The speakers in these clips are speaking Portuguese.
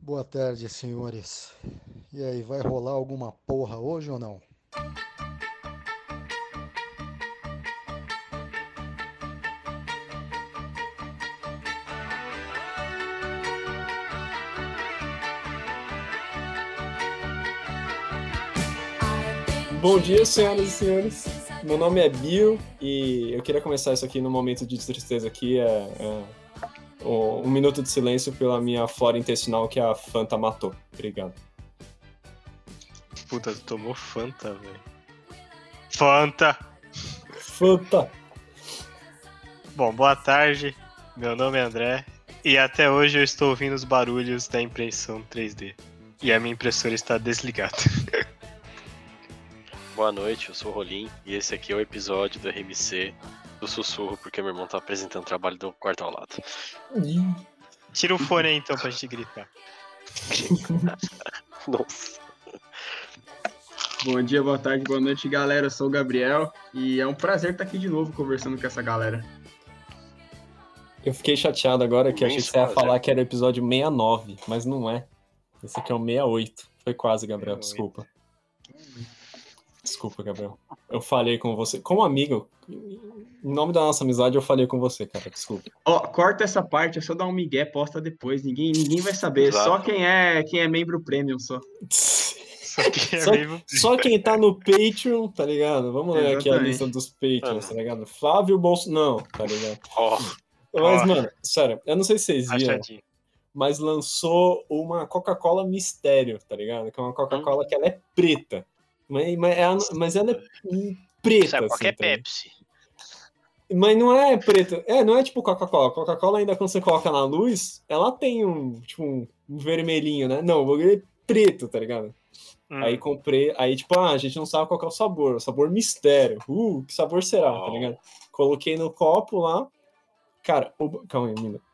Boa tarde, senhores. E aí, vai rolar alguma porra hoje ou não? Bom dia, senhoras e senhores. Meu nome é Bill e eu queria começar isso aqui no momento de tristeza aqui. É, é um, um minuto de silêncio pela minha flora intestinal que a Fanta matou. Obrigado. Puta, tu tomou Fanta, velho. Fanta! Fanta! Bom, boa tarde. Meu nome é André e até hoje eu estou ouvindo os barulhos da impressão 3D. E a minha impressora está desligada. Boa noite, eu sou o Rolim e esse aqui é o episódio do RMC do Sussurro, porque meu irmão tá apresentando o trabalho do quarto ao lado. Tira o fone aí então pra gente gritar. Nossa. Bom dia, boa tarde, boa noite, galera. Eu sou o Gabriel e é um prazer estar aqui de novo conversando com essa galera. Eu fiquei chateado agora que Nem achei que você ia falar né? que era o episódio 69, mas não é. Esse aqui é o 68. Foi quase, Gabriel, 68. desculpa. Desculpa, Gabriel. Eu falei com você. Como amigo, em nome da nossa amizade, eu falei com você, cara. Desculpa. Ó, corta essa parte, é só dar um migué, posta depois. Ninguém, ninguém vai saber. Exato. Só quem é quem é membro premium só. Só que é Só, só quem tá no Patreon, tá ligado? Vamos ler aqui a lista dos Patreons, tá ligado? Flávio Bolso. Não, tá ligado? Ó, Mas, Ó. mano, sério, eu não sei se vocês viram, Achadinho. mas lançou uma Coca-Cola Mistério, tá ligado? Que é uma Coca-Cola que ela é preta. Mas, mas, ela, mas ela é preta. sabe assim, qualquer tá ligado? Pepsi. Mas não é preta. É, não é tipo Coca-Cola. Coca-Cola, ainda quando você coloca na luz, ela tem um, tipo, um vermelhinho, né? Não, o bagulho é preto, tá ligado? Hum. Aí comprei, aí tipo, ah, a gente não sabe qual que é o sabor, o sabor mistério. Uh, que sabor será, tá Oh. ligado? Coloquei no copo lá. Cara, o... calma aí, um minuto.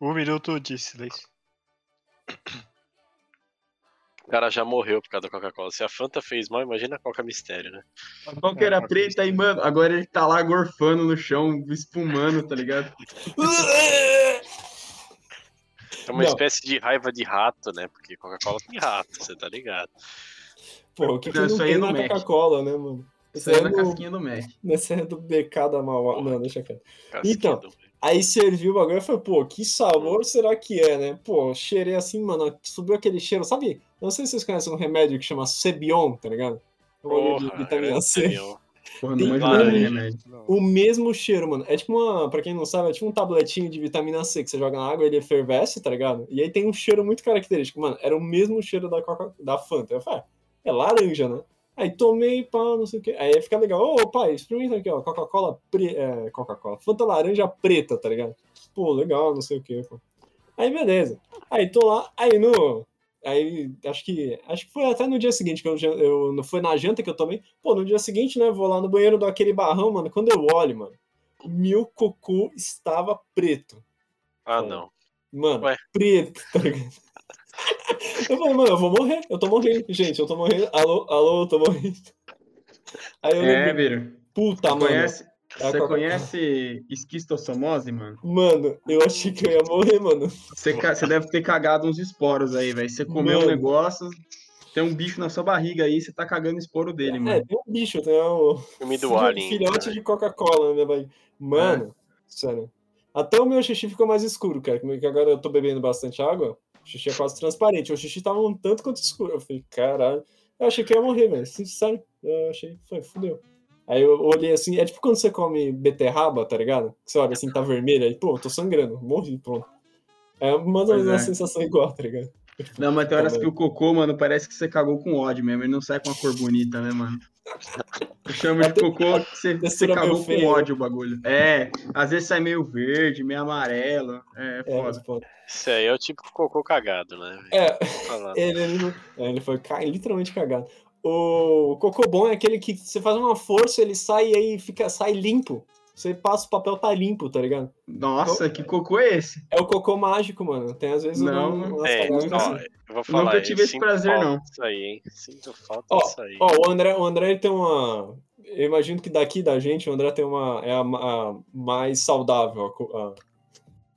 Um minuto de silêncio. O cara já morreu por causa da Coca-Cola. Se a Fanta fez mal, imagina a Coca Mistério, né? Qual que era preta aí, mano? Agora ele tá lá gorfando no chão, espumando, tá ligado? É uma Não. espécie de raiva de rato, né? Porque Coca-Cola tem rato, você tá ligado? Pô, o que, que Não, não isso aí tem é na. Coca-Cola, né, mano? Isso aí é na no- casquinha do Mac. Nessa é do BK da Mauá. Não, deixa quieto. Casquinha Então. do- Aí serviu o bagulho e falei, pô, que sabor será que é, né? Pô, cheirei assim, mano, subiu aquele cheiro, sabe? Não sei se vocês conhecem um remédio que chama Cebion, tá ligado? É um de vitamina grande C. Tem não. Não. O mesmo cheiro, mano. É tipo uma, pra quem não sabe, é tipo um tabletinho de vitamina C que você joga na água, ele efervesce, tá ligado? E aí tem um cheiro muito característico, mano. Era o mesmo cheiro da Coca, da Fanta. Eu falei, ah, é laranja, né? Aí tomei, pá, não sei o que. Aí fica legal. Ô, pai, experimenta aqui, ó. Coca-Cola, pre... é, Coca-Cola. Fanta laranja preta, tá ligado? Pô, legal, não sei o que, pô. Aí, beleza. Aí tô lá, aí no. Aí, acho que. Acho que foi até no dia seguinte que eu, eu não foi na janta que eu tomei. Pô, no dia seguinte, né? Vou lá no banheiro daquele barrão, mano. Quando eu olho, mano, meu cocô estava preto. Ah, não. Mano, Ué. preto, tá ligado? Eu falei, mano, eu vou morrer, eu tô morrendo, gente, eu tô morrendo. Alô, alô, eu tô morrendo. Aí eu É, lembrei, Biro. puta, Você mano. conhece, você conhece esquistossomose, mano? Mano, eu achei que eu ia morrer, mano. Você, você deve ter cagado uns esporos aí, velho. Você comeu um Mano. negócio, tem um bicho na sua barriga aí, você tá cagando esporo dele, É, mano. tem um bicho, tem um Filme do Alien. filhote né? de Coca-Cola, né, vai? Mano, sério. Até o meu xixi ficou mais escuro, cara. Como é que agora eu tô bebendo bastante água, xixi é quase transparente. O xixi tava um tanto quanto escuro. Eu falei, caralho. Eu achei que ia morrer, velho. Sincero. Eu achei, foi, fudeu. Aí eu olhei assim, é tipo quando você come beterraba, tá ligado? Que você olha assim, tá vermelho, aí, pô, tô sangrando, morri, pronto. É mais ou menos uma é. sensação igual, tá ligado? Não, mas tem horas que o cocô, mano, parece que você cagou com ódio mesmo. Ele não sai com uma cor bonita, né, mano? Eu chamo de cocô que você, você cagou com ódio o bagulho. É, às vezes sai meio verde, meio amarelo. É, É, foda. mas, pô, Isso aí é o tipo cocô cagado, né? é. Ele, ele, é, ele foi ca- literalmente cagado. O cocô bom é aquele que você faz uma força, ele sai e aí fica, sai limpo. Você passa o papel, tá limpo, tá ligado? Nossa, que cocô é esse? É o cocô mágico, mano. Tem às vezes Não, umas É, ó, assim. eu vou falar. Nunca tive esse prazer, não. Disso aí, hein? Sinto falta Ó, disso aí. Ó, o André, o André tem uma. Eu imagino que daqui da gente, o André tem uma. É a, a mais saudável. a-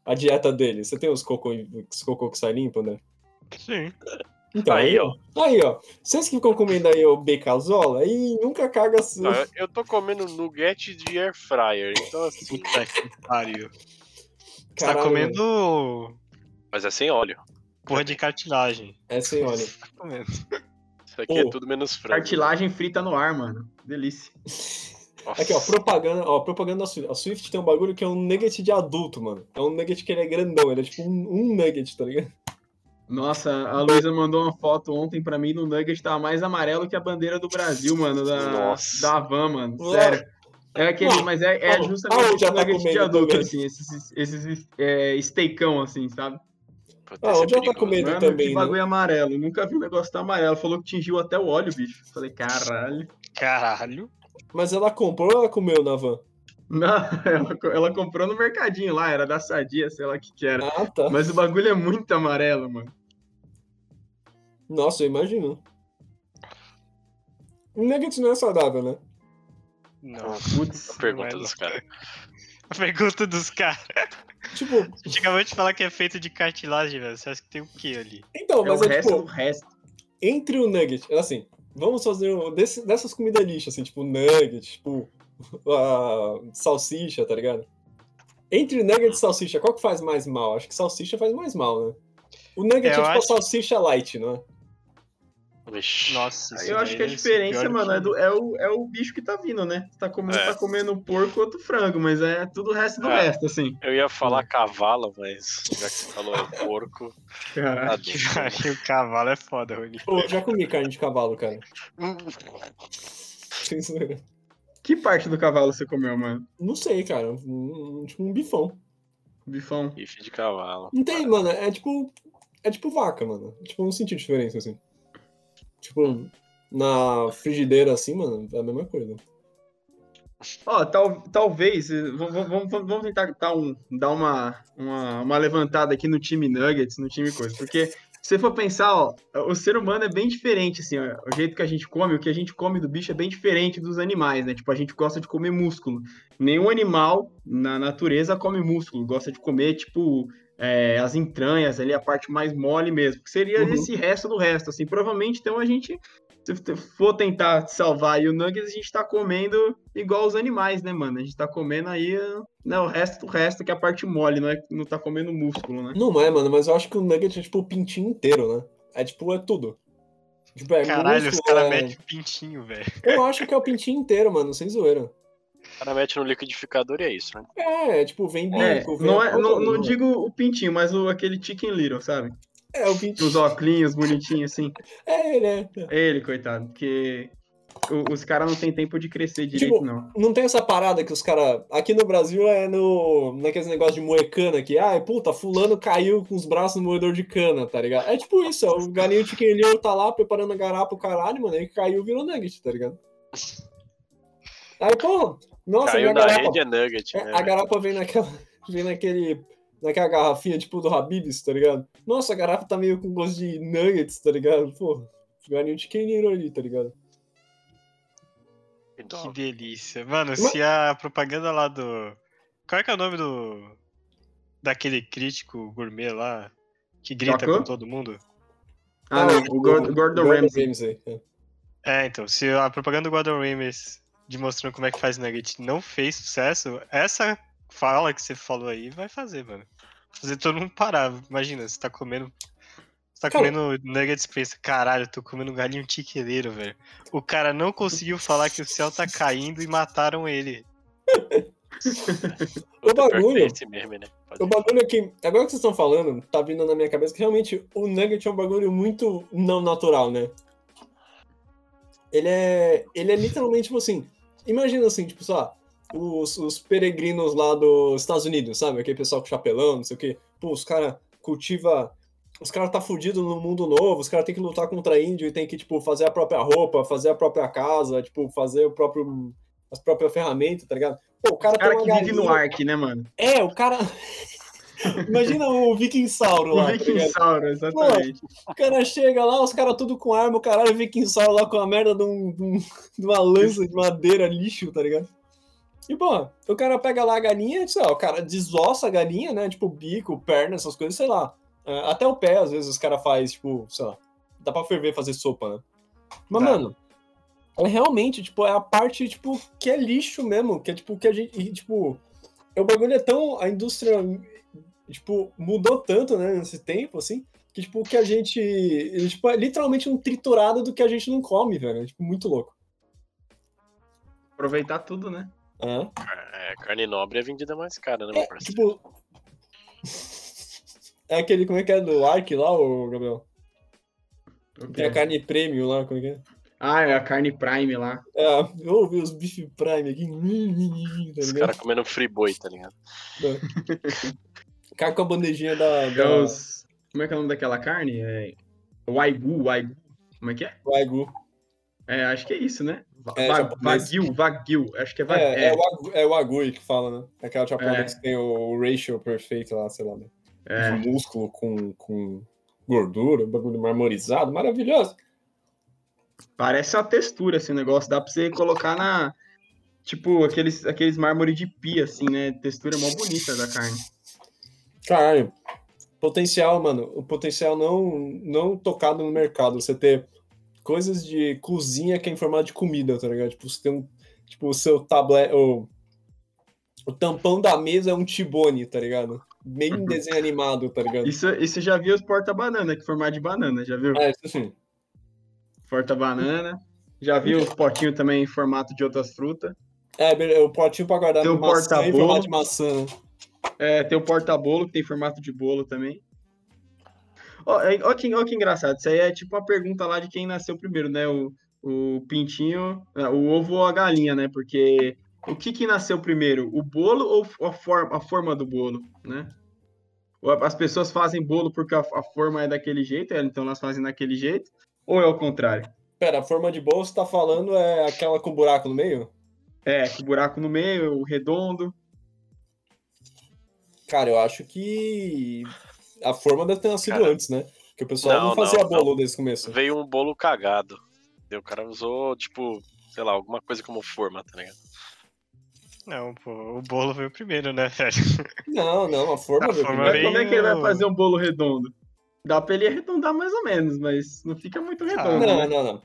a dieta dele? Você tem os cocô, os cocô que sai limpo, né? Sim. Então, Aí, ó. Aí, ó. Vocês que ficam comendo aí o becazola, aí nunca caga. su- Não, eu- tô comendo nugget de air fryer, então assim. Puta que pariu. Você tá comendo Mas é sem óleo. porra de cartilagem. É sem óleo. Tá comendo. Isso aqui é Ô, tudo menos frango. Cartilagem frita no ar, mano. Delícia. Nossa. Aqui, ó, propaganda, ó, propaganda da Swift. A Swift tem um bagulho que é um nugget de adulto, mano. É um nugget que ele é grandão, ele é tipo um, um nugget, tá ligado? Nossa, a Luísa mandou uma foto ontem pra mim no Nugget, tava mais amarelo que a bandeira do Brasil, mano, da, Nossa. da Havan, mano. Sério. É aquele, mas é, é justamente aonde já tá nugget de adulto, também? assim, esses, esses é, steakão, assim, sabe? Puta, Ah, esse é onde já tá comendo Mano, também, que né? bagulho amarelo. Nunca vi um negócio tão amarelo. Falou que tingiu até o óleo, bicho. Falei, caralho. Caralho. Mas ela comprou ou ela comeu na van? Não, ela, ela comprou no mercadinho lá, era da Sadia, sei lá o que que era. Ah, tá. Mas o bagulho é muito amarelo, mano. Nossa, eu imagino. Um nugget não é saudável, né? Não. Putz. A pergunta é, dos caras. A pergunta dos caras. Tipo, A acabou de falar que é feito de cartilagem, velho. Você acha que tem o que ali? então, É mas o é, resto tipo, do resto. entre o nugget, assim, vamos fazer um, desse- dessas comidas lixo, assim, tipo nugget, tipo a salsicha, tá ligado? Entre nugget e salsicha, qual que faz mais mal? Acho que salsicha faz mais mal, né? O nugget é, Eu tipo a acho- salsicha light, não é? Vixe. Nossa, Eu acho que a diferença, mano, que- é, do- é o, é o bicho que tá vindo, né? Você tá comendo, É. tá comendo porco ou outro frango, mas é tudo o resto do É. resto, assim. Eu ia falar cavalo, mas já que você falou é porco. Caralho. tá o cavalo é foda, Rony. Pô, eu já comi carne de cavalo, cara. Que parte do cavalo você comeu, mano? Não sei, cara. Um- tipo um bifão. Bifão. Bife de cavalo. Não tem, mano. É tipo. É tipo vaca, mano. Tipo, não senti diferença, assim. Tipo, na frigideira, assim, mano, é a mesma coisa. Ó, tal, talvez, eh, vamos, vamos tentar dar, um, dar uma, uma, uma levantada aqui no time Nuggets, no time coisa, porque se você for pensar, ó, o ser humano é bem diferente, assim, ó, o jeito que a gente come, o que a gente come do bicho é bem diferente dos animais, né? Tipo, a gente gosta de comer músculo. Nenhum animal na natureza come músculo, gosta de comer, tipo, é, as entranhas ali, a parte mais mole mesmo, que seria Uhum. esse resto do resto, assim. Provavelmente, então, a gente, se for tentar salvar aí o Nuggets, a gente tá comendo igual os animais, né, mano? A gente tá comendo aí né, o resto do resto, que é a parte mole, não, é, não tá comendo músculo, né? Não é, mano, mas eu acho que o nugget é tipo o pintinho inteiro, né? É tipo, é tudo. Tipo, é Caralho, os músculo, caras é- metem pintinho, velho. Eu acho que é o pintinho inteiro, mano, sem zoeira. O cara mete no liquidificador e é isso, né? É, é tipo, vem É, bico, vem não, é, não, não digo o pintinho, mas o, aquele chicken little, sabe? É, o pintinho. Os óculos bonitinhos, assim. É, ele é. Ele, coitado, porque o- os caras não tem tempo de crescer direito, Tipo, não. Não tem essa parada que os caras. Aqui no Brasil é no. naqueles negócios de moer cana que, ai, puta, fulano caiu com os braços no moedor de cana, tá ligado? É tipo isso, é o galinho quem tá lá preparando a garapa o caralho, mano, aí caiu virou nugget, tá ligado? Aí, pô, nossa, Caiu na garapa. rede é nugget, É, né? a garapa vem naquela. Vem naquele. Naquela garrafinha tipo do Habib's, tá ligado? Nossa, a garrafa tá meio com gosto de nuggets, tá ligado? Pô, galinho de quem ali, tá ligado? Que delícia. Mano, se a propaganda lá do. Qual é que é o nome do. Daquele crítico gourmet lá que grita com todo mundo? Ah, não, o Gordon, Gordon Ramsay. é. É, então, se a propaganda do Gordon Ramsay de mostrando como é que faz nugget não fez sucesso, essa fala que você falou aí vai fazer, mano. Fazer todo mundo parar. Imagina, você tá comendo. Você tá Cara- comendo nuggets e pensa, caralho, eu tô comendo um galinho tiqueleiro, velho. O cara não conseguiu falar que o céu tá caindo e mataram ele. O que bagulho- meme, né? O bagulho é que, agora que vocês estão falando, tá vindo na minha cabeça que realmente o Nugget é um bagulho muito não natural, né? Ele é, ele é literalmente tipo assim, imagina assim, tipo, lá, os, os peregrinos lá dos Estados Unidos, sabe? Aquele pessoal com chapelão, não sei o quê. Pô, os caras cultiva os caras tá fudido no mundo novo, os caras têm que lutar contra índio e tem que, tipo, fazer a própria roupa, fazer a própria casa, tipo, fazer o próprio as próprias ferramentas, tá ligado? Pô, o cara O cara tem que uma vive no galinha- Ark, né, mano? é, o cara. Imagina o Viking Sauro lá. O tá ligado? Viking Sauro, exatamente. o cara chega lá, os caras tudo com arma, o caralho, o Viking Sauro lá com a merda de, um- de um- de uma lança de madeira lixo, tá ligado? E, bom, o cara pega lá a galinha, sei lá, o cara desossa a galinha, né? Tipo, bico, perna, essas coisas, sei lá. É, Até o pé, às vezes, os caras fazem, tipo, sei lá. Dá pra ferver fazer sopa, né? Mas, Dá. mano, é realmente, tipo, é a parte, tipo, que é lixo mesmo. Que é, tipo, que a gente. e, tipo, o bagulho é tão. A indústria, tipo, mudou tanto, né, nesse tempo, assim. Que, tipo, o que a gente. Tipo, é literalmente um triturado do que a gente não come, velho. É, tipo, muito louco. Aproveitar tudo, né? Hã? É, carne nobre é vendida mais cara, né, meu É, parceiro? tipo. É aquele, como é que é do Ark lá, ô Gabriel? O Tem a quê? carne premium lá, como é que é? Ah, é a carne Prime lá. É, eu ouvi os bife prime aqui. Tá Os caras comendo friboi, tá ligado? Cara com a bandejinha da. É da os... Como é que é o nome daquela carne? É... Waigu, Waigu. Como é que é? Wagyu. É, acho que é isso, né? Va- É, va-. Wagyu, Wagyu. Acho que é Wagyu. É, é, o Wagyu, é Agui que fala, né? Aquela japonesa É. que tem o ratio perfeito lá, sei lá, né? é. De músculo com, com gordura, bagulho marmorizado, maravilhoso. Parece uma textura esse negócio. Dá pra você colocar na. Tipo, aqueles, aqueles mármore de pia, assim, né? Textura mó bonita da carne. Caralho. Potencial, mano. O potencial não, não tocado no mercado. Você ter coisas de cozinha que é em formato de comida, tá ligado? Tipo, você tem um. Tipo, o seu tablet. O, o tampão da mesa é um tibone, tá ligado? Meio em desenho animado, tá ligado? Isso, isso já viu os porta-banana, que formato de banana, já viu? É, isso sim. Porta-banana. Já viu os potinhos também em formato de outras frutas. É, o potinho pra guardar Tem maçã em porta-bolo. formato de maçã. É, tem o porta-bolo, que tem formato de bolo também. Ó, é- que, ó que engraçado. Isso aí é tipo uma pergunta lá de quem nasceu primeiro, né? O, o pintinho, é, o ovo ou a galinha, né? Porque o que que nasceu primeiro? O bolo ou a forma, a forma do bolo, né? As pessoas fazem bolo porque a, a forma é daquele jeito, é, então elas fazem daquele jeito. Ou é o contrário? Pera, a forma de bolo você tá falando é aquela com buraco no meio? É, com buraco no meio, o redondo. Cara, eu acho que a forma deve ter nascido Cara, antes, né? Porque o pessoal não, não, fazia não, bolo desde o começo. Veio um bolo cagado. O cara usou, tipo, sei lá, alguma coisa como forma, tá ligado? Não, pô, o bolo veio primeiro, né, velho? Não, não, a forma A veio forma primeiro. Mas como é que ele vai fazer um bolo redondo? Dá pra ele arredondar mais ou menos, mas não fica muito redondo. Não, né? não, não.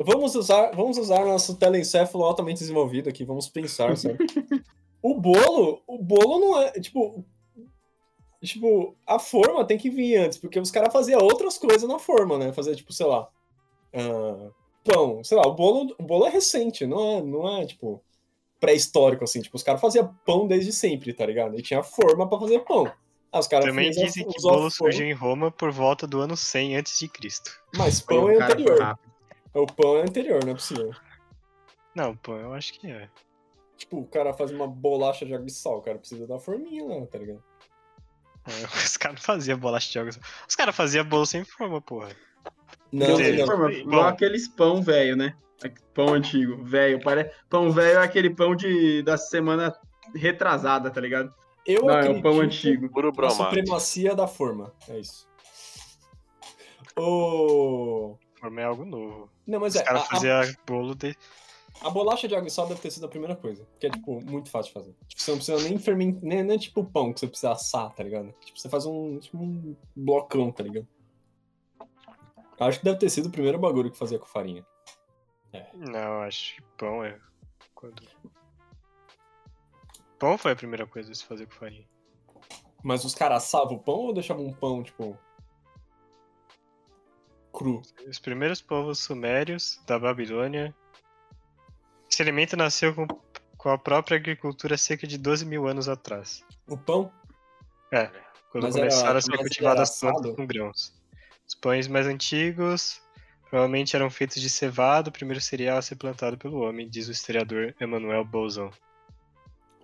Vamos usar, vamos usar nosso telencéfalo altamente desenvolvido aqui, vamos pensar, sabe? o bolo, o bolo não é, tipo, tipo, a forma tem que vir antes, porque os caras faziam outras coisas na forma, né? Fazia, tipo, sei lá, ah, pão, sei lá, o bolo, o bolo é recente, não é, não é, tipo, pré-histórico, assim, tipo, os caras faziam pão desde sempre, tá ligado? E tinha forma pra fazer pão. Ah, os caras Também dizem que a bolo surgiu em Roma por volta do ano 100 a.C. Mas pão o é anterior. O pão é anterior, não é possível. Não, pô, eu acho que é. Tipo, o cara faz uma bolacha de água e sal, o cara precisa da forminha lá, tá ligado? Os caras não faziam bolacha de água. Os caras faziam bolo sem forma, porra. Não, dizer, não. forma, igual aqueles pão velho, né? Pão antigo, velho. Pare... Pão velho é aquele pão de... da semana retrasada, tá ligado? Eu Não, é o pão antigo. Puro bromato. supremacia da forma. É isso. O... Forma é algo novo. Não, mas Os é. caras A, a, faziam bolo de. A bolacha de água e sal deve ter sido a primeira coisa. Que é, tipo, muito fácil de fazer. Tipo, você não precisa nem fermentar. Nem, nem tipo pão que você precisa assar, tá ligado? Tipo, você faz um, tipo, um blocão, tá ligado? Acho que deve ter sido o primeiro bagulho que fazia com farinha. Não, acho que pão é. Quando... Pão foi a primeira coisa a se fazer com farinha. Mas os caras assavam o pão ou deixavam um pão, tipo. cru? Os primeiros povos sumérios da Babilônia. Esse alimento nasceu com, com a própria agricultura cerca de 12 mil anos atrás. O pão? É, quando Mas era- começaram a ser cultivadas era plantas com grãos. Os pães mais antigos provavelmente eram feitos de cevada, o primeiro cereal a ser plantado pelo homem, diz o historiador Emanuel Bolzon.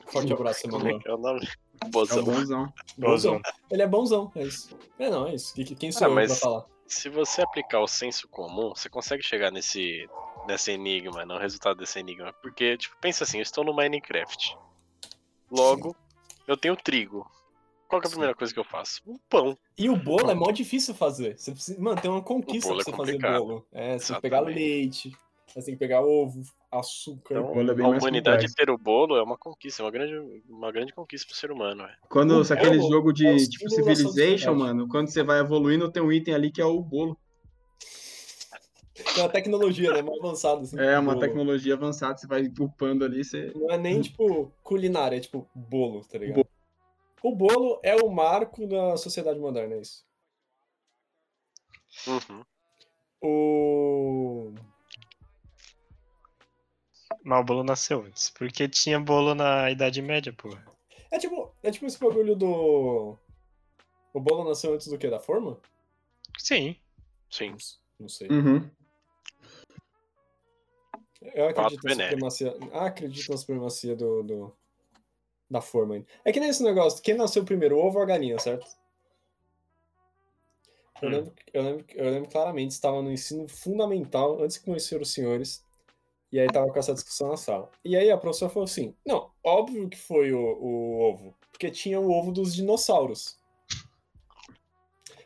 Forte abraço, é Emanuel. que é? É o Bozão. bonzão. Bonzão. Ele é bonzão, é isso. É, não, é isso. Que- que- Quem sou Ah, eu mas- pra falar? Se você aplicar o senso comum, você consegue chegar nesse, nesse enigma, no resultado desse enigma. Porque, tipo, pensa assim, eu estou no Minecraft. Logo, eu tenho trigo. Qual que é a primeira coisa que eu faço? Um pão. E o bolo é mó difícil fazer. Você precisa... Mano, tem uma conquista O pra é você fazer complicado. bolo. É, você tem que pegar leite, você tem que pegar ovo, açúcar. Então, Bolo é bem a mais humanidade complexo. ter o bolo é uma conquista, é uma grande, uma grande conquista pro ser humano. É. Quando O se aquele jogo é o de tipo Civilization, mano, quando você vai evoluindo, tem um item ali que é o bolo. É uma tecnologia, né? Mais avançada. Assim, É uma bolo. tecnologia avançada, você vai upando ali, você. Não é nem, tipo, culinária, é tipo bolo, tá ligado? Bolo. O bolo é o marco da sociedade moderna, é isso. Uhum. O. Mas o bolo nasceu antes. Porque tinha bolo na Idade Média, porra. É tipo, é tipo esse bagulho do. O bolo nasceu antes do que? Da forma? Sim. Sim. Não sei. Uhum. Eu acredito na supremacia. Ah, acredito na supremacia do, do- da forma ainda. É que nem esse negócio, quem nasceu primeiro, o ovo ou a galinha, certo? Eu, Hum. lembro, eu, lembro, eu lembro claramente, estava no ensino fundamental, antes de conhecer os senhores, e aí tava com essa discussão na sala. E aí a professora falou assim: não, óbvio que foi o, o ovo, porque tinha o ovo dos dinossauros.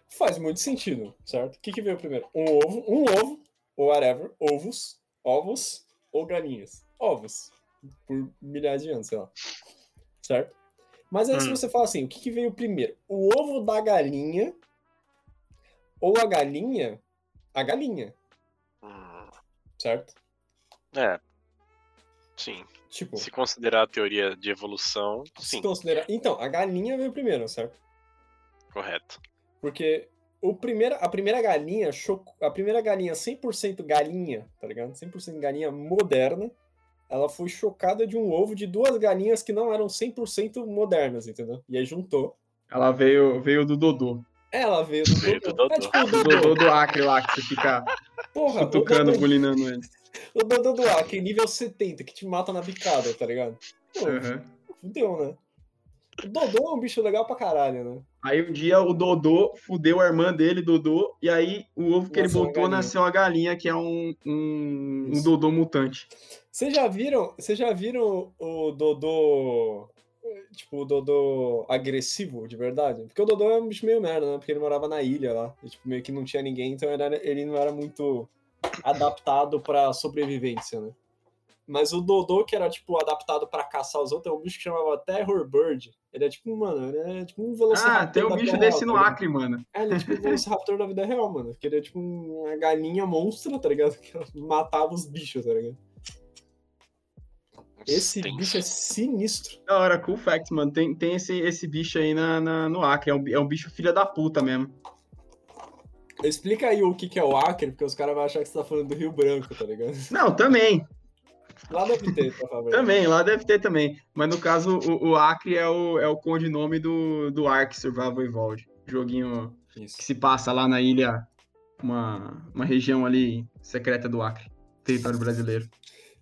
Faz muito sentido, certo? O que, que veio primeiro? Um ovo, um ovo, ou whatever, ovos, ovos ou galinhas. Ovos. Por milhares de anos, sei lá. Certo? Mas aí se Hum. você fala assim, o que, que veio primeiro? O ovo da galinha ou a galinha? A galinha, Hum, certo? É. Sim. Tipo, Se considerar a teoria de evolução, se sim, considerar. Então, a galinha veio primeiro, certo? correto. Porque o primeiro, a primeira galinha, choc- a primeira galinha 100% galinha, tá ligado? 100% galinha moderna, ela foi chocada de um ovo de duas galinhas que não eram 100% modernas, entendeu? E aí juntou. Ela veio, veio do Dodô. Ela veio do Veio do Dodô. É tipo o Do Dodô. Dodô do Acre lá, que você fica Porra, o cutucando, Dodô, bulinando ele. o Dodô do Acre, nível 70, que te mata na bicada, tá ligado? Pô, Uhum. fudeu, né? O Dodô é um bicho legal pra caralho, né? Aí um dia o Dodô fudeu a irmã dele, Dodô, e aí o ovo que ele Nasceu uma botou nasceu a galinha, que é um, um, um. Dodô mutante. Vocês já viram, vocês já viram o Dodô, tipo, o Dodô agressivo, de verdade? Porque o Dodô é um bicho meio merda, né? Porque ele morava na ilha lá, e tipo, meio que não tinha ninguém, então ele, era- ele não era muito adaptado pra sobrevivência, né? Mas o Dodô, que era, tipo, adaptado pra caçar os outros, é um bicho que chamava Terror Bird. Ele é tipo, mano, ele é tipo um Velociraptor Ah, tem um bicho desse no tá? Acre, mano. É, ele é tipo um Velociraptor da vida real, mano. Que ele é tipo uma galinha monstra, tá ligado? Que ela matava os bichos, tá ligado? Esse Tenso. bicho é sinistro. Da hora, cool fact, mano. Tem, tem esse, esse bicho aí na, na- no Acre. É um, é um bicho filha da puta mesmo. Explica aí o que, que é o Acre, porque os caras vão achar que você tá falando do Rio Branco, tá ligado? Não, também. Lá deve ter, pra favor. Também, lá deve ter também. Mas no caso, o, o Acre é o, é o codinome do, do Ark Survival Evolved. Joguinho Isso. que se passa lá na ilha, uma, uma região ali secreta do Acre, território brasileiro.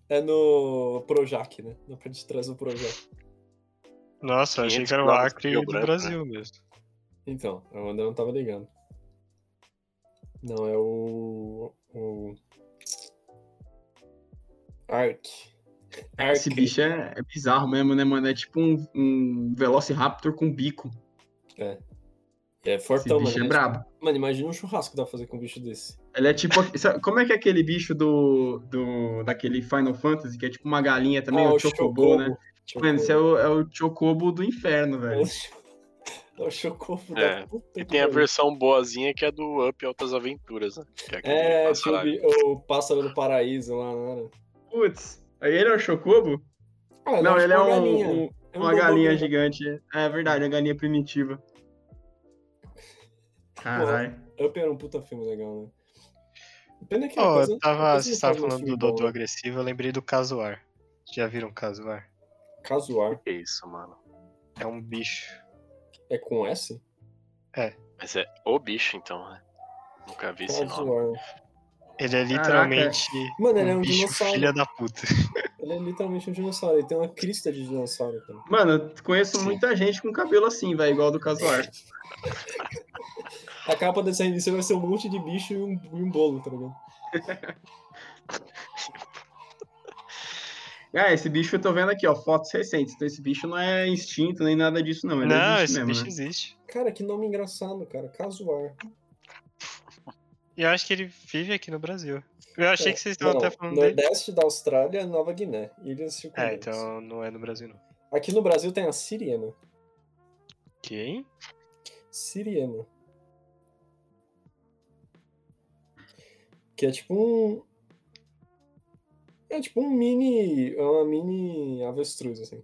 É no Projac, né? Na parte de trás do Projac. Nossa, eu achei 500 que era o Acre do Branco, Brasil mesmo. Então, eu ainda não tava ligando. Não, é o. O. Ark. Ark. Esse bicho é, é bizarro mesmo, né, mano? É tipo um, um Velociraptor com bico. É Esse fortão, bicho mano. é brabo. Mano, imagina um churrasco que dá pra fazer com um bicho desse. Ele é tipo. Como é que é aquele bicho do, do daquele Final Fantasy, que é tipo uma galinha também, ah, o Chocobo, né? Mano, esse é o, é o Chocobo do inferno, velho. É o Chocobo É, da puta E tem a versão boazinha que é do Up Altas Aventuras, né? Que é É, o, o pássaro do paraíso lá, não era? Putz, aí ele é o Chocobo? Ah, Não, ele é uma um- galinha. um- É um uma galinha gigante. É verdade, a galinha primitiva. Caralho. Up era um puta filme legal, né? Pena que Ó, coisa- eu tava, faz um falando do Dodô né? agressivo, eu lembrei do Casuar. Já viram Casuar? Casuar. Que isso, mano. É um bicho. É com S? Mas é o bicho, então, né? Nunca vi esse nome. Ele é literalmente Mano, ele é um bicho dinossauro. filha da puta. Ele é literalmente um dinossauro. Ele tem uma crista de dinossauro, cara. Mano, eu conheço muita gente com cabelo assim, velho, igual do Casuar. A capa dessa revista vai ser um monte de bicho e um, e um bolo, tá ligado? Ah, esse bicho eu tô vendo aqui, ó, fotos recentes. Então esse bicho não é instinto nem nada disso, não. Ele Não, existe esse mesmo, bicho né? existe. Cara, que nome engraçado, cara. Casuar. Eu acho que ele vive aqui no Brasil. Eu achei que vocês estavam Não, até falando dele. Nordeste da Austrália Nova Guiné. Ilhas É, circundantes. então não é no Brasil, não. Aqui no Brasil tem a siriema. Quem? Siriema. Que é tipo um. É tipo um mini. É uma mini avestruz, assim.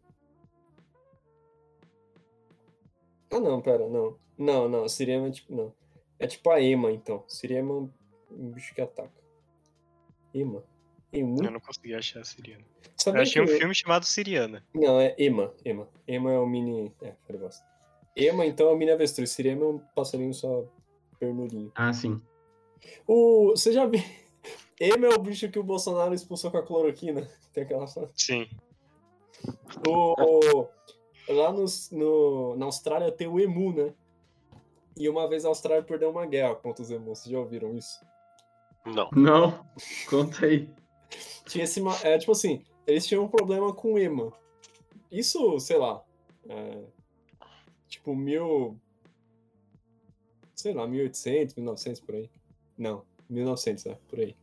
Ah, não, pera, não. Não, não, Siriema é tipo. Não. É tipo a Ema, então. Siriema é um um bicho que ataca. Ema. Emu? Eu não consegui achar a Siriana. Eu Sabia achei um que- filme chamado Siriana. Não, é Ema. Ema. Ema é o mini. É, falei bosta. Ema, então, é o mini avestruz. Siriema é um passarinho só pernurinho. Ah, sim. O... Você já viu? Ema é o bicho que o Bolsonaro expulsou com a cloroquina. Tem aquela foto. Sim. O... Lá nos- no... na Austrália tem o Emu, né? E uma vez a Austrália perdeu uma guerra contra os Emus. Vocês já ouviram isso? Não. Não, conta aí. Tinha esse. ma- É, tipo assim, eles tinham um problema com o Ema. Isso, sei lá. é, tipo, mil. Sei lá, 1800, 1900 por aí. Não, 1900, é, por aí.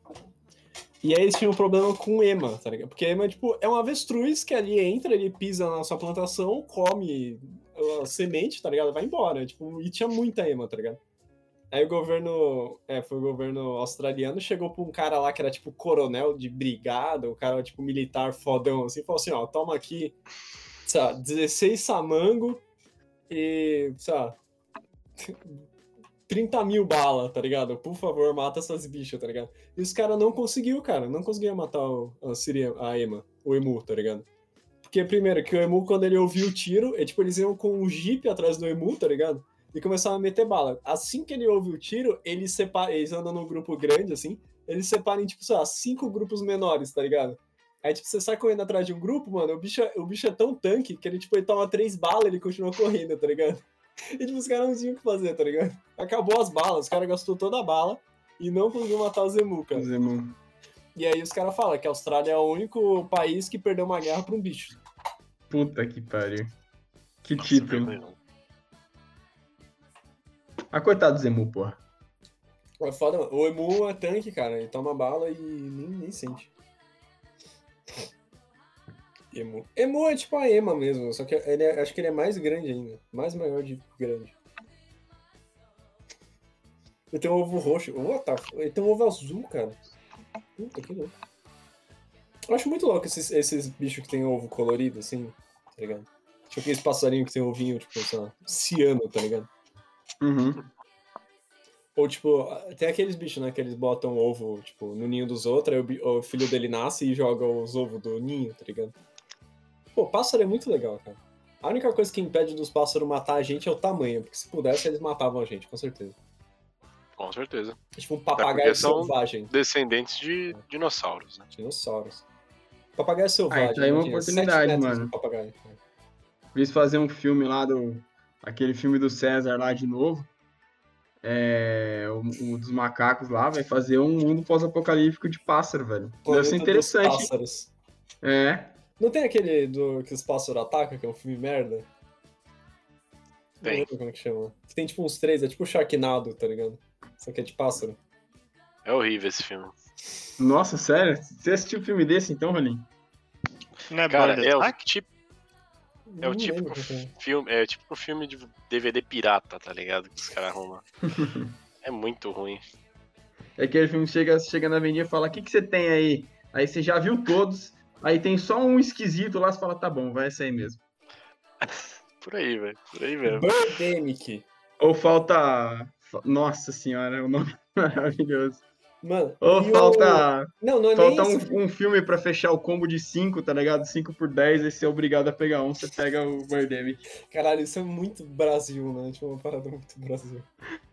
E aí eles tinham um problema com o ema, tá ligado? Porque ema, tipo, é um avestruz que ali entra, ele pisa na sua plantação, come a semente, tá ligado? Vai embora. Tipo, e tinha muita ema, tá ligado? Aí o governo, é, foi o governo australiano, chegou pra um cara lá que era tipo coronel de brigada, o cara tipo militar fodão, assim, falou assim, ó, toma aqui, sei lá, 16 samango e, sei lá, 30 mil bala, tá ligado? Por favor, mata essas bichas, tá ligado? E os caras não conseguiu, cara, não conseguiam matar o, a, a Ema, o Emu, tá ligado? Porque, primeiro, que o Emu, quando ele ouviu o tiro, é, tipo, eles iam com um jeep atrás do Emu, tá ligado? E começavam a meter bala. Assim que ele ouve o tiro, eles separam, eles andam num grupo grande, assim, eles separam em, tipo, sei lá, cinco grupos menores, tá ligado? Aí, tipo, você sai correndo atrás de um grupo, mano, o bicho, é- o bicho é tão tanque que ele, tipo, ele toma três balas e ele continua correndo, tá ligado? E, tipo, os caras não tinham o que fazer, tá ligado? Acabou as balas, os caras gastou toda a bala e não conseguiu matar o Zemu, cara. Zemu. E aí os caras falam que a Austrália é o único país que perdeu uma guerra pra um bicho. Puta que pariu. Que Nossa, título. Ah, coitado do Zemu, porra. É foda, mano. O Emu é tanque, cara. Ele toma bala e nem, nem sente. Emu. Emu é tipo a Ema mesmo, só que ele é- acho que ele é mais grande ainda. Mais maior de grande. Ele tem um ovo roxo. What the f- Ele tem um ovo azul, cara. Puta que louco. Eu acho muito louco esses, esses bichos que tem ovo colorido, assim, tá ligado? Tipo aqueles passarinhos que tem ovinho, tipo, sei lá, ciano, tá ligado? Uhum. Ou, tipo, tem aqueles bichos, né? Que eles botam ovo, tipo, no ninho dos outros, aí o, o filho dele nasce e joga os ovos do ninho, tá ligado? Pô, pássaro é muito legal, cara. A única coisa que impede dos pássaros matar a gente é o tamanho, porque se pudesse eles matavam a gente, com certeza. Com certeza. É tipo um papagaio selvagem. Descendentes de dinossauros, né? Dinossauros. Papagaio selvagem. Ah, então aí é uma imagina, sete oportunidade, mano. de Papagaio. Eles fazer um filme lá do. Aquele filme do César lá de novo. É. O, o dos macacos lá, vai fazer um mundo pós-apocalíptico de pássaro, velho. Deve Planeta ser dos interessante. Pássaros. É. Não tem aquele do que os pássaros atacam, que é um filme merda? Não Tem. lembro como que chama. Tem tipo uns três, é tipo Sharknado, tá ligado? Só que é de pássaro. É horrível esse filme. Nossa, sério? Você assistiu um filme desse então, Rolim? Não é Cara, é o tipo, é o que é. filme, é tipo um filme de DVD pirata, tá ligado? Que os caras arrumam. é muito ruim. É aquele filme que chega, chega na avenida e fala: O que, que você tem aí? Aí você já viu todos, aí tem só um esquisito lá, você fala: Tá bom, vai essa aí mesmo. Por aí, velho. Por aí mesmo. Birdemic. Ou falta. Nossa senhora, o nome é maravilhoso. Mano. Ou e o- falta. Não, não é Falta nem isso. um, um filme pra fechar o combo de 5, tá ligado? 5 por 10, aí você é obrigado a pegar um, você pega o Birdemic. Caralho, isso é muito Brasil, né? Tipo, uma parada muito Brasil.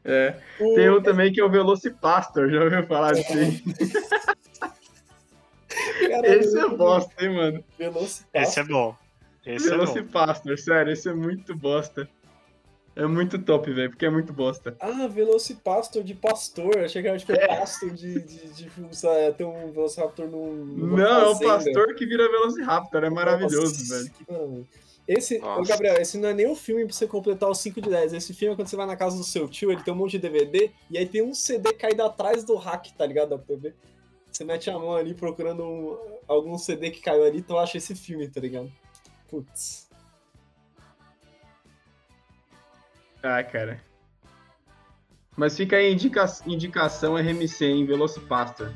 É. O- Tem um também que é o Velocipastor, já ouviu falar disso aí? Caralho, Esse é bosta, hein, mano? Velocipastor. Esse é bom. Esse é bom. Velocipastor, sério, esse é muito bosta. É muito top, velho, porque é muito bosta. Ah, Velocipastor de pastor. Achei que era tipo pasto de, de, de, de sei ter um Velociraptor num. Não, é o pastor que vira Velociraptor, é maravilhoso, Nossa, velho. que maravilha. Esse, ô. Gabriel, esse não é nem o filme pra você completar os 5 de 10. Esse filme é quando você vai na casa do seu tio, ele tem um monte de DVD, e aí tem um CD caído atrás do rack, tá ligado? Da TV. Você mete a mão ali procurando um- algum CD que caiu ali, tu acha esse filme, tá ligado? Putz. Ah, cara. Mas fica aí indica... indicação RMC em Velocipastor.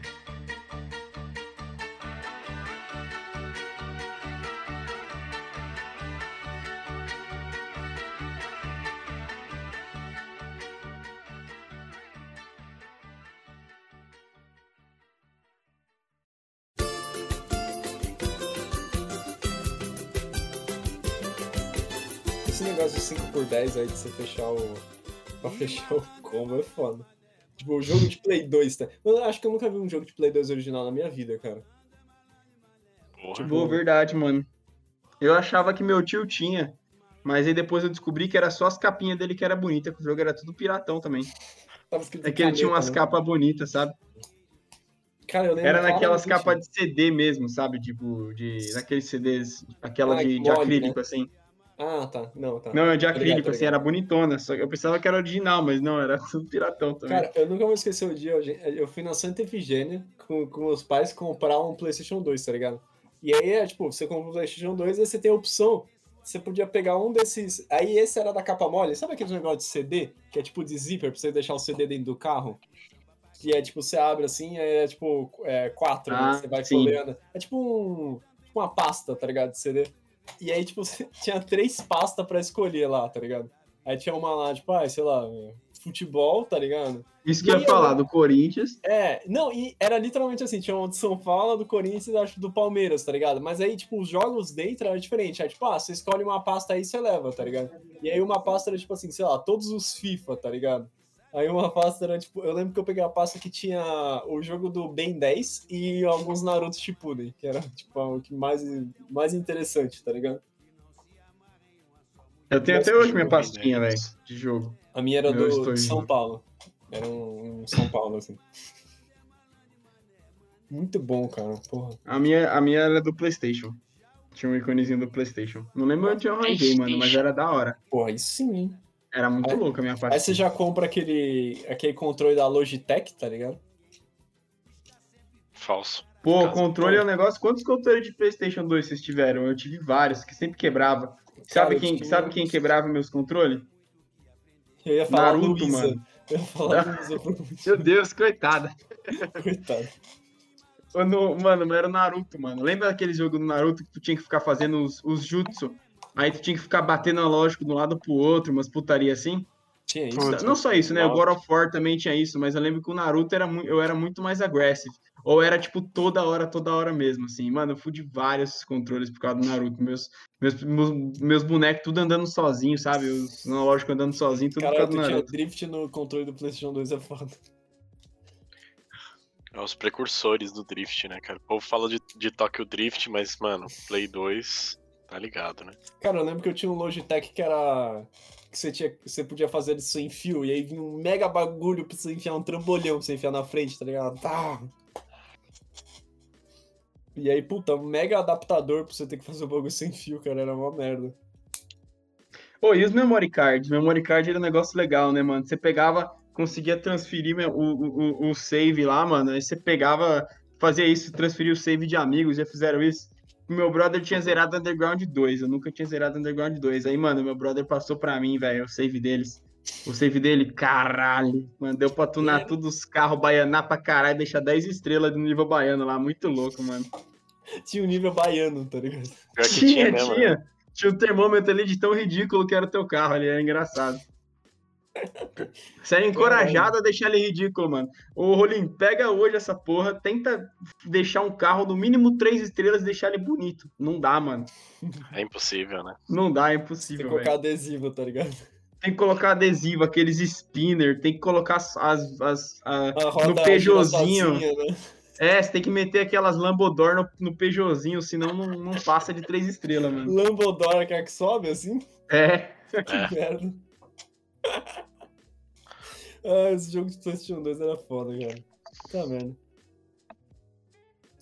10 aí de você fechar o. pra fechar o combo é foda. Tipo, o jogo de Play 2, tá? Eu acho que eu nunca vi um jogo de Play 2 original na minha vida, cara. Porra. Boa, verdade, mano. Eu achava que meu tio tinha, mas aí depois eu descobri que era só as capinhas dele que era bonita, que o jogo era tudo piratão também. Tava É que ele tinha umas né? capas bonitas, sabe? Cara, eu lembro Era naquelas capas de CD mesmo, sabe? Tipo, de. Naqueles CDs, aquela Ah, de, de acrílico, né? assim. Ah, tá. Não, tá. Não, é de ligado, acrílico, tô assim, ligado. era bonitona. Só eu pensava que era original, mas não, era tudo piratão também. Cara, eu nunca vou esquecer o dia. Eu fui na Santa Efigênia com, com meus pais comprar um PlayStation 2, tá ligado? E aí é tipo, você compra o PlayStation 2 e você tem a opção. Você podia pegar um desses. Aí esse era da capa mole. Sabe aquele negócio de CD? Que é tipo de zíper pra você deixar o CD dentro do carro? Que é tipo, você abre assim, é tipo é, quatro, né? Ah, Você vai sim. folheando. É tipo um. Tipo uma pasta, tá ligado? De CD. E aí, tipo, você tinha três pastas pra escolher lá, tá ligado? Aí tinha uma lá, tipo, ah, sei lá, futebol, tá ligado? Isso que E ia falar, do Corinthians. É, não, e era literalmente assim, tinha uma do São Paulo, do Corinthians e acho do Palmeiras, tá ligado? Mas aí, tipo, os jogos dentro era diferente. Aí, tipo, ah, você escolhe uma pasta aí, você leva, tá ligado? E aí uma pasta era, tipo assim, sei lá, todos os FIFA, tá ligado? Aí uma pasta era, tipo, eu lembro que eu peguei a pasta que tinha o jogo do Ben 10 e alguns Naruto Shippuden, que era, tipo, o que mais, mais interessante, tá ligado? Eu tenho até hoje minha pastinha, velho, de jogo. A minha era Meu do de São Paulo. Era um, um São Paulo, assim. Muito bom, cara, porra. A minha, a minha era do PlayStation. Tinha um iconezinho do PlayStation. Não lembro onde eu arranjei, mano, mas era da hora. Porra, aí sim, hein? Era muito Aí- louca a minha Aí pastinha. você já compra aquele, aquele controle da Logitech, tá ligado? Falso. Pô, Caso- controle é um negócio. Quantos controles de PlayStation 2 vocês tiveram? Eu tive vários, que sempre quebrava. Sabe, Cara, eu quem, tinha- sabe quem quebrava meus controles? Eu ia falar Naruto, Luísa. mano. Eu ia falar Luísa Meu Deus, coitada. Coitado. Ô, no- Mano, mas era o Naruto, mano. Lembra daquele jogo do Naruto que tu tinha que ficar fazendo os, os jutsu? Aí tu tinha que ficar batendo analógico de um lado pro outro, umas putaria assim? Tinha isso. Não só isso, né? O. God of War também tinha isso, mas eu lembro que o Naruto era eu era muito mais agressivo. Ou era, tipo, toda hora, toda hora mesmo, assim. Mano, eu fui de vários controles por causa do Naruto. Meus, meus, meus, meus bonecos tudo andando sozinho, sabe? Os analógicos andando sozinho, tudo por Cara, causa do tinha Naruto. drift no controle do PlayStation 2 é foda. É os precursores do Drift, né, cara? O povo fala de, de Tokyo Drift, mas, mano, Play 2, tá ligado, né? Cara, eu lembro que eu tinha um Logitech que era. que você, tinha, você podia fazer isso em fio, e aí vinha um mega bagulho pra você enfiar um trambolhão pra você enfiar na frente, tá ligado? Tá. E aí, puta, um mega adaptador pra você ter que fazer o bagulho sem fio, cara, era uma merda. Pô, e os memory cards? Memory card era um negócio legal, né, mano? Você pegava, conseguia transferir o, o- o save lá, mano. Aí você pegava, fazia isso, transferia o save de amigos, já fizeram isso. O meu brother tinha zerado Underground 2, eu nunca tinha zerado Underground 2. Aí, mano, meu brother passou pra mim, velho, o save deles. O save dele, caralho. Mano, deu pra tunar É. tudo os carros, baianar pra caralho, deixar 10 estrelas no nível baiano lá. Muito louco, mano. Tinha um nível baiano, tá ligado? Tinha, tinha, mesmo, né? tinha. Tinha um termômetro ali de tão ridículo que era o teu carro ali, era engraçado. Você era encorajado a deixar ele ridículo, mano. Ô, Rolim, pega hoje essa porra, tenta deixar um carro no mínimo três estrelas e deixar ele bonito. Não dá, mano. É impossível, né? Não dá, é Tem que impossível, colocar velho. adesivo, tá ligado? Tem que colocar adesivo, aqueles spinner, tem que colocar as, as, as- a- no Peugeotzinho. né? É, você tem que meter aquelas Lambodor no, no Peugeotzinho, senão não, não passa de três estrelas, mano. Lambodora que é que sobe assim? É. Que merda. ah, esse jogo de PlayStation 2 era foda, cara. Tá merda.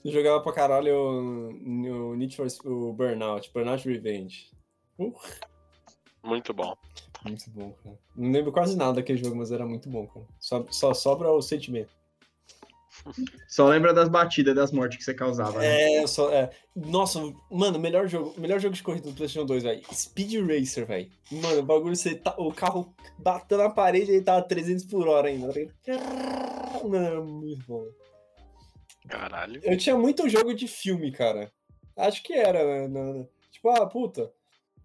Eu jogava pra caralho o, o Need for o Burnout, Burnout Revenge. Muito bom. Muito bom, cara. Não lembro quase nada daquele jogo, mas era muito bom, cara. Só, só sobra o sentimento. Só lembra das batidas, das mortes que você causava, né? É, só. É. Nossa, mano, melhor jogo, melhor jogo de corrida do PlayStation 2, velho. Speed Racer, velho. Mano, o bagulho, você tá, o carro bateu na parede e ele tava 300 por hora ainda. Mano, era muito bom. Caralho. Eu tinha muito jogo de filme, cara. Acho que era, né? Tipo, ah, puta.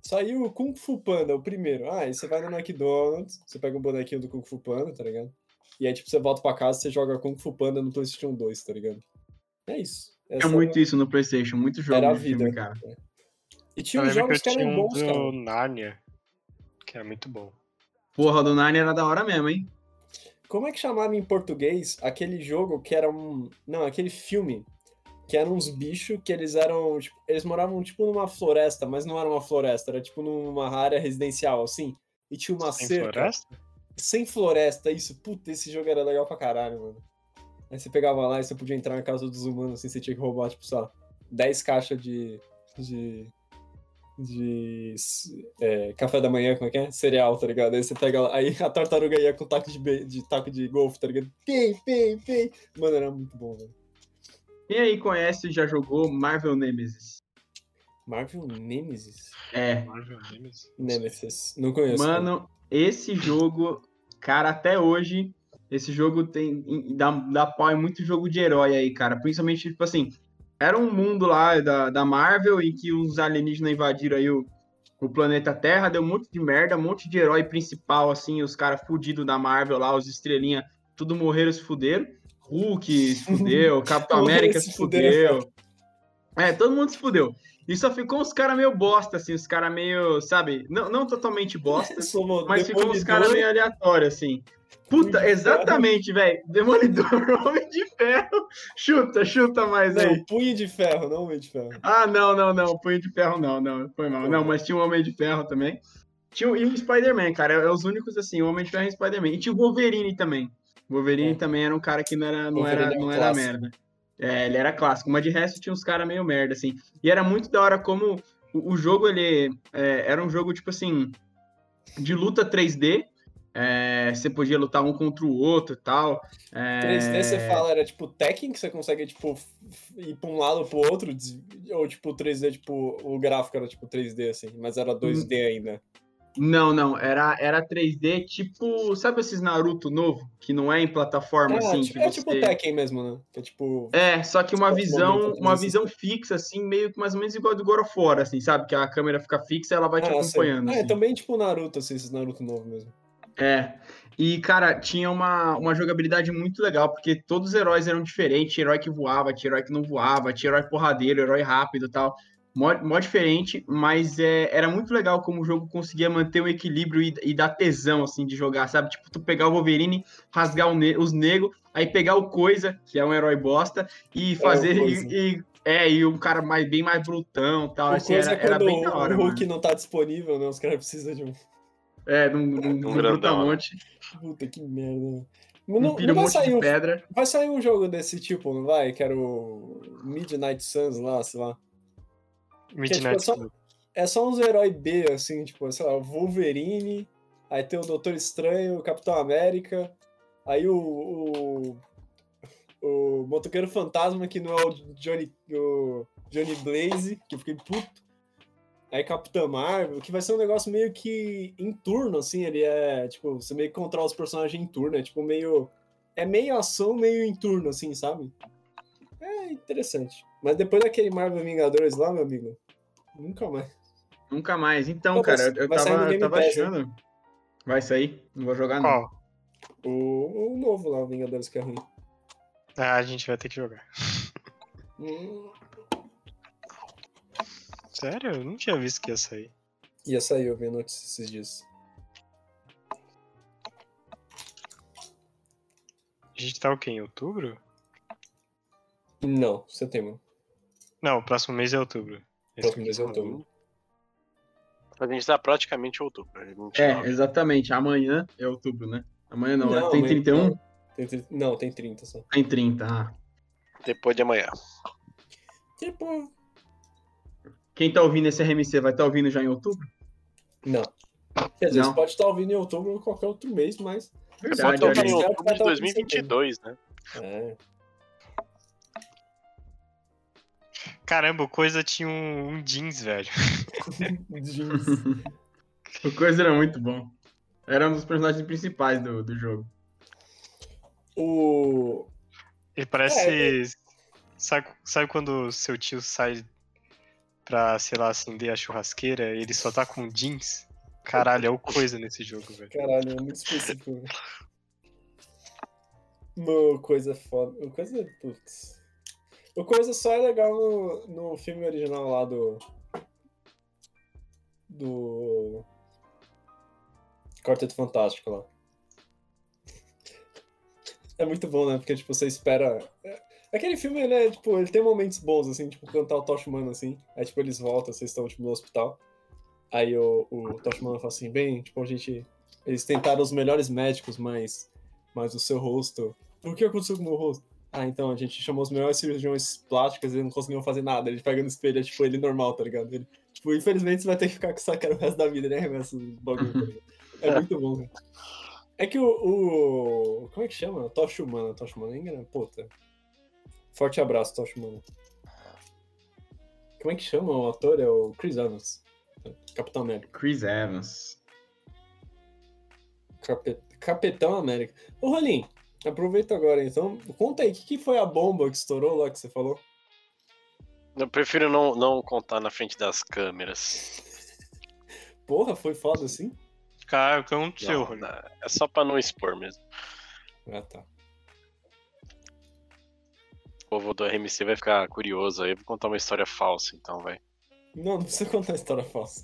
Saiu o Kung Fu Panda, o primeiro. Ah, aí você vai no McDonald's, você pega um bonequinho do Kung Fu Panda, tá ligado? E aí, tipo, você volta pra casa e você joga Kung Fu Panda no PlayStation 2, tá ligado? É isso. Tinha Essa muito isso no Playstation, muito jogo era a de filme, vida. cara. E tinha uns jogos que eram um bons, do cara. Narnia, que era muito bom. Porra, do Narnia era da hora mesmo, hein? Como é que chamava em português aquele jogo que era um. Não, aquele filme. Que eram uns bichos que eles eram. tipo, eles moravam tipo numa floresta, mas não era uma floresta, era tipo numa área residencial, assim. E tinha uma Sem cerca. floresta? Sem floresta, isso. Puta, esse jogo era legal pra caralho, mano. Aí você pegava lá e você podia entrar na casa dos humanos, assim, você tinha que roubar, tipo, sei lá, 10 caixas de. de. de. é, café da manhã, como é que é? Cereal, tá ligado? Aí você pega lá. Aí a tartaruga ia com taco de, be- de taco de golfe, tá ligado? Pim, pim, pim. Mano, era muito bom, velho. Quem aí conhece e já jogou Marvel Nemesis? Marvel Nemesis? É. Marvel Nemesis? Nemesis. Não conheço. cara. Mano, esse jogo, cara, até hoje, esse jogo tem dá, dá pau em muito jogo de herói aí, cara. Principalmente, tipo assim, era um mundo lá da, da Marvel em que os alienígenas invadiram aí o, o planeta Terra, deu um monte de merda, um monte de herói principal, assim, os caras fudidos da Marvel lá, os estrelinha, tudo morreram, se fuderam. Hulk se fudeu, Capitão América se fudeu. É, todo mundo se fudeu. E só ficou uns caras meio bosta, assim, os caras meio, sabe, não, não totalmente bosta, mas ficou uns caras meio aleatórios, assim. Puta, exatamente, velho. Demolidor, Homem de Ferro. Chuta, chuta mais aí. Não, punho de ferro, não homem de ferro. Ah, não, não, não. Punho de Ferro não, não. Foi mal. Não, mas tinha o Homem de Ferro também. Tinha, e o Spider-Man, cara. É, os únicos, assim, o Homem de Ferro e Spider-Man. E tinha o Wolverine também. O Wolverine É. também era um cara que não era, não Wolverine era, é um não era merda. É, ele era clássico. Mas de resto tinha uns caras meio merda, assim. E era muito da hora como o, o jogo, ele é, era um jogo, tipo assim, de luta 3D. É, você podia lutar um contra o outro e tal. É, 3D você fala, era tipo Tekken, que você consegue, tipo, ir pra um lado ou pro outro, ou tipo 3D, tipo, o gráfico era tipo 3D, assim, mas era 2D ainda. Não, não. Era, era 3D, tipo. Sabe esses Naruto novo? Que não é em plataforma, Ah, assim? tipo- que é você... tipo Tekken mesmo, né? Que é tipo. É, só que uma Tipo, visão, uma visão fixa, assim, meio que mais ou menos igual do God of War, assim, sabe? Que a câmera fica fixa e ela vai te Ah, sei. acompanhando. É assim. também tipo Naruto, assim, esses Naruto novo mesmo. É. E, cara, tinha uma, uma jogabilidade muito legal, porque todos os heróis eram diferentes. Herói que voava, tinha herói que não voava, tinha herói porradeiro, herói rápido e tal. Mó, mó diferente, mas é, era muito legal como o jogo conseguia manter o equilíbrio e, e dar tesão, assim, de jogar, sabe? Tipo, tu pegar o Wolverine, rasgar o ne- os negros, aí pegar o Coisa, que é um herói bosta, e fazer... o Coisa. e, e- é, e um cara mais, bem mais brutão e tal. O Assim, coisa era, é era bem da hora, o Hulk mano. não tá disponível, né? Os caras precisam de um. É, num, num, num grandão, brutamonte, Puta que merda. né? um Não, não um vai monte sair de um pedra. Vai sair um jogo desse tipo, não vai? Que era o Midnight Suns lá, sei lá. Midnight só- Club. É só uns heróis B, assim, tipo, sei lá, o Wolverine, aí tem o Doutor Estranho, o Capitão América, aí o. o, o Motoqueiro Fantasma, que não é o Johnny, o Johnny Blaze, que eu fiquei puto. Aí Capitã Marvel, que vai ser um negócio meio que em turno, assim, ele é, tipo, você meio que controla os personagens em turno, é tipo meio. É meio ação, meio em turno, assim, sabe? É interessante. Mas depois daquele Marvel Vingadores lá, meu amigo, nunca mais. Nunca mais. Então, Pô, cara, eu, tava, eu tava Pass, hein? achando. Vai sair? Não vou jogar, não. Qual? O, o novo lá, o Vingadores que é ruim. Ah, a gente vai ter que jogar. Hum, Sério? Eu não tinha visto que ia sair. ia sair, eu vi a notícia esses dias. A gente tá o quê? Em outubro? Não, setembro. Não, o próximo mês é outubro. Esse Próximo mês é outubro. A gente tá praticamente outubro. É, 29. exatamente. Amanhã é outubro, né? Amanhã não, né? Não, tem mas- 31? não. Tem, tri- não, tem 30 só. Tem 30. Ah. Depois de amanhã. Tipo, Quem tá ouvindo esse RMC vai estar ouvindo já em outubro? Não. Quer dizer, Não. você pode estar ouvindo em outubro ou qualquer outro mês, mas. Verdade, eu olha vi em outubro de tá 2022, né? É. Caramba, o Coisa tinha um, um jeans, velho. Jeans. O Coisa era muito bom. Era um dos personagens principais do, do jogo. o. Ele parece. Sabe, sabe quando seu tio sai pra, sei lá, acender a churrasqueira e ele só tá com jeans? Caralho, é o Coisa nesse jogo, velho. Caralho, é muito específico. né? No coisa foda. O coisa. Putz. O coisa só é legal no, no filme original lá do. Do. Quarteto Fantástico lá. É muito bom, né? Porque, tipo, você espera. é- Aquele filme, ele é, tipo, ele tem momentos bons, assim, tipo, cantar o Tosh assim. Aí, tipo, eles voltam, vocês estão, tipo, no hospital. Aí o, o fala assim, bem, tipo, a gente. Eles tentaram os melhores médicos, mas. Mas o seu rosto. O que aconteceu com o meu rosto? Ah, então, a gente chamou os melhores cirurgiões plásticos e eles não conseguiam fazer nada. Ele pega no espelho, é tipo ele normal, tá ligado? Ele, tipo, infelizmente você vai ter que ficar com essa cara o resto da vida, né? Arremessa os bagulho, tá ligado? É muito bom, cara. É que o, o. Como é que chama? Tocha Humana. Tocha Humana é. Puta. Forte abraço, Tocha Humana. Como é que chama o ator? É o Chris Evans. Capitão América. Chris Evans. Cape- Capitão América. Ô, Rolim, aproveita agora então. Conta aí, o que, que foi a bomba que estourou lá que você falou? Eu prefiro não, não contar na frente das câmeras. Porra, foi foda assim? Cara, o que aconteceu, Não, é só pra não expor mesmo. Ah, tá. O povo do RMC vai ficar curioso aí. Eu vou contar uma história falsa, então, vai. Não, não precisa contar história falsa.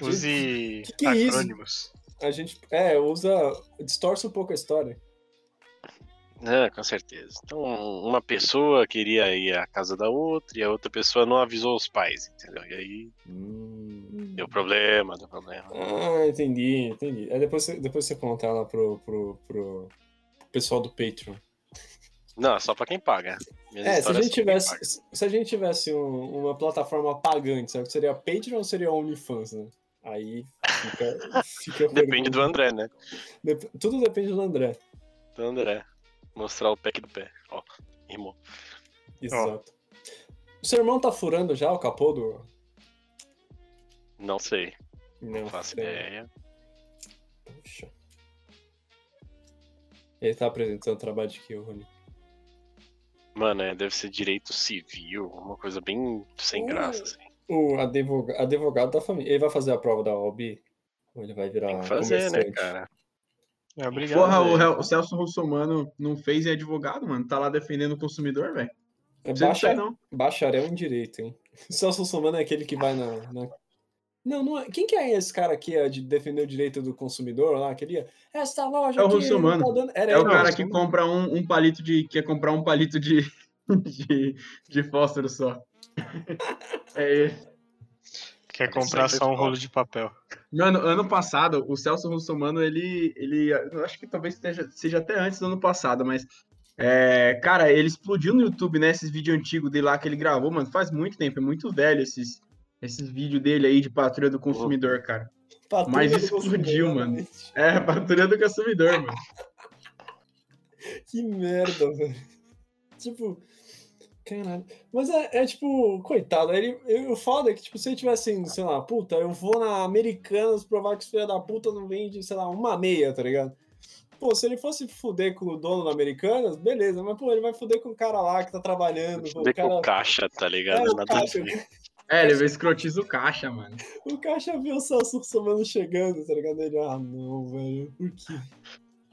Use Que que é isso? acrônimos. A gente, é, usa, distorce um pouco a história. É, com certeza. Então, uma pessoa queria ir à casa da outra e a outra pessoa não avisou os pais, entendeu? E aí deu problema, deu problema. Ah, entendi, entendi. Aí depois, você- depois você conta ela pro, pro, pro pessoal do Patreon. Não, é só pra quem paga. É, se a gente tivesse, se a gente tivesse um- uma plataforma pagante, sabe? Seria Patreon ou seria OnlyFans, né? Aí fica. fica. Depende do. André, né? Dep- Tudo depende do André. Do André. Mostrar o pack do pé. Ó, rimou. Exato. O seu irmão tá furando já o capô do. Não sei. Não, Não faço é. ideia. Puxa. Ele tá apresentando o trabalho de que, Rony? Mano, é, deve ser direito civil, uma coisa bem sem Uh. graça, assim. O advoga- advogado da família. Ele vai fazer a prova da OB? Ou ele vai virar Tem que fazer, né, cara? É, obrigado. Porra, o, o Celso Russomano não fez e é advogado, mano. Tá lá defendendo o consumidor, velho. É baixa- não. Bacharel em direito, hein? O Celso Russomano é aquele que vai na, na- Não, não é. Quem que é esse cara aqui é de defender o direito do consumidor lá? Queria. Essa loja É o aqui Russomano. tá dando... Era É o cara que compra um, um palito de. Quer comprar um palito de. de, de fósforo só. É ele. Quer comprar só um rolo de papel. Mano, ano passado, o Celso Russomano, ele. ele eu acho que talvez esteja, seja até antes do ano passado, mas. é, cara, ele explodiu no YouTube, né? Esses vídeos antigos dele lá que ele gravou, mano. Faz muito tempo, é muito velho esses, esses vídeos dele aí de patrulha do consumidor, cara. Patrulha Mas do explodiu, mano. né? É, patrulha do consumidor, mano. Que merda, velho. Tipo. Caralho. Mas é, é, tipo, coitado. Ele, eu, o foda é que, tipo, se ele tivesse assim, sei lá, puta, eu vou na Americanas provar que os filha da puta não vende, sei lá, uma meia, tá ligado? Pô, se ele fosse fuder com o dono da Americanas, beleza, mas, pô, ele vai fuder com o cara lá que tá trabalhando. Fuder o cara. com caixa, tá ligado? É, o caixa. É, ele escrotiza o caixa, mano. O caixa viu o Celso chegando, tá ligado? Ele, ah, não, velho, por quê?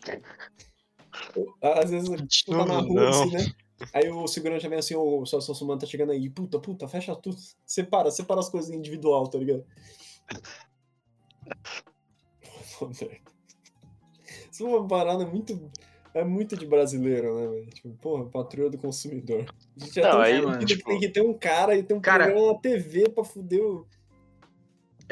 Às vezes, tipo, tá na rua, assim, né? Aí o segurança vem assim, o Celso Russomano tá chegando aí, puta, puta, fecha tudo. Separa, separa as coisas individual, tá ligado? Isso é uma parada muito... É muito de brasileiro, né, velho? Tipo, porra, patrulha do consumidor. A gente é Não, tão aí, que tipo- tem que ter um cara e ter um Cara- programa na TV pra fuder o...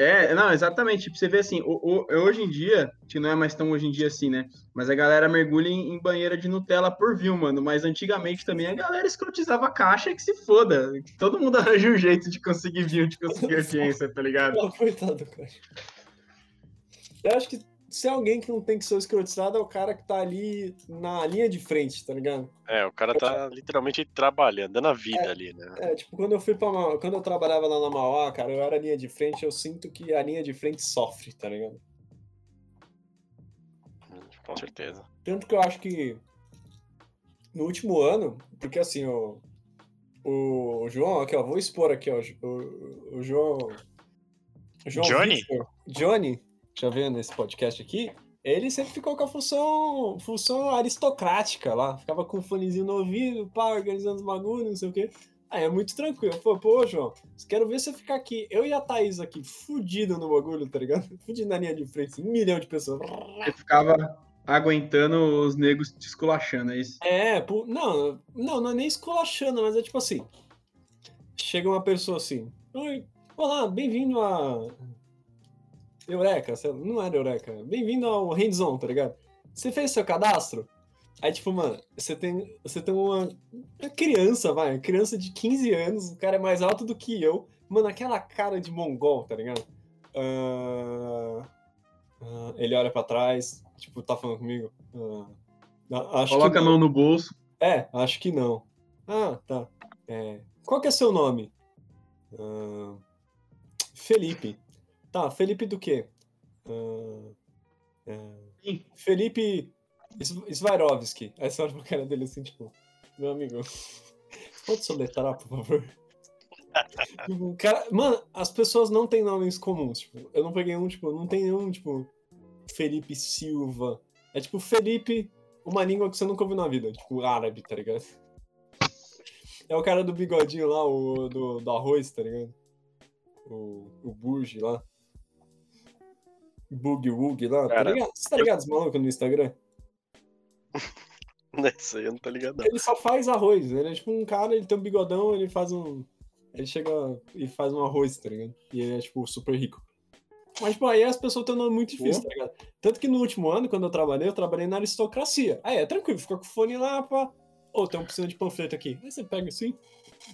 É, não, exatamente. Tipo, você vê assim, o, o- hoje em dia, que não é mais tão hoje em dia assim, né? Mas a galera mergulha em, em banheira de Nutella por view, mano. Mas antigamente também a galera escrotizava a caixa que se foda. Todo mundo arranja um jeito de conseguir view, de conseguir audiência, tá ligado? Oh, coitado, cara. Eu acho que se é alguém que não tem que ser escrotizado, é o cara que tá ali na linha de frente, tá ligado? É, o cara tá literalmente trabalhando, dando a vida ali, né? É, tipo, quando eu fui pra Mauá, quando eu trabalhava lá na Mauá, cara, eu era linha de frente, eu sinto que a linha de frente sofre, tá ligado? Com certeza. Tanto que eu acho que no último ano, porque assim, o, o João, aqui, ó, vou expor aqui, ó, o, o João. João Johnny? Victor, Johnny, já vendo nesse podcast aqui, ele sempre ficou com a função, função aristocrática lá, ficava com o fonezinho no ouvido, pá, organizando os bagulhos, não sei o quê. Aí é muito tranquilo. Pô, pô, João, quero ver você ficar aqui, eu e a Thaís aqui, fudido no bagulho, tá ligado? Fudido na linha de frente, assim, um milhão de pessoas. Ele ficava aguentando os negros te esculachando, é isso? É, pô, não, não, não é nem esculachando, mas é tipo assim. Chega uma pessoa assim. Oi, olá, bem-vindo a. Eureka, não era Eureka. Bem-vindo ao Hands-On, tá ligado? Você fez seu cadastro? Aí, tipo, mano, você tem, você tem uma, uma criança, vai, uma criança de 15 anos, o cara é mais alto do que eu. Mano, aquela cara de mongol, tá ligado? Ah, ah, ele olha pra trás, tipo, tá falando comigo. Acho Coloca a mão no bolso. É, acho que não. Ah, tá. É, Qual que é seu nome? Felipe. Tá, Felipe do quê? É, Sim. Felipe Sv- Swarovski. Aí você olha pra cara dele assim, tipo, meu amigo, pode soletrar, por favor? Tipo, cara, mano, as pessoas não têm nomes comuns. Tipo, eu não peguei um, tipo, não tem nenhum, tipo, Felipe Silva. É tipo Felipe, uma língua que você nunca ouviu na vida, tipo árabe, tá ligado? É o cara do bigodinho lá, o do, do arroz, tá ligado? O, o Burge lá. Boogie Woogie lá, tá Cara, ligado? Você tá ligado, esse maluco no Instagram? Nessa aí eu não tô ligado. não. Ele só faz arroz. Ele é tipo um cara, ele tem um bigodão, ele faz um. Ele chega e faz um arroz, tá ligado? E ele é, tipo, super rico. Mas, tipo, aí as pessoas um nome muito difícil, tá ligado? Tanto que no último ano, quando eu trabalhei, eu trabalhei na aristocracia. Aí é tranquilo, fica com o fone lá, pá. Ô, tem um piscina de panfleto aqui. Aí você pega assim,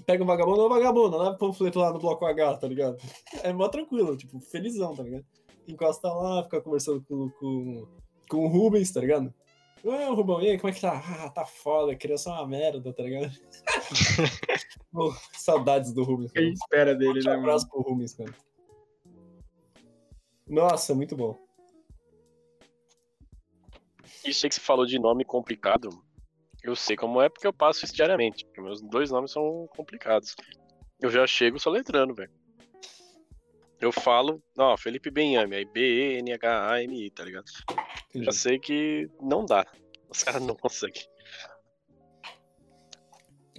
pega um vagabundo, ou vagabundo, leva o panfleto lá no bloco H, tá ligado? É mó tranquilo, tipo, felizão, tá ligado? Encosta lá, fica conversando com, com, com o Rubens, tá ligado? Ué, Rubão, e aí, como é que tá? Ah, tá foda, criança é uma merda, tá ligado? Pô, saudades do Rubens. O que a gente espera dele, né, mano? abraço pro Rubens, cara. Nossa, muito bom. Isso aí que você falou de nome complicado, eu sei como é porque eu passo isso diariamente. Meus dois nomes são complicados. Eu já chego soletrando, velho. Eu falo, ó, Felipe Benhame, aí B-E-N-H-A-M-I, tá ligado? Eu já sei que não dá. Os caras não conseguem.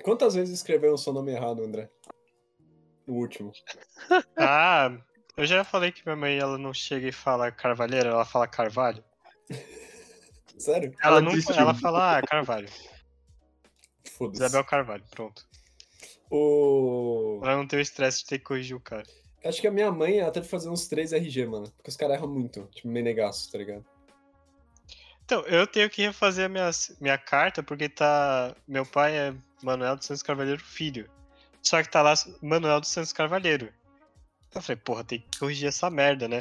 Quantas vezes escreveram o seu nome errado, André? O último. Ah, eu já falei que minha mãe ela não chega e fala Carvalheiro, ela fala Carvalho. Sério? Ela, Ela não, desistiu. ela fala ah, Carvalho. Foda-se. Isabel Carvalho, pronto. O... Ela não tem o estresse de ter que corrigir o cara. Acho que a minha mãe ela teve que fazer uns 3 RG, mano. Porque os caras erram muito. Tipo, menegaço, tá ligado? Então, eu tenho que refazer a minha, minha carta porque tá. Meu pai é Manuel dos Santos Carvalheiro Filho. Só que tá lá Manuel dos Santos Carvalheiro. Eu falei, porra, tem que corrigir essa merda, né?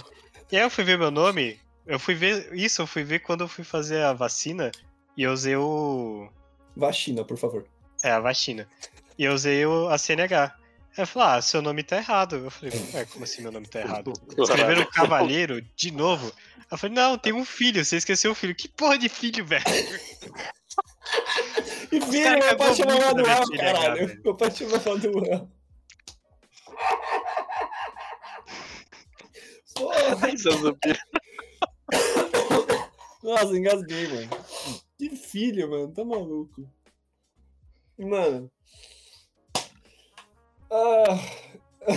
E aí eu fui ver meu nome. Eu fui ver. Isso eu fui ver quando eu fui fazer a vacina. E eu usei o. Vacina, por favor. É, a vacina. E eu usei o, a CNH. Eu falei, ah, seu nome tá errado. Eu falei, ué, como assim meu nome tá errado? Escreveram Cavaleiro de novo. Eu falei, não, tem um filho, você esqueceu o filho. Que porra de filho, velho? E filho, meu pai chama Manuel, caralho. Meu pai chama Manuel. Porra, nossa, engasguei, mano. Que filho, mano, tá maluco. Mano. Ah,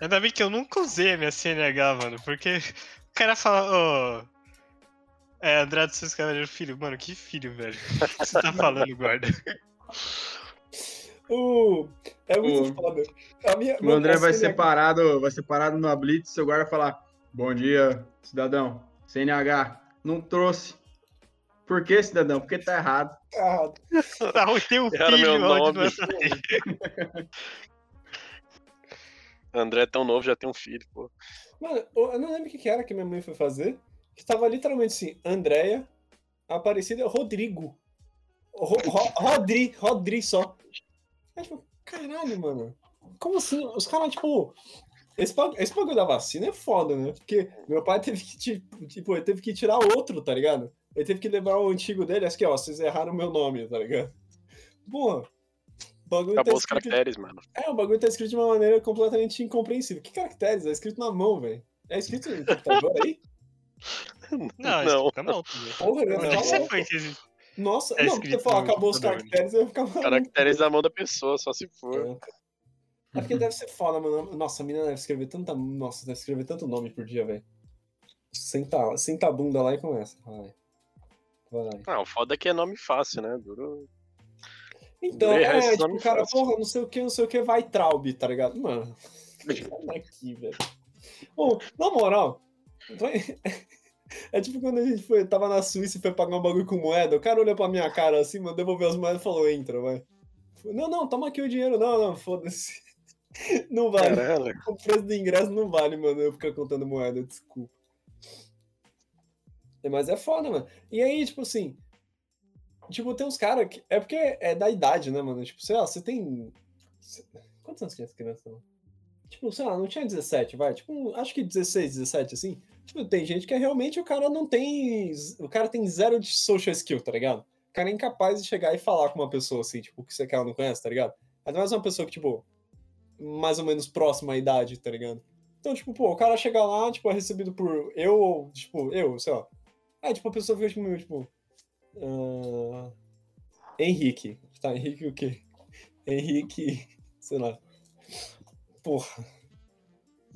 Ainda bem que eu nunca usei a minha CNH, mano, porque o cara fala, ô. é, André dos seus Cavaleiros, filho. Mano, que filho, velho? O que você tá falando, guarda? uh, é muito O- foda. A minha, O André vai CNH ser parado, vai ser parado numa blitz, seu guarda falar: Bom dia, cidadão. CNH, não trouxe. Por que, cidadão? Porque tá errado. Ah, Tá, tem um filho, meu nome. É André é tão novo, já tem um filho, pô. Mano, eu não lembro o que era que minha mãe foi fazer. que tava literalmente assim, Andréia, Aparecida, Rodrigo. Ro, Ro, Rodri, Rodri só. Aí, tipo, caralho, mano. Como assim? Os caras, tipo. Esse, bag- esse bagulho da vacina é foda, né? Porque meu pai teve que, tipo, ele teve que tirar outro, tá ligado? Ele teve que levar o antigo dele, acho que, ó, vocês erraram meu nome, tá ligado? Porra. Tá Acabou os escrito- caracteres, mano. É, o bagulho tá escrito de uma maneira completamente incompreensível. Que caracteres? É escrito na mão, velho. É escrito no computador aí? Não, Não. isso tá mal. Porra, é que falar, você foi Nossa, É não, porque você no acabou os né? caracteres, eu ia ficar maluco. Caracteres da mão da pessoa, só se for. É porque deve ser foda, mano. Nossa, a menina deve escrever tanta. Nossa, deve escrever tanto nome por dia, velho. Senta, senta a bunda lá e começa. Vai. Vai. Ah, o foda é que é nome fácil, né? Duro. Então, Errar é, esse tipo, nome cara, fácil. porra, não sei o que, não sei o que, vai Traub, tá ligado? Mano, sai daqui, velho. Ô, na moral, vai- é tipo quando a gente foi, tava na Suíça e foi pagar um bagulho com moeda, o cara olhou pra minha cara assim, mano, devolveu as moedas e falou, entra, vai. Não, não, toma aqui o dinheiro, não, não, foda-se. Não vale. Caralho. O preço do ingresso não vale, mano, eu ficar contando moeda, desculpa. É, Mas é foda, mano. E aí, tipo assim. Tipo, tem uns caras que. É porque é da idade, né, mano? Tipo, sei lá, você tem. Quantos anos tinha essa criança? Tipo, sei lá, não tinha 17, vai. Tipo, acho que 16, 17, assim. Tipo, tem gente que é realmente o cara não tem. O cara tem zero de social skill, tá ligado? O cara é incapaz de chegar e falar com uma pessoa assim, tipo, que você quer não conhece, tá ligado? Ainda mais uma pessoa que, tipo, mais ou menos próxima à idade, tá ligado? Então, tipo, pô, o cara chega lá, tipo, é recebido por eu tipo, eu, sei lá. Aí, tipo, a pessoa fica, tipo, meio, tipo... ah, Henrique. Tá, Henrique o quê? Henrique, sei lá. Porra.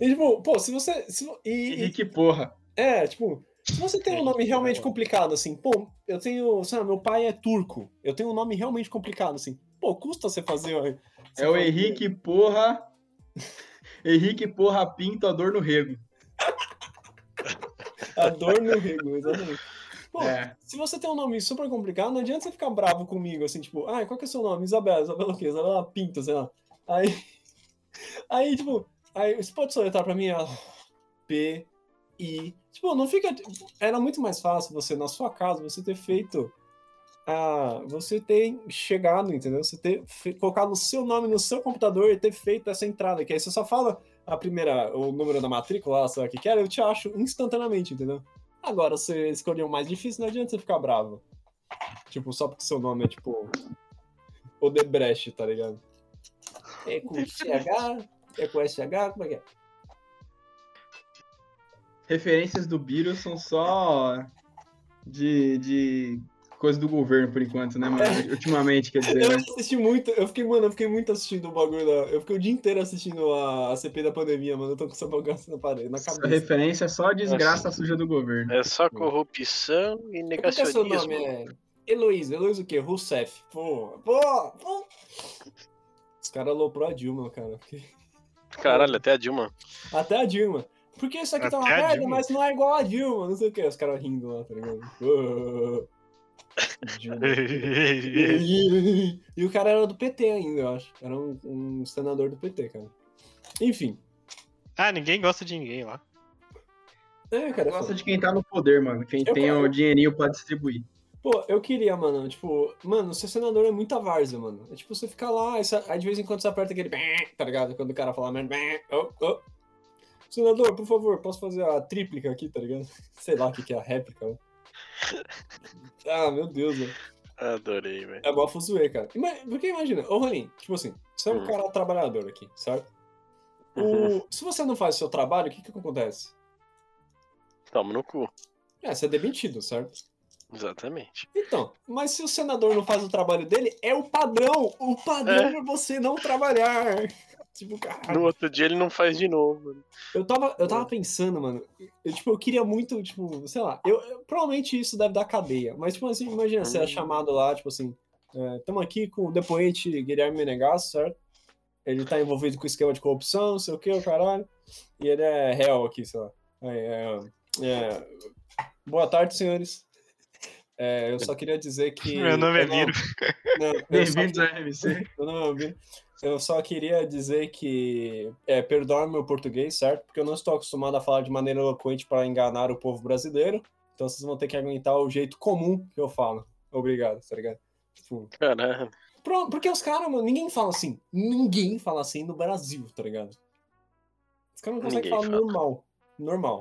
E, tipo, pô, se você... Se, e, Henrique, porra. é, tipo, se você tem um nome realmente complicado, assim, pô, eu tenho, sei lá, meu pai é turco, eu tenho um nome realmente complicado, assim, pô, custa você fazer... você É o Henrique, porra. Henrique, porra, pinto, a dor no rego. A dor no rego, exatamente. Pô, É. se você tem um nome super complicado, não adianta você ficar bravo comigo, assim, tipo, ah, qual que é o seu nome? Isabela, Isabela o quê? Isabela Pinto, sei lá. Aí, aí tipo, aí você pode soletrar pra mim a P, I. Tipo, não fica. Era muito mais fácil você, na sua casa, você ter feito. a você ter chegado, entendeu? Você ter fe- colocado o seu nome no seu computador e ter feito essa entrada, que aí você só fala a primeira, o número da matrícula, sei lá o que que era, eu te acho instantaneamente, entendeu? Agora, você escolheu o mais difícil, não adianta você ficar bravo. Tipo, só porque seu nome é tipo. Odebrecht, tá ligado? É com CH? É com SH? Como é que é? Referências do Beatles são só de, de coisa do governo, por enquanto, né, mano? Ultimamente, quer dizer, Eu né? assisti muito, eu fiquei, mano, eu fiquei muito assistindo o bagulho da. Eu fiquei o dia inteiro assistindo a, a CP da pandemia, mano. Eu tô com essa bagaça na parede, na Essa cabeça. referência é só desgraça suja do governo. É só corrupção e Por que seu negacionismo. nome é Heloísa? Heloísa o quê? Rousseff. Pô, pô, pô. Os caras aloprou a Dilma, cara. Caralho, até a Dilma. Até a Dilma. Porque isso aqui tá uma Até a merda, mas não é igual a Dilma, não sei o que. Os caras rindo lá, tá ligado? Dilma. E, e o cara era do PT ainda, eu acho. Era um, um senador do PT, cara. Enfim. ah, ninguém gosta de ninguém lá. É, cara. Gosta foda. de quem tá no poder, mano. Quem Eu tem quero- o dinheirinho pra distribuir. Pô, eu queria, mano, tipo, mano, ser senador é muita várzea, mano. É tipo, você fica lá, aí, você- aí de vez em quando você aperta aquele tá ligado? Quando o cara fala merda, oh, oh. Senador, por favor, posso fazer a tríplica aqui, tá ligado? Sei lá o que, que é a réplica. ó. Ah, meu Deus, velho. Adorei, velho. É mó fuzuê, cara. Porque imagina, ô Ronin, tipo assim, você é um Hum. cara trabalhador aqui, certo? O... Uhum. Se você não faz o seu trabalho, o que que acontece? Toma no cu. É, você é demitido, certo? Exatamente. Então, mas se o senador não faz o trabalho dele, é o padrão. O padrão é, você não trabalhar. Tipo, cara, No outro dia ele não faz de novo. eu tava, eu tava pensando, mano. Eu, tipo, eu queria muito, tipo, sei lá, eu, eu- provavelmente isso deve dar cadeia. Mas, tipo assim, imagina, você é Hum. chamado lá, tipo assim, estamos aqui com o depoente Guilherme Menegasso, certo? Ele tá envolvido com esquema de corrupção, não sei o que, o caralho. E ele é réu aqui, sei lá. Aí, é, é, boa tarde, senhores. É, eu só queria dizer que. Meu nome é só Bem-vindos ao RMC. Eu não ouvi. Eu só queria dizer que, é, perdoe meu português, certo? Porque eu não estou acostumado a falar de maneira eloquente para enganar o povo brasileiro. Então vocês vão ter que aguentar o jeito comum que eu falo. Obrigado, tá ligado? Tipo, pro- porque os caras, mano, ninguém fala assim. Ninguém fala assim no Brasil, tá ligado? Os caras não conseguem falar fala. normal. Normal.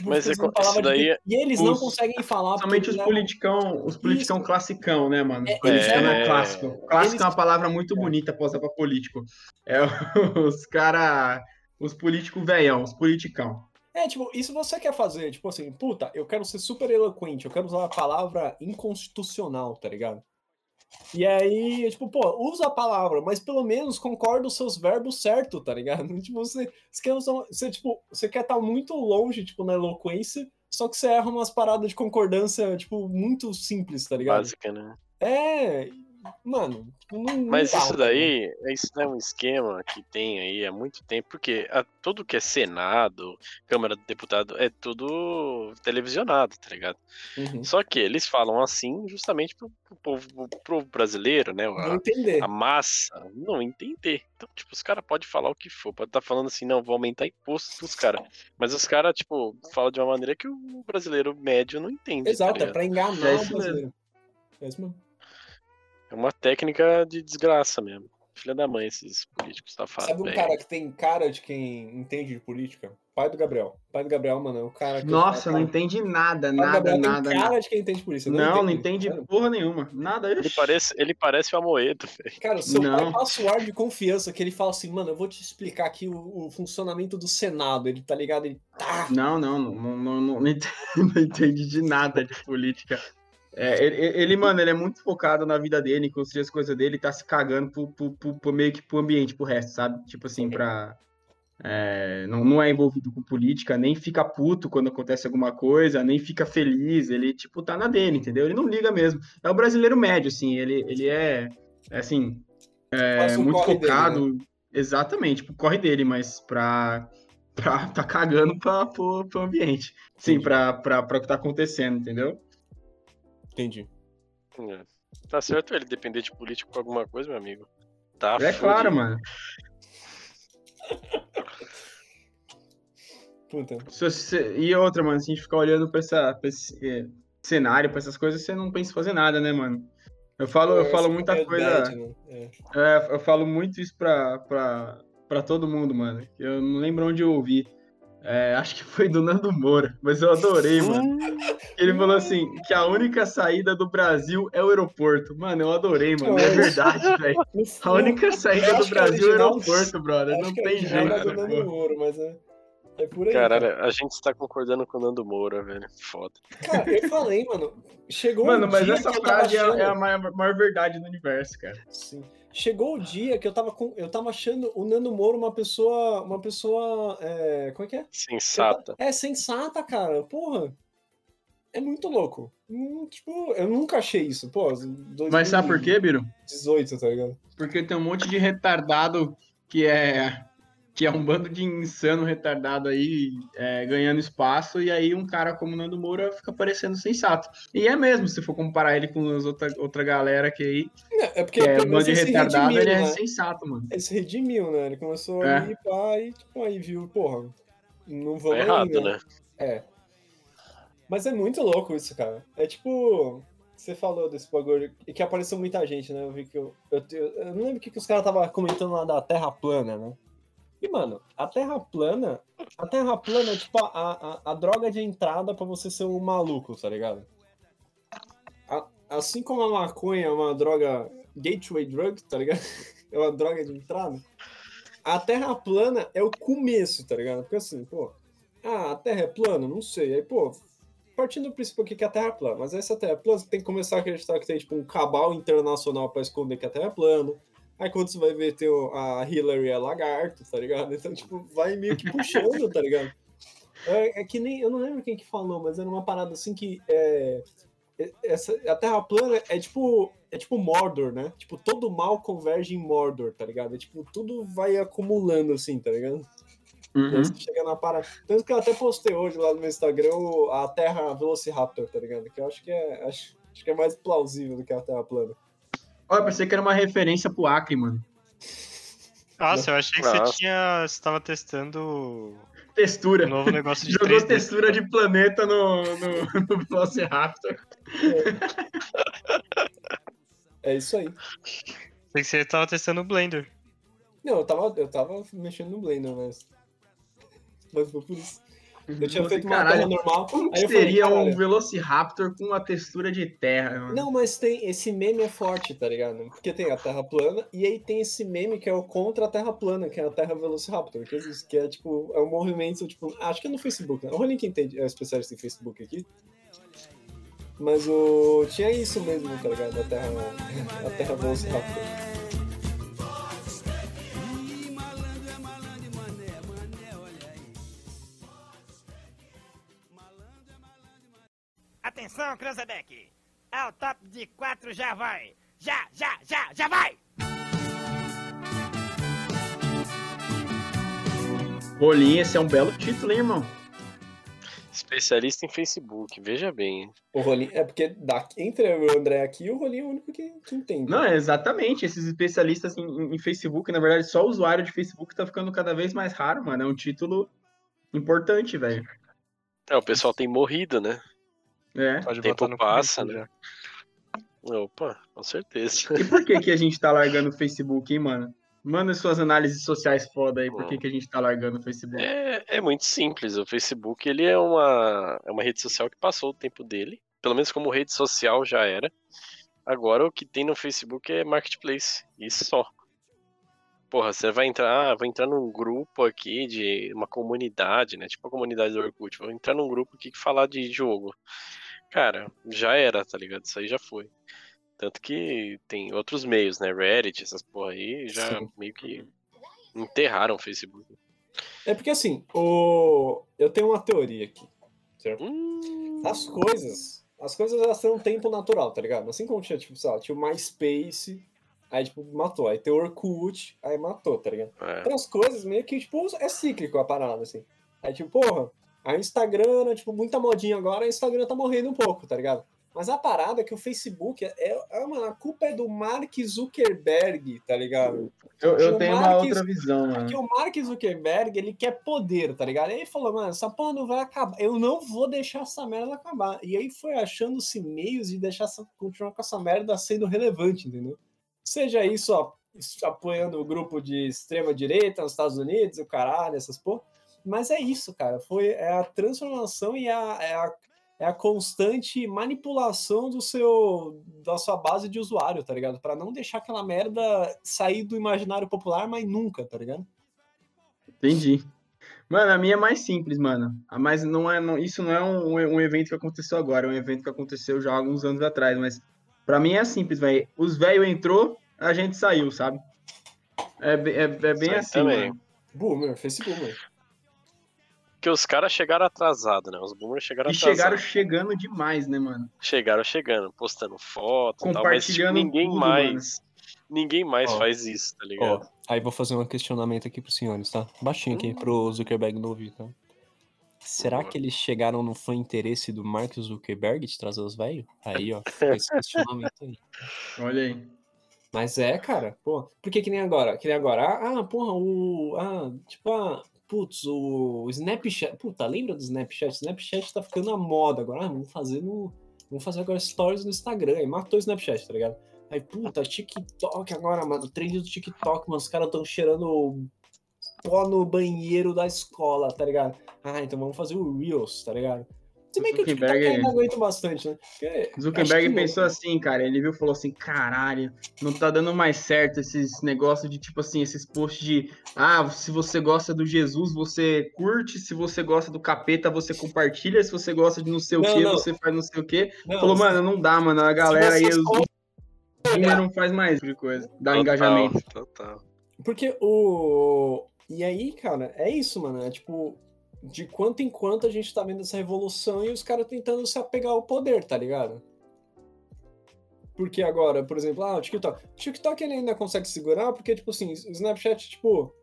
Tipo, Mas é isso daí de- é- E eles não os- conseguem falar. Somente os politicão, os politicão Isso. classicão, né, mano? É, Politicão é, é- clássico. Clássico eles- é uma palavra muito bonita pra usar pra político. É os cara, os políticos velhão, os politicão. É, tipo, e se você quer fazer, tipo assim, puta, eu quero ser super eloquente, eu quero usar a palavra inconstitucional, tá ligado? E aí, tipo, pô, usa a palavra, mas pelo menos concorda os seus verbos certo, tá ligado? Tipo, você, você quer você, tipo, você quer estar muito longe, tipo, na eloquência, só que você erra umas paradas de concordância, tipo, muito simples, tá ligado? Básica, né? É, mano, não, não Mas isso tá daí, isso é um esquema que tem aí há muito tempo, porque a- tudo que é Senado, Câmara do Deputado, é tudo televisionado, tá ligado? Uhum. Só que eles falam assim justamente pro, pro povo pro brasileiro, né? Não A, entender. a massa não entender. Então, tipo, os caras podem falar o que for, pode estar falando assim, não, vou aumentar imposto pros caras. Mas os caras, tipo, falam de uma maneira que o brasileiro médio não entende. tá Exato, é ligado? pra enganar É o isso mesmo. brasileiro. É isso mesmo. É uma técnica de desgraça mesmo. Filha da mãe, esses políticos safados. Sabe um velho. cara que tem cara de quem entende de política? Pai do Gabriel. Pai do Gabriel, mano, é o cara que. Nossa, eu não entende nada, Pai nada, nada. tem nada. cara de quem entende polícia. Não, não entende. entende Cara, porra nenhuma. Nada. Ele parece, ele parece o Amoedo, velho. Cara, o seu pai Não. passa o ar de confiança que ele fala assim, mano, eu vou te explicar aqui o, o funcionamento do Senado. Ele tá ligado? Ele tá. Não, não, não, não, não, não, entende, não entende de nada de política. É, ele, ele, mano, ele é muito focado na vida dele, em construir as coisas dele, tá se cagando pro, pro, pro- pro meio que pro ambiente, pro resto, sabe? Tipo assim, pra. é, não, não é envolvido com política, nem fica puto quando acontece alguma coisa, nem fica feliz, ele, tipo, tá na dele, entendeu? Ele não liga mesmo. É o brasileiro médio, assim, ele, ele é, é, assim, é, muito corre dele, né? focado. Exatamente, tipo, corre dele, mas pra, pra tá cagando pra, pro, pro ambiente. Sim, pra, pra, pra o que tá acontecendo, entendeu? Entendi. É. Tá certo ele depender de político pra alguma coisa, meu amigo. Tá é claro, mano. Puta. Se você- e outra, mano, se a gente ficar olhando pra, essa, pra esse eh, cenário, pra essas coisas, você não pensa em fazer nada, né, mano? Eu falo, eu falo muita É coisa. bad, né? É. É, eu falo muito isso pra, pra, pra todo mundo, mano. Eu não lembro onde eu ouvi. É, acho que foi do Nando Moura, mas eu adorei, mano. Ele falou assim: que a única saída do Brasil é o aeroporto. Mano, eu adorei, mano. É verdade, velho. A única saída do é Brasil é o aeroporto, brother. Não tem é original jeito. do Nando. Moro, mas é, é por aí. cara. Caralho, a gente está concordando com o Nando Moura, velho. Foda. Cara, eu falei, mano. Chegou Mano, um mas dia essa que eu tava frase é, achando... é a maior, maior verdade do universo, cara. Sim. Chegou o dia que eu tava com, eu tava achando o Nando Moro uma pessoa, uma pessoa, é, como é que é? Sensata. É sensata, cara. Porra. É muito louco. Hum, tipo, eu nunca achei isso. Pô, Mas sabe por quê, Biro? 18, tá ligado? Porque tem um monte de retardado que é que é um bando de insano retardado aí é, ganhando espaço, e aí um cara como o Nando Moura fica parecendo sensato. E é mesmo, se for comparar ele com as outra, outra galera que aí, É, é porque que é um bando de retardado, redimiu, ele é né? sensato, mano. Ele se redimiu, né? Ele começou É. a ir pá, e tipo, aí viu, porra, não vou Tá errado, né? É. Mas é muito louco isso, cara. É tipo. Você falou desse bagulho e que apareceu muita gente, né? Eu vi que eu. Eu, eu, eu não lembro o que, que os caras estavam comentando lá da Terra plana, né? E, mano, a Terra plana. A Terra plana é tipo a, a, a droga de entrada pra você ser um maluco, tá ligado? A- assim como a maconha é uma droga gateway drug, tá ligado? É uma droga de entrada. A Terra plana é o começo, tá ligado? Porque assim, pô, ah, a Terra é plana? Não sei. Aí, pô, partindo do princípio aqui que a Terra é plana, mas essa Terra é plana, você tem que começar a acreditar que tem, tipo, um cabal internacional pra esconder que a Terra é plana. Aí quando você vai ver, tem o- a Hillary é lagarto, tá ligado? Então, tipo, vai meio que puxando, tá ligado? É, é que nem, eu não lembro quem que falou, mas era uma parada assim que é, é- essa, a Terra plana é tipo, é tipo Mordor, né? Tipo, todo mal converge em Mordor, tá ligado? É tipo, tudo vai acumulando assim, tá ligado? Uhum. chega na parada. Tanto que eu até postei hoje lá no meu Instagram a Terra Velociraptor, tá ligado? Que eu acho que é. Acho, acho que é mais plausível do que a Terra plana. Olha, pensei que era uma referência pro Acre, mano. Nossa, eu achei que Nossa. você tinha. Você tava testando Textura. um novo negócio de Jogou 3D. textura de planeta no, no, no Velociraptor. É isso aí. Sei que você tava testando o Blender. Não, eu tava, eu tava mexendo no Blender, mas. Mas foi por isso. Eu tinha feito uma Caralho, tela normal. Como que aí eu falei, seria um "Caralho, Velociraptor com uma textura de terra, mano? Não, mas tem. Esse meme é forte, tá ligado? Porque tem a Terra plana e aí tem esse meme que é o contra a Terra plana, que é a Terra Velociraptor. Que, existe, que é tipo. É um movimento, tipo. Acho que é no Facebook, né? O Rolling quem tem é especialista em Facebook aqui. Mas o. Tinha isso mesmo, tá ligado? A Terra. A Terra Velociraptor. Atenção, Cranzebeck! Ao top de quatro já vai! Já, já, já, já vai! Rolinho, esse é um belo título, hein, irmão? Especialista em Facebook, veja bem. hein? O Rolim. É porque da, entre o André aqui, o Rolim é o único que, que entende. Não, exatamente. Esses especialistas em, em- em Facebook, na verdade, só o usuário de Facebook tá ficando cada vez mais raro, mano. É um título importante, velho. É, o pessoal tem morrido, né? É. Pode Tempo botar no passa, currículo né? Opa, com certeza. E por que, que a gente tá largando o Facebook, hein, mano? Manda suas análises sociais foda aí, por que, que a gente tá largando o Facebook? É, é muito simples. O Facebook ele é uma, é uma rede social que passou o tempo dele. Pelo menos como rede social já era. Agora o que tem no Facebook é marketplace. Isso só. Porra, você vai entrar, vou entrar num grupo aqui de uma comunidade, né? Tipo a comunidade do Orkut. Vou entrar num grupo aqui que falar de jogo. Cara, já era, tá ligado? Isso aí já foi. Tanto que tem outros meios, né? Reddit, essas porra aí, já Sim. meio que enterraram o Facebook. É porque assim, o... eu tenho uma teoria aqui. Certo? Hum, As coisas. As coisas elas têm um tempo natural, tá ligado? Assim como tinha, tipo, sei lá, tinha o MySpace, aí, tipo, matou. Aí tem o Orkut, aí matou, tá ligado? é. Então as coisas meio que, tipo, é cíclico a parada, assim. Aí, tipo, porra, a Instagram, né, tipo, muita modinha agora, a Instagram tá morrendo um pouco, tá ligado? Mas a parada é que o Facebook é, é, é uma, a culpa é do Mark Zuckerberg, tá ligado? Eu, eu o tenho uma Mark- outra visão, Porque mano. o Mark Zuckerberg, ele quer poder, tá ligado? E aí ele falou, mano, essa porra não vai acabar. Eu não vou deixar essa merda acabar. E aí foi achando-se meios de deixar essa, continuar com essa merda sendo relevante, entendeu? Seja isso apoiando o grupo de extrema direita nos Estados Unidos, o caralho, essas porra. Mas é isso, cara. Foi é a transformação e a, é a, é a constante manipulação do seu da sua base de usuário, tá ligado? Pra não deixar aquela merda sair do imaginário popular, mas nunca, tá ligado? Entendi. Mano, a minha é mais simples, mano. A mais não é, não- isso não é um, um evento que aconteceu agora, é um evento que aconteceu já há alguns anos atrás, mas pra mim é simples, velho. Os velhos entrou, a gente saiu, sabe? É, é, é bem assim, também. mano. Boomer, Facebook, mano. Porque os caras chegaram atrasados, né? Os boomers chegaram E atrasados. chegaram chegando demais, né, mano? Chegaram chegando, postando foto, e tal, mas tipo, Compartilhando ninguém tudo, mais. Ninguém mais Ó. faz isso, tá Ó, ligado? aí vou fazer um questionamento aqui pros senhores, tá? Baixinho aqui, pro Zuckerberg não ouvir, tá? Será que eles chegaram no foi interesse do Mark Zuckerberg de trazer os velhos? Aí, ó, esse questionamento aí. Olha aí. Mas é, cara, pô. Porque que nem agora? Que nem agora? Ah, ah, porra, o. Ah, tipo, ah, putz, o Snapchat. Puta, lembra do Snapchat? Snapchat tá ficando a moda agora. Ah, vamos fazer no. Vamos fazer agora stories no Instagram. Aí matou o Snapchat, tá ligado? Aí, puta, TikTok agora, mano. Trend do TikTok, mano. Os caras tão cheirando pó no banheiro da escola, tá ligado? Ah, então vamos fazer o Reels, tá ligado? Se bem que o TikTok Zuckerberg- ainda aguenta bastante, né? Porque Zuckerberg pensou assim, cara. Ele viu e falou assim: caralho, não tá dando mais certo esses negócios de tipo assim, esses posts de ah, se você gosta do Jesus, você curte, se você gosta do capeta, você compartilha, se você gosta de não sei o Não, que, não. você faz não sei o que. Não, Falou, mano, não dá, mano. A galera aí, boomer não faz mais tipo de coisa. Dá Total, engajamento. Total. Porque o. E aí, cara, é isso, mano. É tipo, de quanto em quanto a gente tá vendo essa revolução e os caras tentando se apegar ao poder, tá ligado? Porque agora, por exemplo, ah, o TikTok. O TikTok ele ainda consegue segurar porque, tipo assim, o Snapchat, tipo.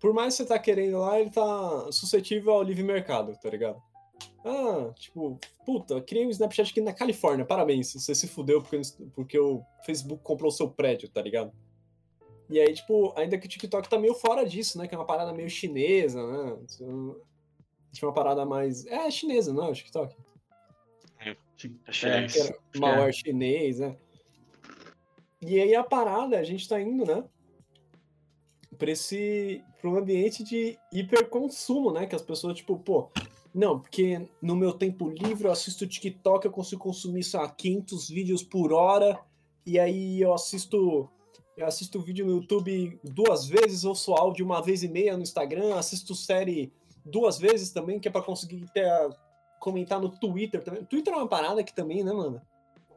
por mais que você tá querendo lá, ele tá suscetível ao livre mercado, tá ligado? Ah, tipo, puta, criei um Snapchat aqui na Califórnia, parabéns, você se fudeu porque, porque o Facebook comprou o seu prédio, tá ligado? E aí, tipo, ainda que o TikTok tá meio fora disso, né? Que é uma parada meio chinesa, né? Tinha uma parada mais. É chinesa, não é o TikTok? É É, chinês. Era malware chinês, né? E aí a parada, a gente tá indo, né? Pra esse. pra um ambiente de hiperconsumo, né? Que as pessoas, tipo, pô. Não, porque no meu tempo livre eu assisto TikTok, eu consigo consumir, sei lá, 500 vídeos por hora. E aí eu assisto. Eu assisto vídeo no YouTube duas vezes, ouço áudio uma vez e meia no Instagram, assisto série duas vezes também, que é pra conseguir ter a- comentar no Twitter também. Twitter é uma parada que também, né, mano?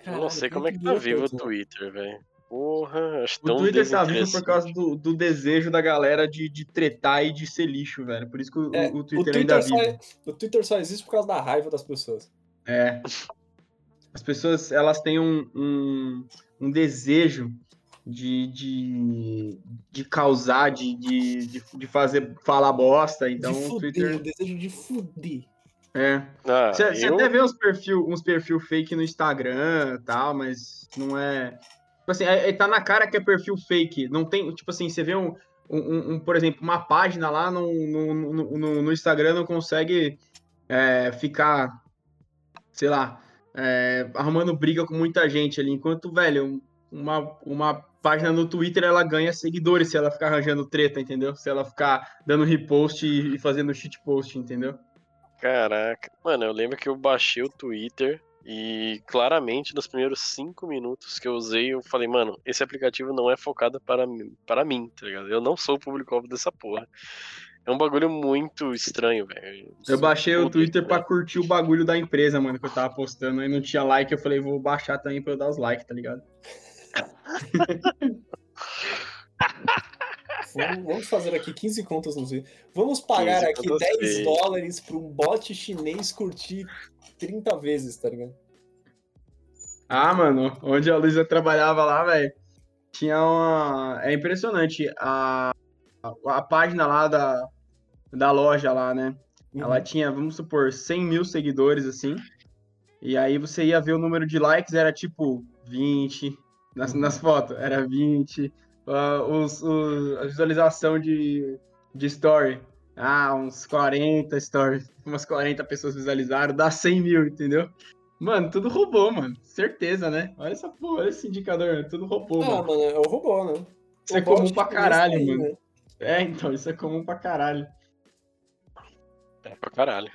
Eu não sei Caralho, como é que tá vivo o tanto, né? Twitter, velho. Porra, acho O tão Twitter tá vivo por causa do, do desejo da galera de, de tretar e de ser lixo, velho. Por isso que o, É, o o Twitter ainda Twitter, vive. só, o Twitter só existe por causa da raiva das pessoas. É. As pessoas, elas têm um, um, um desejo de, de, de causar, de, de, de, fazer, falar bosta. Então, de o fuder, Twitter... o desejo de fuder. É. Ah, Você você eu... até vê uns perfil, uns perfil fake no Instagram e tal, mas não é. Tipo assim, é, é- tá na cara que é perfil fake. Não tem, tipo assim, você vê um, um, um- por exemplo, uma página lá no, no, no, no- no Instagram não consegue é, ficar, sei lá, é, arrumando briga com muita gente ali. Enquanto, velho, uma, uma página no Twitter ela ganha seguidores se ela ficar arranjando treta, entendeu? Se ela ficar dando repost e, fazendo shitpost, entendeu? Caraca. Mano, eu lembro que eu baixei o Twitter e claramente nos primeiros cinco minutos que eu usei, eu falei, mano, esse aplicativo não é focado para, mim- para mim, tá ligado? Eu não sou o público-alvo dessa porra. É um bagulho muito estranho, velho. Eu baixei o Twitter pariu. curtir o bagulho da empresa, mano, que eu tava postando. Aí não tinha like, eu falei, vou baixar também pra eu dar os likes, tá ligado? Vamos, vamos fazer aqui 15 contas no Twitter. Vamos pagar 15 aqui contas 10 fake. dólares pra um bot chinês curtir 30 vezes, tá ligado? Ah, mano, onde a Luísa trabalhava lá, velho, tinha uma. É impressionante. A, a, a página lá da, da loja lá, né? Ela tinha, vamos supor, 100 mil seguidores, assim. E aí você ia ver o número de likes, era tipo 20 nas, nas fotos, era 20. Ah, os, os- a visualização de, de story, ah, uns 40 stories, umas 40 pessoas visualizaram, dá 100 mil, entendeu? Mano, tudo roubou, mano. Certeza, né? Olha essa porra, olha esse indicador, tudo roubou, Ah, mano. mano, é o robô, né? Isso é O comum pra caralho, aí, mano. né? É, então, isso é comum pra caralho. É pra caralho.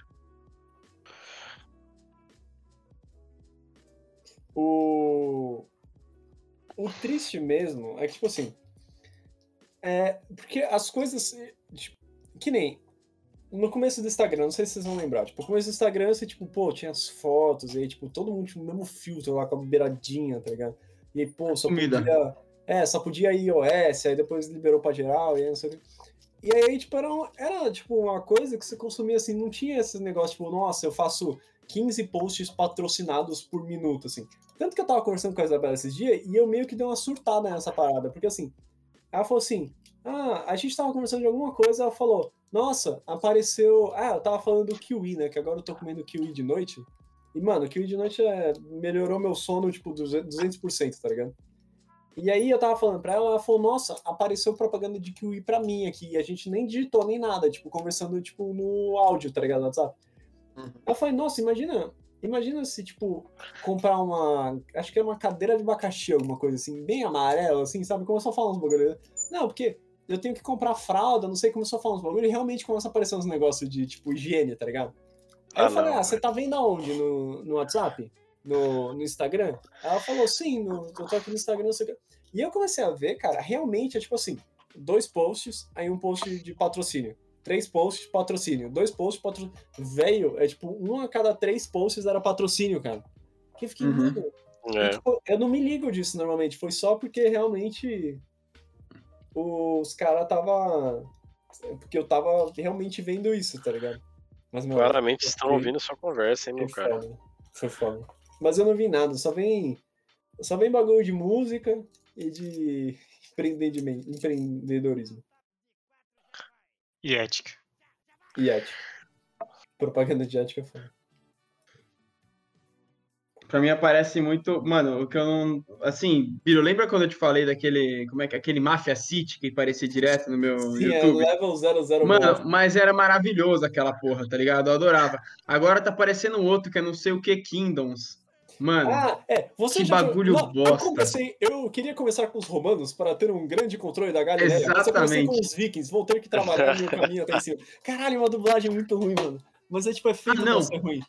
O... o triste mesmo é que, tipo assim. É. Porque as coisas. tipo, que nem. No começo do Instagram, não sei se vocês vão lembrar. Tipo, no começo do Instagram, você, tipo, pô, tinha as fotos, e aí, tipo, todo mundo tinha o mesmo filtro lá com a beiradinha, tá ligado? E aí, pô, só Comida. podia. É, só podia iOS, aí depois liberou pra geral, e aí não sei o que. E aí, tipo, era, um- era, tipo, uma coisa que você consumia assim, não tinha esse negócio, tipo, nossa, eu faço 15 posts patrocinados por minuto, assim. Tanto que eu tava conversando com a Isabela esses dias e eu meio que dei uma surtada nessa parada, porque assim, ela falou assim: ah, a gente tava conversando de alguma coisa, ela falou, nossa, apareceu. Ah, eu tava falando do kiwi, né? Que agora eu tô comendo kiwi de noite. E, mano, kiwi de noite é, melhorou meu sono, tipo, 200%, tá ligado? E aí eu tava falando pra ela, ela falou, nossa, apareceu propaganda de kiwi pra mim aqui, e a gente nem digitou nem nada, tipo, conversando, tipo, no áudio, tá ligado? No WhatsApp. Uhum. Eu falei, nossa, imagina, imagina se, tipo, comprar uma. Acho que era uma cadeira de abacaxi, alguma coisa assim, bem amarela, assim, sabe? Começou a falar uns bagulho. Não, porque eu tenho que comprar fralda, não sei, começou a falar uns bagulho e realmente começa a aparecer uns negócios de, tipo, higiene, tá ligado? Aí Ah, eu falei, não, ah, você tá vendo aonde? No, no WhatsApp? No, no Instagram? Ela falou, sim, no, eu tô aqui no Instagram, não sei o que. E eu comecei a ver, cara, realmente é tipo assim, dois posts, aí um post de patrocínio. Três posts de patrocínio. Dois posts de patrocínio. Velho, é tipo, um a cada três posts era patrocínio, cara. Que eu fiquei, Uhum. e, É. tipo, eu não me ligo disso normalmente. Foi só porque realmente os caras tava. Porque eu tava realmente vendo isso, tá ligado? Mas, meu, Claramente estão ouvindo sua conversa, hein, meu foi cara. foda. Foi foda. Mas eu não vi nada, só vem. Só vem bagulho de música e de empreendedorismo. E ética. E ética. Propaganda de ética é foda. Pra mim aparece muito. Mano, o que eu não. Assim, Biro, lembra quando eu te falei daquele. Como é que é? Aquele Mafia City que aparecia direto no meu Sim, é YouTube? level 00 Mano, mas era maravilhoso aquela porra, tá ligado? Eu adorava. Agora tá aparecendo outro que é não sei o que Kingdoms. Mano, Ah, é. Você Que já bagulho Eu, bosta. comecei, eu queria começar com os romanos para ter um grande controle da Galileia. Mas eu comecei Exatamente. com os vikings, vou ter que trabalhar no caminho até em cima. Caralho, uma dublagem muito ruim, mano. Mas é tipo, é feito Ah, não. ser ruim.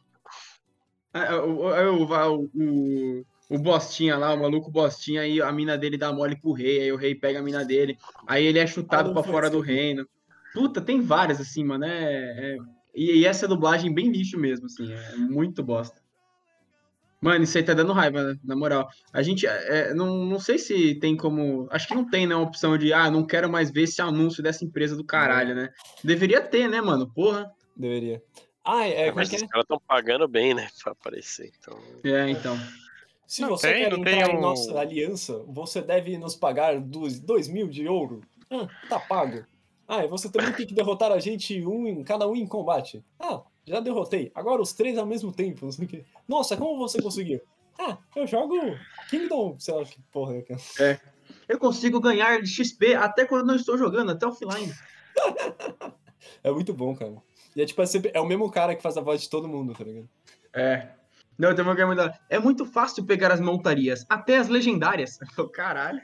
É, o, o, o, o, Bostinha lá, o maluco Bostinha, aí a mina dele dá mole pro rei, aí o rei pega a mina dele, aí ele é chutado Ah, foi fora assim. do reino. Puta, tem várias assim, mano. É, é- E, e essa dublagem bem lixo mesmo, assim, é muito bosta. Mano, isso aí tá dando raiva, né, na moral. A gente, é, não, não sei se tem como. Acho que não tem, né, a opção de, ah, não quero mais ver esse anúncio dessa empresa do caralho, né? Deveria ter, né, mano? Porra. Deveria. Ah, é, É, como é mas é? os caras estão pagando bem, né? Pra aparecer. Então. É, então. Se Não você tem, quer não entrar tem em um- nossa aliança, você deve nos pagar dois, dois mil de ouro. Ah, tá pago. Ah, e você também tem que derrotar a gente um em cada um em combate. Ah, já derrotei. Agora os três ao mesmo tempo. Não sei o quê. Nossa, como você conseguiu? Ah, eu jogo Kingdom, sei lá que porra é aquela. Eu consigo ganhar XP até quando não estou jogando, até offline. É muito bom, cara. E é tipo, é, sempre, é o mesmo cara que faz a voz de todo mundo, tá ligado? É. Não, tem uma que é muito. É muito fácil pegar as montarias, até as legendárias. Eu Caralho.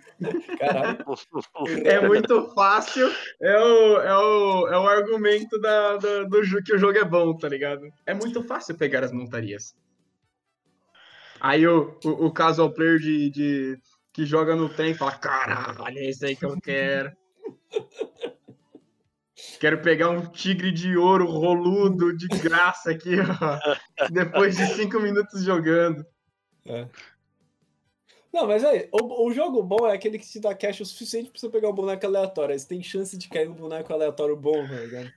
Caralho. É muito fácil. É o, é o, é o argumento da, da- do, jo- que o jogo é bom, tá ligado? É muito fácil pegar as montarias. Aí o, o, o casual player de, de, que joga no trem fala: Caralho, é isso aí que eu quero. Quero pegar um tigre de ouro roludo de graça aqui, ó. Depois de cinco minutos jogando. É. Não, mas aí, o, o jogo bom é aquele que te dá cash o suficiente pra você pegar um boneco aleatório. Aí você tem chance de cair um boneco aleatório bom, tá ligado?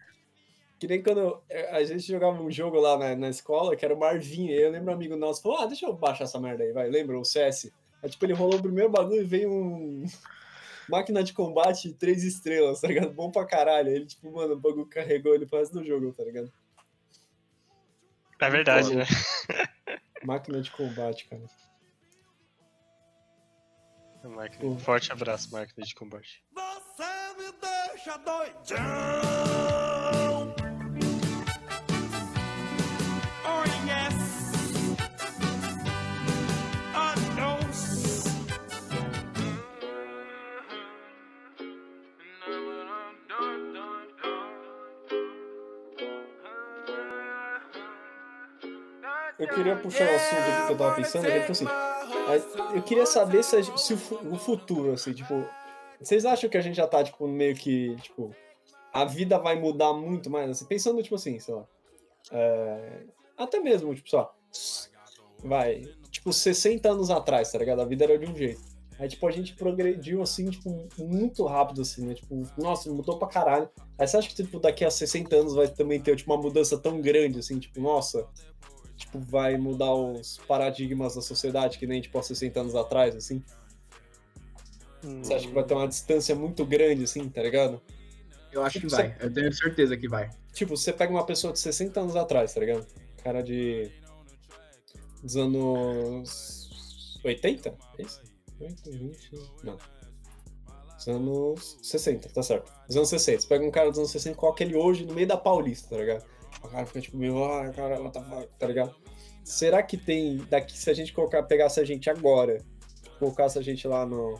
Que nem quando eh, a gente jogava um jogo lá na, na escola, que era o Marvin. Aí eu lembro um amigo nosso falou: Ah, deixa eu baixar essa merda aí, vai. Lembra o CS? Aí tipo, ele rolou o primeiro bagulho e veio um. Máquina de combate três estrelas, tá ligado? Bom pra caralho. Ele, tipo, mano, o bagulho carregou ele pro resto do jogo, tá ligado? É verdade, né? Máquina de combate, cara. Máquina- Pô. Forte abraço, máquina de combate. Você me deixa doidão. Eu queria puxar um assunto aqui que eu tava pensando, que é tipo assim, eu queria saber se, se o, o futuro, assim, tipo, vocês acham que a gente já tá, tipo, meio que, tipo, a vida vai mudar muito mais, assim, pensando, tipo assim, sei lá, é, até mesmo, tipo, só, vai, tipo, 60 anos atrás, tá ligado? A vida era de um jeito. Aí, tipo, a gente progrediu, assim, tipo, muito rápido, assim, né? Tipo, nossa, mudou pra caralho. Aí você acha que, tipo, daqui a 60 anos vai também ter, tipo, uma mudança tão grande, assim, tipo, nossa, tipo, vai mudar os paradigmas da sociedade que nem, tipo, há 60 anos atrás, assim? Você acha que vai ter uma distância muito grande, assim, tá ligado? Eu acho Tipo, que vai. Eu tenho certeza que vai. Tipo, você pega uma pessoa de 60 anos atrás, tá ligado? Cara de. dos anos. 80? É isso? 80, 20. Não. Dos anos 60, tá certo. Dos anos 60. Você pega um cara dos anos 60 com aquele hoje no meio da Paulista, tá ligado? O cara fica tipo meio, ah, cara, the fuck, tá ligado? Será que tem. Daqui, se a gente colocar, pegasse a gente agora, colocasse a gente lá no.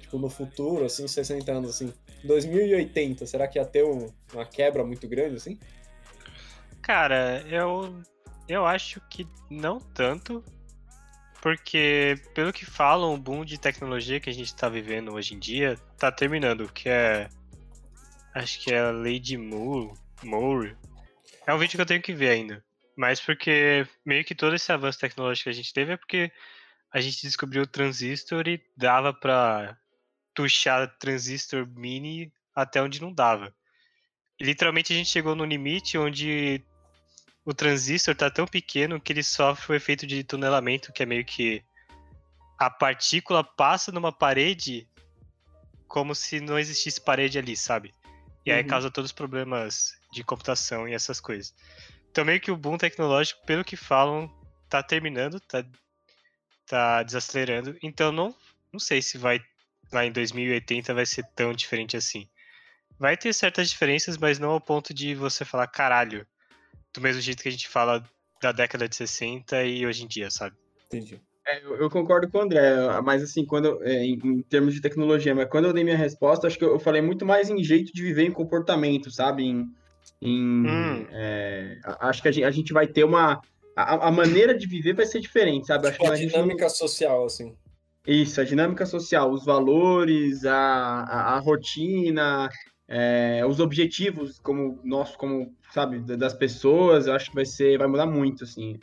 Tipo, no futuro, assim, 60 anos, assim. 2080, será que ia ter um- uma quebra muito grande, assim? Cara, eu, eu acho que não tanto, porque pelo que falam, o boom de tecnologia que a gente tá vivendo hoje em dia tá terminando, que é. Acho que é a Lady Moore. Moore. É um vídeo que eu tenho que ver ainda. Mas porque meio que todo esse avanço tecnológico que a gente teve é porque a gente descobriu o transistor e dava pra tuchar transistor mini até onde não dava. Literalmente a gente chegou no limite onde o transistor tá tão pequeno que ele sofre o efeito de tunelamento, que é meio que a partícula passa numa parede como se não existisse parede ali, sabe? E aí Uhum. causa todos os problemas de computação e essas coisas. Então meio que o boom tecnológico, pelo que falam, tá terminando, tá, tá desacelerando. Então não, não sei se vai lá em 2080 vai ser tão diferente assim. Vai ter certas diferenças, mas não ao ponto de você falar caralho, do mesmo jeito que a gente fala da década de 60 e hoje em dia, sabe? Entendi. É, eu, eu concordo com o André, mas assim, quando é, em, em termos de tecnologia, mas quando eu dei minha resposta, acho que eu, eu falei muito mais em jeito de viver em comportamento, sabe? Em, em, Hum. é, acho que a gente, a gente vai ter uma. A, a maneira de viver vai ser diferente, sabe? Acho Tipo, a não- dinâmica social, assim. Isso, a dinâmica social, os valores, a, a, a rotina, é, os objetivos como nosso, como, sabe, da- das pessoas, eu acho que vai ser, vai mudar muito, assim.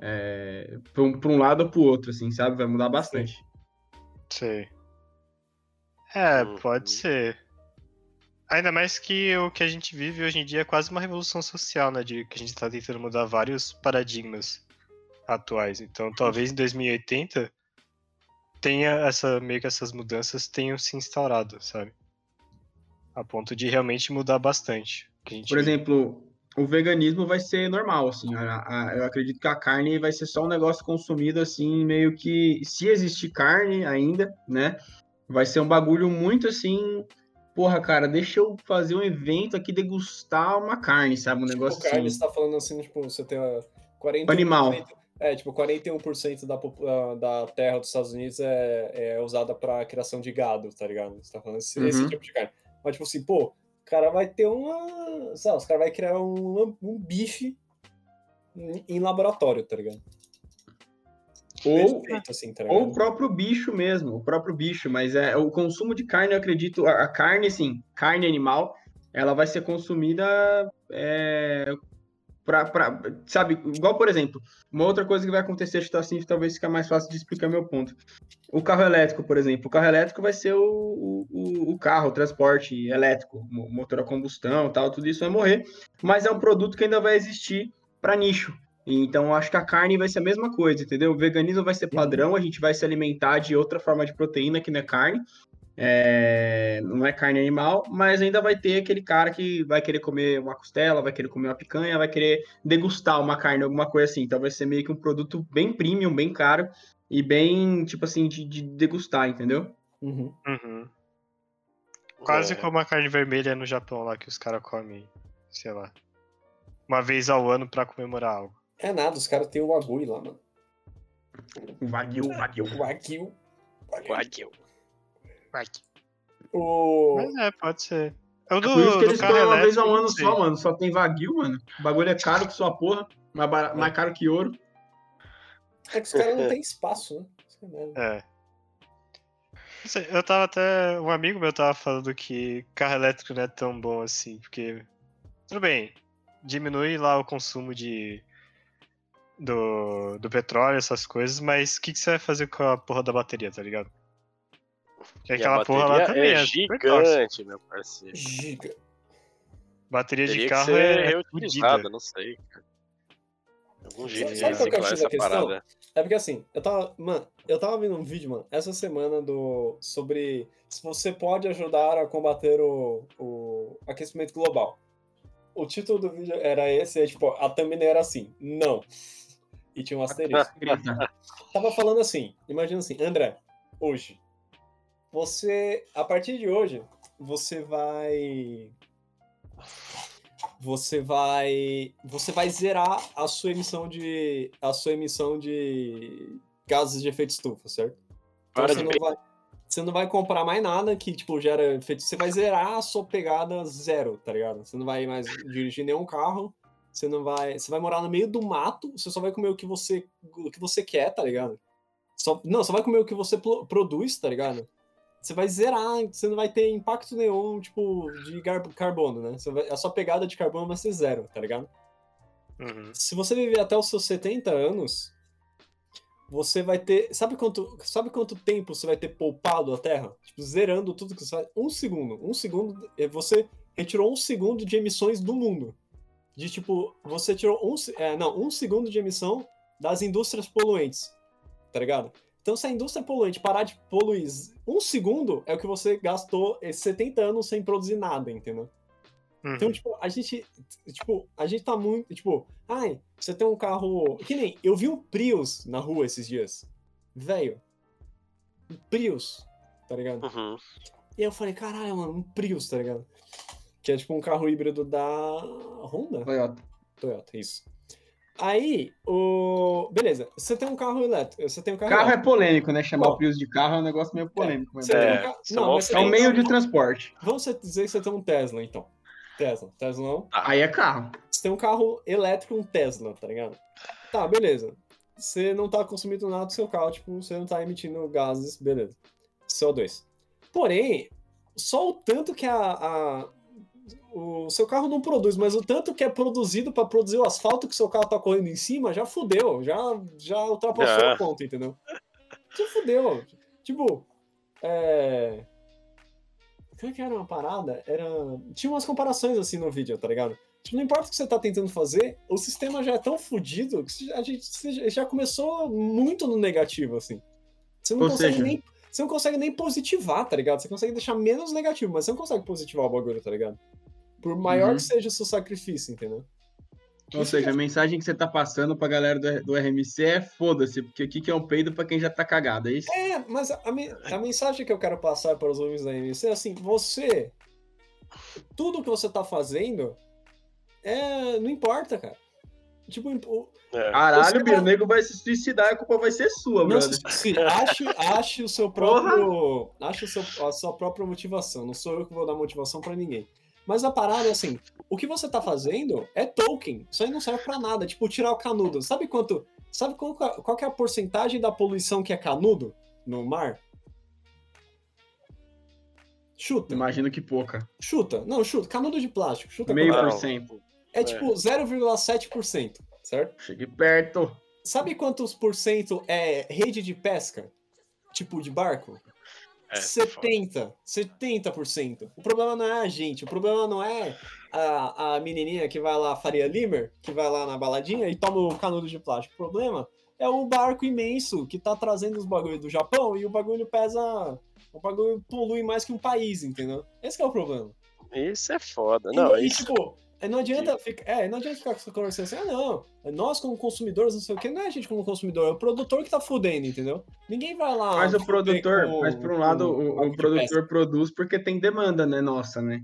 É, para um, pra um lado ou para o outro, assim, sabe? Vai mudar bastante. Sei. É, Uhum. pode ser. Ainda mais que o que a gente vive hoje em dia é quase uma revolução social, né? De que a gente tá tentando mudar vários paradigmas atuais. Então, talvez em 2080 tenha essa meio que essas mudanças tenham se instaurado, sabe? A ponto de realmente mudar bastante. o que a gente Por exemplo, o veganismo vai ser normal, assim. a- a- eu acredito que a carne vai ser só um negócio consumido, assim, meio que. Se existir carne ainda, né? Vai ser um bagulho muito assim. Porra, cara, deixa eu fazer um evento aqui degustar uma carne, sabe? Um negócio Tipo, carne, assim. você tá falando assim, tipo, você tem a 41%. Animal. É, tipo, 41% da, ah, da terra dos Estados Unidos é, é usada pra criação de gado, tá ligado? Você tá falando esse, esse Uhum. tipo de carne. Mas, tipo assim, pô, cara vai ter uma. Sei lá, os caras vão criar um, um bife em, em laboratório, tá ligado? Ou, Perfeito, assim, tá ou o próprio bicho mesmo, o próprio bicho, mas é o consumo de carne, eu acredito, a, a carne, assim, carne animal, ela vai ser consumida é, pra, pra, sabe, igual, por exemplo, uma outra coisa que vai acontecer, acho que assim, talvez fica mais fácil de explicar meu ponto. O carro elétrico, por exemplo, o carro elétrico vai ser o, o, o- carro, o transporte elétrico, mo- motor a combustão tal, tudo isso vai morrer, mas é um produto que ainda vai existir para nicho. Então, acho que a carne vai ser a mesma coisa, entendeu? O veganismo vai ser padrão, a gente vai se alimentar de outra forma de proteína que não é carne. É, Não é carne animal, mas ainda vai ter aquele cara que vai querer comer uma costela, vai querer comer uma picanha, vai querer degustar uma carne, alguma coisa assim. Então vai ser meio que um produto bem premium, bem caro e bem, tipo assim, de, de degustar, entendeu? Uhum. Uhum. Quase É. como a carne vermelha no Japão lá que os caras comem, sei lá, uma vez ao ano pra comemorar algo. É nada, os caras têm o Wagyu lá, mano. Wagyu, Wagyu. O Wagyu. O... Mas é, pode ser. É o do, Por isso que do eles comem uma vez ao ano sei. só, mano. Só tem Wagyu, mano. O bagulho é caro que sua porra. Mais, bara- mais caro que ouro. É que os caras não têm espaço, né? Isso é. É. Não sei, eu tava até. Um amigo meu tava falando que carro elétrico não é tão bom assim, porque. Tudo bem, diminui lá o consumo de. Do, do petróleo, essas coisas, mas o que, que você vai fazer com a porra da bateria, tá ligado? E a aquela porra lá também é é, gigante, meu parceiro. Giga. Bateria de Teria carro ser é reutilizada, não sei. cara. Algum jeito de é reciclar da essa questão? parada. É porque assim, eu tava. Mano, eu tava vendo um vídeo, mano, essa semana do. sobre se você pode ajudar a combater o, o aquecimento global. O título do vídeo era esse, e, tipo, a thumbnail era assim, não. E tinha um asterisco. Tava falando assim, imagina assim, André, hoje, você, a partir de hoje, você vai, você vai, você vai zerar a sua emissão de, a sua emissão de gases de efeito estufa, certo? Então você não vai, você não vai comprar mais nada que, tipo, gera efeito, você vai zerar a sua pegada zero, tá ligado? Você não vai mais dirigir nenhum carro, você não vai. Você vai morar no meio do mato, você só vai comer o que você, o que você quer, tá ligado? Só, não, só vai comer o que você produz, tá ligado? Você vai zerar, você não vai ter impacto nenhum, tipo, de carbono, né? Vai- a sua pegada de carbono vai ser zero, tá ligado? Uhum. Se você viver até os seus 70 anos, você vai ter. Sabe quanto, sabe quanto tempo você vai ter poupado a Terra? Tipo, zerando tudo que você faz. Um segundo. Um segundo. Você retirou um segundo de emissões do mundo. De tipo, você tirou um. É, não, um segundo de emissão das indústrias poluentes. Tá ligado? Então, se a indústria poluente parar de poluir um segundo, é o que você gastou esses 70 anos sem produzir nada, entendeu? Então, tipo, a gente. Tipo, a gente tá muito. Tipo, ai, você tem um carro. Que nem. Eu vi um Prius na rua esses dias. Velho. Um Prius, tá ligado? Uhum. E eu falei, caralho, mano, um Prius, tá ligado? Que é tipo um carro híbrido da Honda? Toyota. Toyota, isso. Aí, o. Beleza, você tem um carro elétrico. Você tem um carro. Carro é elétrico. polêmico, né? Chamar Pô. o Prius de carro é um negócio meio polêmico. mas Você tem um É, carro- isso é Não, mas É um meio de transporte. Vamos dizer que você tem um Tesla, então. Tesla. Tesla não. Aí é carro. Você tem um carro elétrico, um Tesla, tá ligado? Tá, beleza. Você não tá consumindo nada do seu carro, tipo, você não tá emitindo gases, beleza. CO2. Porém, só o tanto que a, a- o seu carro não produz, mas o tanto que é produzido pra produzir o asfalto que o seu carro tá correndo em cima, já fudeu, já, já ultrapassou o ponto, entendeu? Já fudeu. Tipo, é... Como é que era uma parada? Era... Tinha umas comparações assim no vídeo, tá ligado? Tipo, não importa o que você tá tentando fazer, o sistema já é tão fodido que a gente já começou muito no negativo, assim. Você não Ou consegue seja- nem. Você não consegue nem positivar, tá ligado? Você consegue deixar menos negativo, mas você não consegue positivar o bagulho, tá ligado? Por maior Uhum. que seja o seu sacrifício, entendeu? Ou seja, que a mensagem que você tá passando pra galera do, do RMC é foda-se, porque o que é um peido pra quem já tá cagado, é isso? É, mas a, a mensagem que eu quero passar para os ouvintes da MC é assim: você. Tudo que você tá fazendo. É, não importa, cara. Tipo, o- É. Caralho, o nego vai se suicidar e a culpa vai ser sua, Não brother. se, ache, ache o seu próprio. Ache o seu- a sua própria motivação. Não sou eu que vou dar motivação pra ninguém. Mas a parada é assim: o que você tá fazendo é token. Isso aí não serve pra nada. Tipo, tirar o canudo. Sabe quanto. Sabe qual, qual que é a porcentagem da poluição que é canudo no mar? Chuta. Imagino que pouca. Chuta. Não, chuta. Canudo de plástico. Chuta. Meio por cento. É tipo 0,7%, certo? Chegue perto. Sabe quantos por cento é rede de pesca? Tipo de barco? É, 70, 70%. O problema não é a gente, o problema não é a, a menininha que vai lá, Faria Limer, que vai lá na baladinha e toma o canudo de plástico. O problema é o barco imenso que tá trazendo os bagulhos do Japão e o bagulho pesa. O bagulho polui mais que um país, entendeu? Esse que é o problema. Isso é foda. Não, e, isso. tipo, é, não adianta, ficar, é, não adianta ficar conversando assim, ah, não, é nós como consumidores, não sei o que, não é a gente como consumidor, é o produtor que tá fudendo, entendeu? Ninguém vai lá. Mas o fuder produtor, com- mas por um com lado, o, o produtor produz porque tem demanda, né? Nossa, né?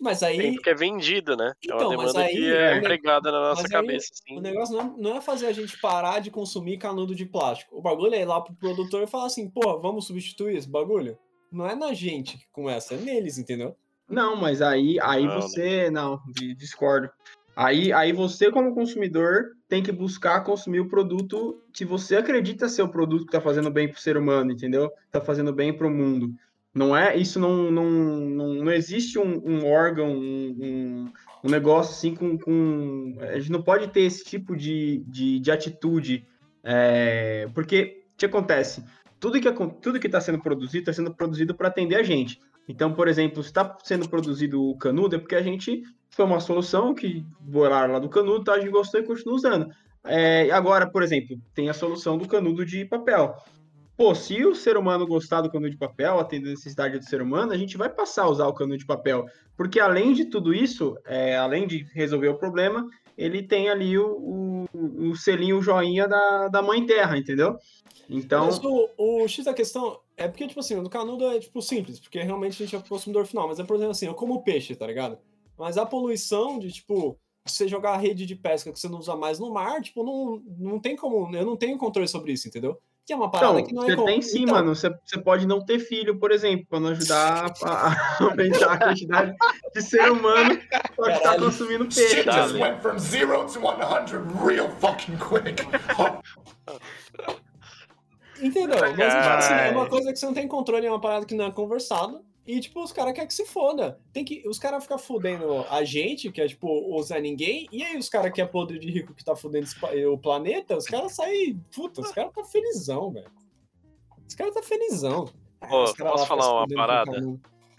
Mas Tem aí, porque é vendido, né? é Então, uma mas demanda aí, que é, é empregada na nossa Mas aí, cabeça. o negócio não é, não é fazer a gente parar de consumir canudo de plástico. O bagulho é ir lá pro produtor e falar assim, pô, vamos substituir esse bagulho? Não é na gente que começa, é neles, entendeu? Não, mas aí, aí Não, você. Não, di- discordo. Aí, aí você, como consumidor, tem que buscar consumir o produto que você acredita ser o produto que tá fazendo bem pro ser humano, entendeu? Tá fazendo bem pro mundo. Não é, isso não, não, não, não existe um, um órgão, um, um, negócio assim com, com. A gente não pode ter esse tipo de, de, de atitude. é, porque o que acontece? Tudo que tudo que está sendo produzido está sendo produzido para atender a gente. Então, por exemplo, se está sendo produzido o canudo, é porque a gente foi uma solução que boraram lá do canudo, tá, a gente gostou e continua usando. É, agora, por exemplo, tem a solução do canudo de papel. Pô, se o ser humano gostar do canudo de papel, atender a necessidade do ser humano, a gente vai passar a usar o canudo de papel. Porque além de tudo isso, é, além de resolver o problema, ele tem ali o, o, o selinho, joinha da, da mãe terra, entendeu? Então, Mas o, o X da questão é porque, tipo assim, o do canudo é, tipo, simples, porque realmente a gente é o consumidor final. Mas é, por exemplo, assim, eu como peixe, tá ligado? Mas a poluição de, tipo, você jogar a rede de pesca que você não usa mais no mar, tipo, não, não tem como. Eu não tenho controle sobre isso, entendeu? Que é uma parada Então, que não é você tem sim, então, mano. Você, você pode não ter filho, por exemplo, para não ajudar a, a aumentar a quantidade de ser humano que tá consumindo peixe. Shit just went from zero to 100 real fucking quick. Entendeu? Mas assim, é uma coisa que você não tem controle, é uma parada que não é conversada. E, tipo, os caras querem que se foda. Tem que, os caras ficam fudendo a gente, que é, tipo, o Zé Ninguém, e aí os caras que é podre de rico que tá fudendo pa- o planeta, os caras saem. Puta, os caras tá felizão, velho. Os caras tá felizão. Pô, Os caras posso falar se uma parada?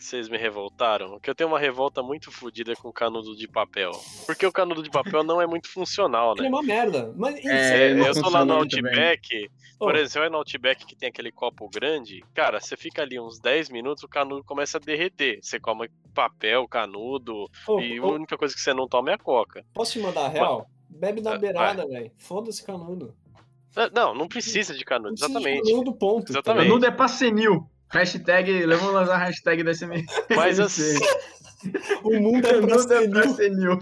Vocês me revoltaram? Que eu tenho uma revolta muito fodida com canudo de papel. Porque o canudo de papel não é muito funcional, Ele é né? uma merda. Mas É, É, eu tô lá no. Outback, por exemplo, você vai no Outback que tem aquele copo grande, cara, você fica ali uns 10 minutos, o canudo começa a derreter. Você come papel, canudo, Ô, e a ô, única coisa que você não toma é a coca. posso te mandar a real? Bebe na Ah, beirada, velho. Foda-se canudo. Ah, Não, não precisa de canudo, Não precisa de exatamente. Canudo, ponto. Exatamente. Canudo é pra senil. Hashtag, vamos lançar a hashtag da SM. Mas assim, O mundo é pra é pra senil.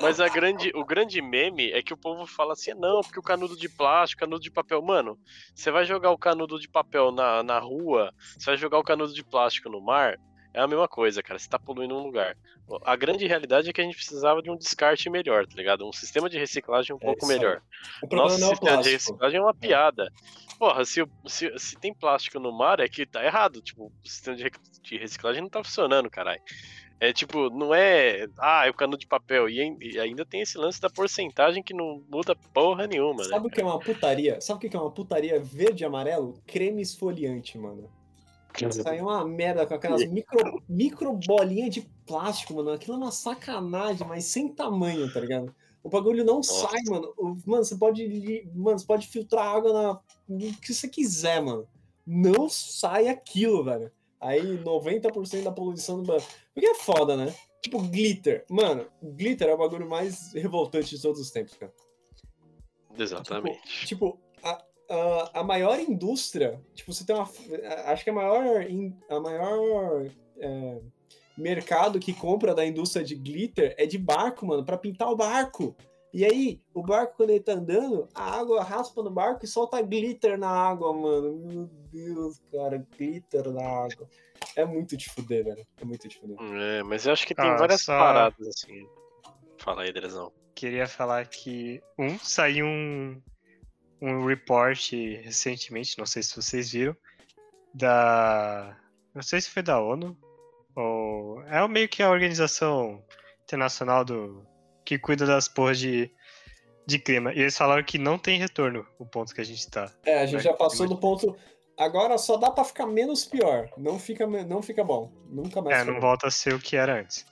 Mas a grande, o grande meme é que o povo fala assim, não, porque o canudo de plástico, canudo de papel. Mano, você vai jogar o canudo de papel na, na rua, você vai jogar o canudo de plástico no mar, é a mesma coisa, cara. Você tá poluindo um lugar. A grande realidade é que a gente precisava de um descarte melhor, tá ligado? Um sistema de reciclagem um É pouco melhor. O problema Nosso não é sistema de plástico. reciclagem é uma piada. Porra, se, se, se tem plástico no mar, é que tá errado. Tipo, o sistema de rec- de reciclagem não tá funcionando, caralho. É tipo, não é. Ah, é o canudo de papel. E, ain- e ainda tem esse lance da porcentagem que não muda porra nenhuma, né? Sabe o que é uma putaria? Sabe o que é uma putaria verde e amarelo? Creme esfoliante, mano. É uma merda com aquelas micro, micro bolinhas de plástico, mano. Aquilo é uma sacanagem, mas sem tamanho, tá ligado? O bagulho não sai, mano. Mano, você pode. Mano, você pode filtrar água na. no que você quiser, mano. Não sai aquilo, velho. Aí 90% da poluição do bagulho. Porque é foda, né? Tipo, glitter. Mano, glitter é o bagulho mais revoltante de todos os tempos, cara. Exatamente. Tipo, a, a, a maior indústria, tipo, você tem uma. Acho que a maior, in- a maior é, mercado que compra da indústria de glitter é de barco, mano, pra pintar o barco. E aí, o barco, quando ele tá andando, a água raspa no barco e solta glitter na água, mano. Meu Deus, cara, glitter na água. É muito de fuder, velho. É muito de fuder. É, mas eu acho que tem Ah, várias só- paradas assim. Fala aí, Drezão. Queria falar que, um, saiu um, um report recentemente, não sei se vocês viram, da. Não sei se foi da ONU, ou. É meio que a organização internacional do. que cuida das porras de, de clima. E eles falaram que não tem retorno o ponto que a gente tá. É, a gente já passou imagina. do ponto. Agora só dá pra ficar menos pior. Não fica, não fica bom. Nunca mais. É, não bom. volta a ser o que era antes.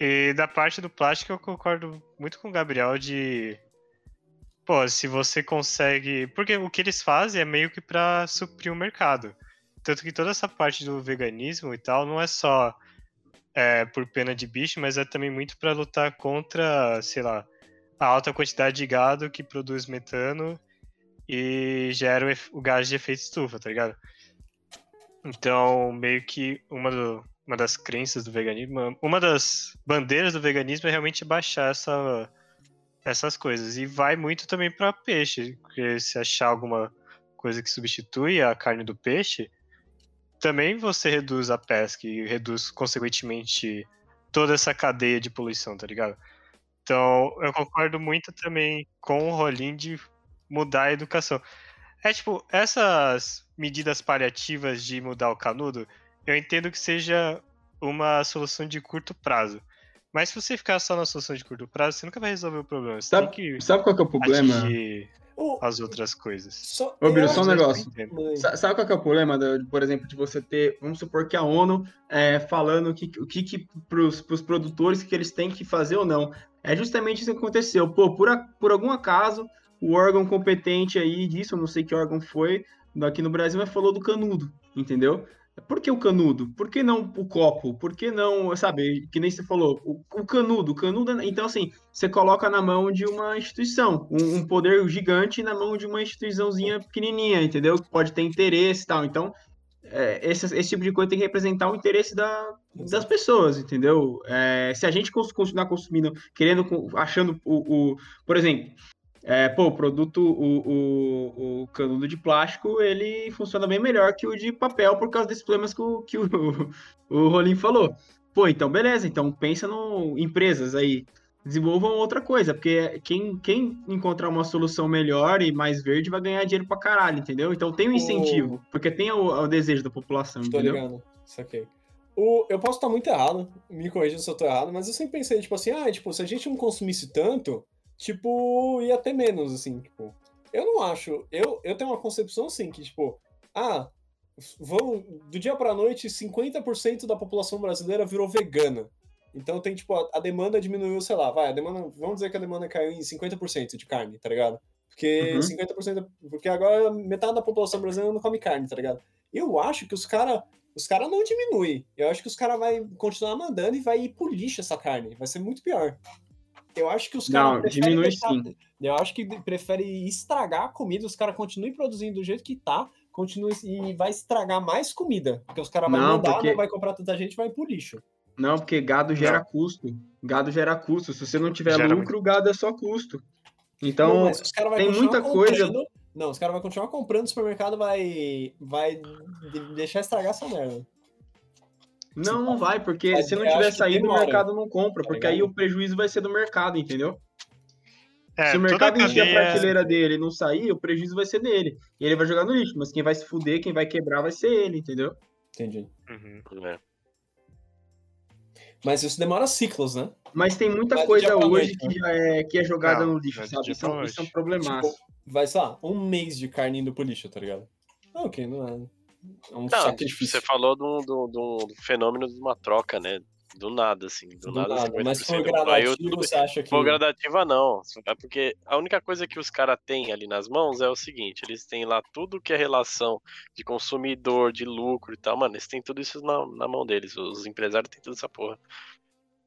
E da parte do plástico, eu concordo muito com o Gabriel de. Pô, se você consegue. Porque o que eles fazem é meio que pra suprir o mercado. Tanto que toda essa parte do veganismo e tal não é só é, por pena de bicho, mas é também muito pra lutar contra, sei lá, a alta quantidade de gado que produz metano e gera o, o gás de efeito estufa, tá ligado? Então, meio que uma, do- uma das crenças do veganismo, uma das bandeiras do veganismo é realmente baixar essa, essas coisas. E vai muito também para peixe, porque se achar alguma coisa que substitui a carne do peixe, também você reduz a pesca e reduz, consequentemente, toda essa cadeia de poluição, tá ligado? Então, eu concordo muito também com o Rolim de mudar a educação. É tipo, essas medidas paliativas de mudar o canudo, eu entendo que seja uma solução de curto prazo. Mas se você ficar só na solução de curto prazo, você nunca vai resolver o problema. Você Sabe, tem que sabe qual que é o problema? as outras coisas. só, Ô, Biro, só um negócio. Sabe qual que é o problema, por exemplo, de você ter, vamos supor que a ONU é, falando o que, o que, que pros, pros produtores que eles têm que fazer ou não. É justamente isso que aconteceu. Pô, por, a- por algum acaso, o órgão competente aí disso, eu não sei que órgão foi, aqui no Brasil, mas falou do canudo, entendeu? Por que o canudo? Por que não o copo? Por que não, sabe, que nem você falou, o, o canudo, o canudo, então assim, você coloca na mão de uma instituição, um, um poder gigante na mão de uma instituiçãozinha pequenininha, entendeu? Que pode ter interesse e tal. Então, é, esse, esse tipo de coisa tem que representar o interesse da, das pessoas, entendeu? É, se a gente continuar consumindo, querendo, achando o, o por exemplo, é, pô, o produto, o, o, o canudo de plástico, ele funciona bem melhor que o de papel por causa desses problemas que o, que o, o Rolim falou. Pô, então beleza, então pensa no empresas aí, desenvolvam outra coisa, porque quem, quem encontrar uma solução melhor e mais verde vai ganhar dinheiro pra caralho, entendeu? Então tem um incentivo, porque tem o, o desejo da população, Tô entendeu? ligado. Saquei. O, eu posso estar muito errado, me corrija se eu tô errado, mas eu sempre pensei, tipo assim, ah, tipo, se a gente não consumisse tanto, tipo, ia ter menos, assim, tipo. Eu não acho. Eu, eu tenho uma concepção assim, que, tipo, ah, vão do dia pra noite, 50% da população brasileira virou vegana. Então tem, tipo, a, a demanda diminuiu, sei lá, vai, a demanda, vamos dizer que a demanda caiu em 50% de carne, tá ligado? Porque Uhum. 50%, porque agora metade da população brasileira não come carne, tá ligado? Eu acho que os caras os cara não diminuem. Eu acho que os caras vai continuar mandando e vai ir pro lixo essa carne. Vai ser muito pior. Eu acho que os Não, caras diminui sim. Eu acho que prefere estragar a comida, os caras continuem produzindo do jeito que tá, continue e vai estragar mais comida. Porque os caras vão Não, mandar, porque- não vai comprar tanta gente, vai pro lixo. Não, porque gado gera custo. Gado gera custo. Se você não tiver Gera lucro, gado é só custo. Então, Não, tem continuar muita coisa- comprando- Não, os caras vão continuar comprando, o supermercado vai, vai de- deixar estragar essa merda. Não, não vai, porque Mas se não tiver saído, o demora, mercado não compra, tá porque aí o prejuízo vai ser do mercado, entendeu? É, se o mercado encher a cadeia- prateleira dele e não sair, o prejuízo vai ser dele. E ele vai jogar no lixo, mas quem vai se fuder, quem vai quebrar vai ser ele, entendeu? Entendi. Uhum. É. Mas isso demora ciclos, né? Mas tem muita do coisa hoje noite, que, já é, que é jogada Não, no lixo, sabe? Isso, é um- isso é um noite. problemaço. Vai, sei lá, um mês de carne indo pro lixo, tá ligado? Ah, ok, não é. É um Não, sacrifício. você falou do, do, do fenômeno de uma troca, né? Do nada, assim. Do, Do nada, nada, mas se for 50% caiu gradativo, você acha que. Gradativa, não. É porque a única coisa que os caras têm ali nas mãos é o seguinte: eles têm lá tudo que é relação de consumidor, de lucro e tal. Mano, eles têm tudo isso na, na mão deles. Os empresários têm tudo essa porra.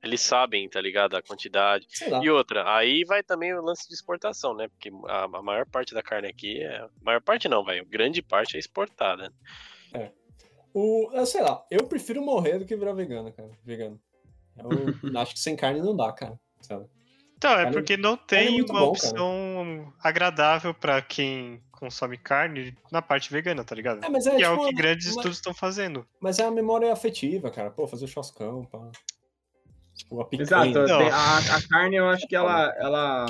Eles sabem, tá ligado? A quantidade. E outra, aí vai também o lance de exportação, né? Porque a, a maior parte da carne aqui é. Maior parte não, vai. Grande parte é exportada. O, eu sei lá, eu prefiro morrer do que virar vegano, cara. Vegano. Eu acho que sem carne não dá, cara. Sabe? Então, é Carne- porque não é tem muito uma bom, opção agradável pra quem consome carne na parte vegana, tá ligado? É, mas é, que é tipo, o que grandes uma- estudos estão fazendo. Mas é a memória afetiva, cara. Pô, fazer churrascão, pá. Tipo, a picanha. Exato, tem- a, a carne eu acho que ela, ela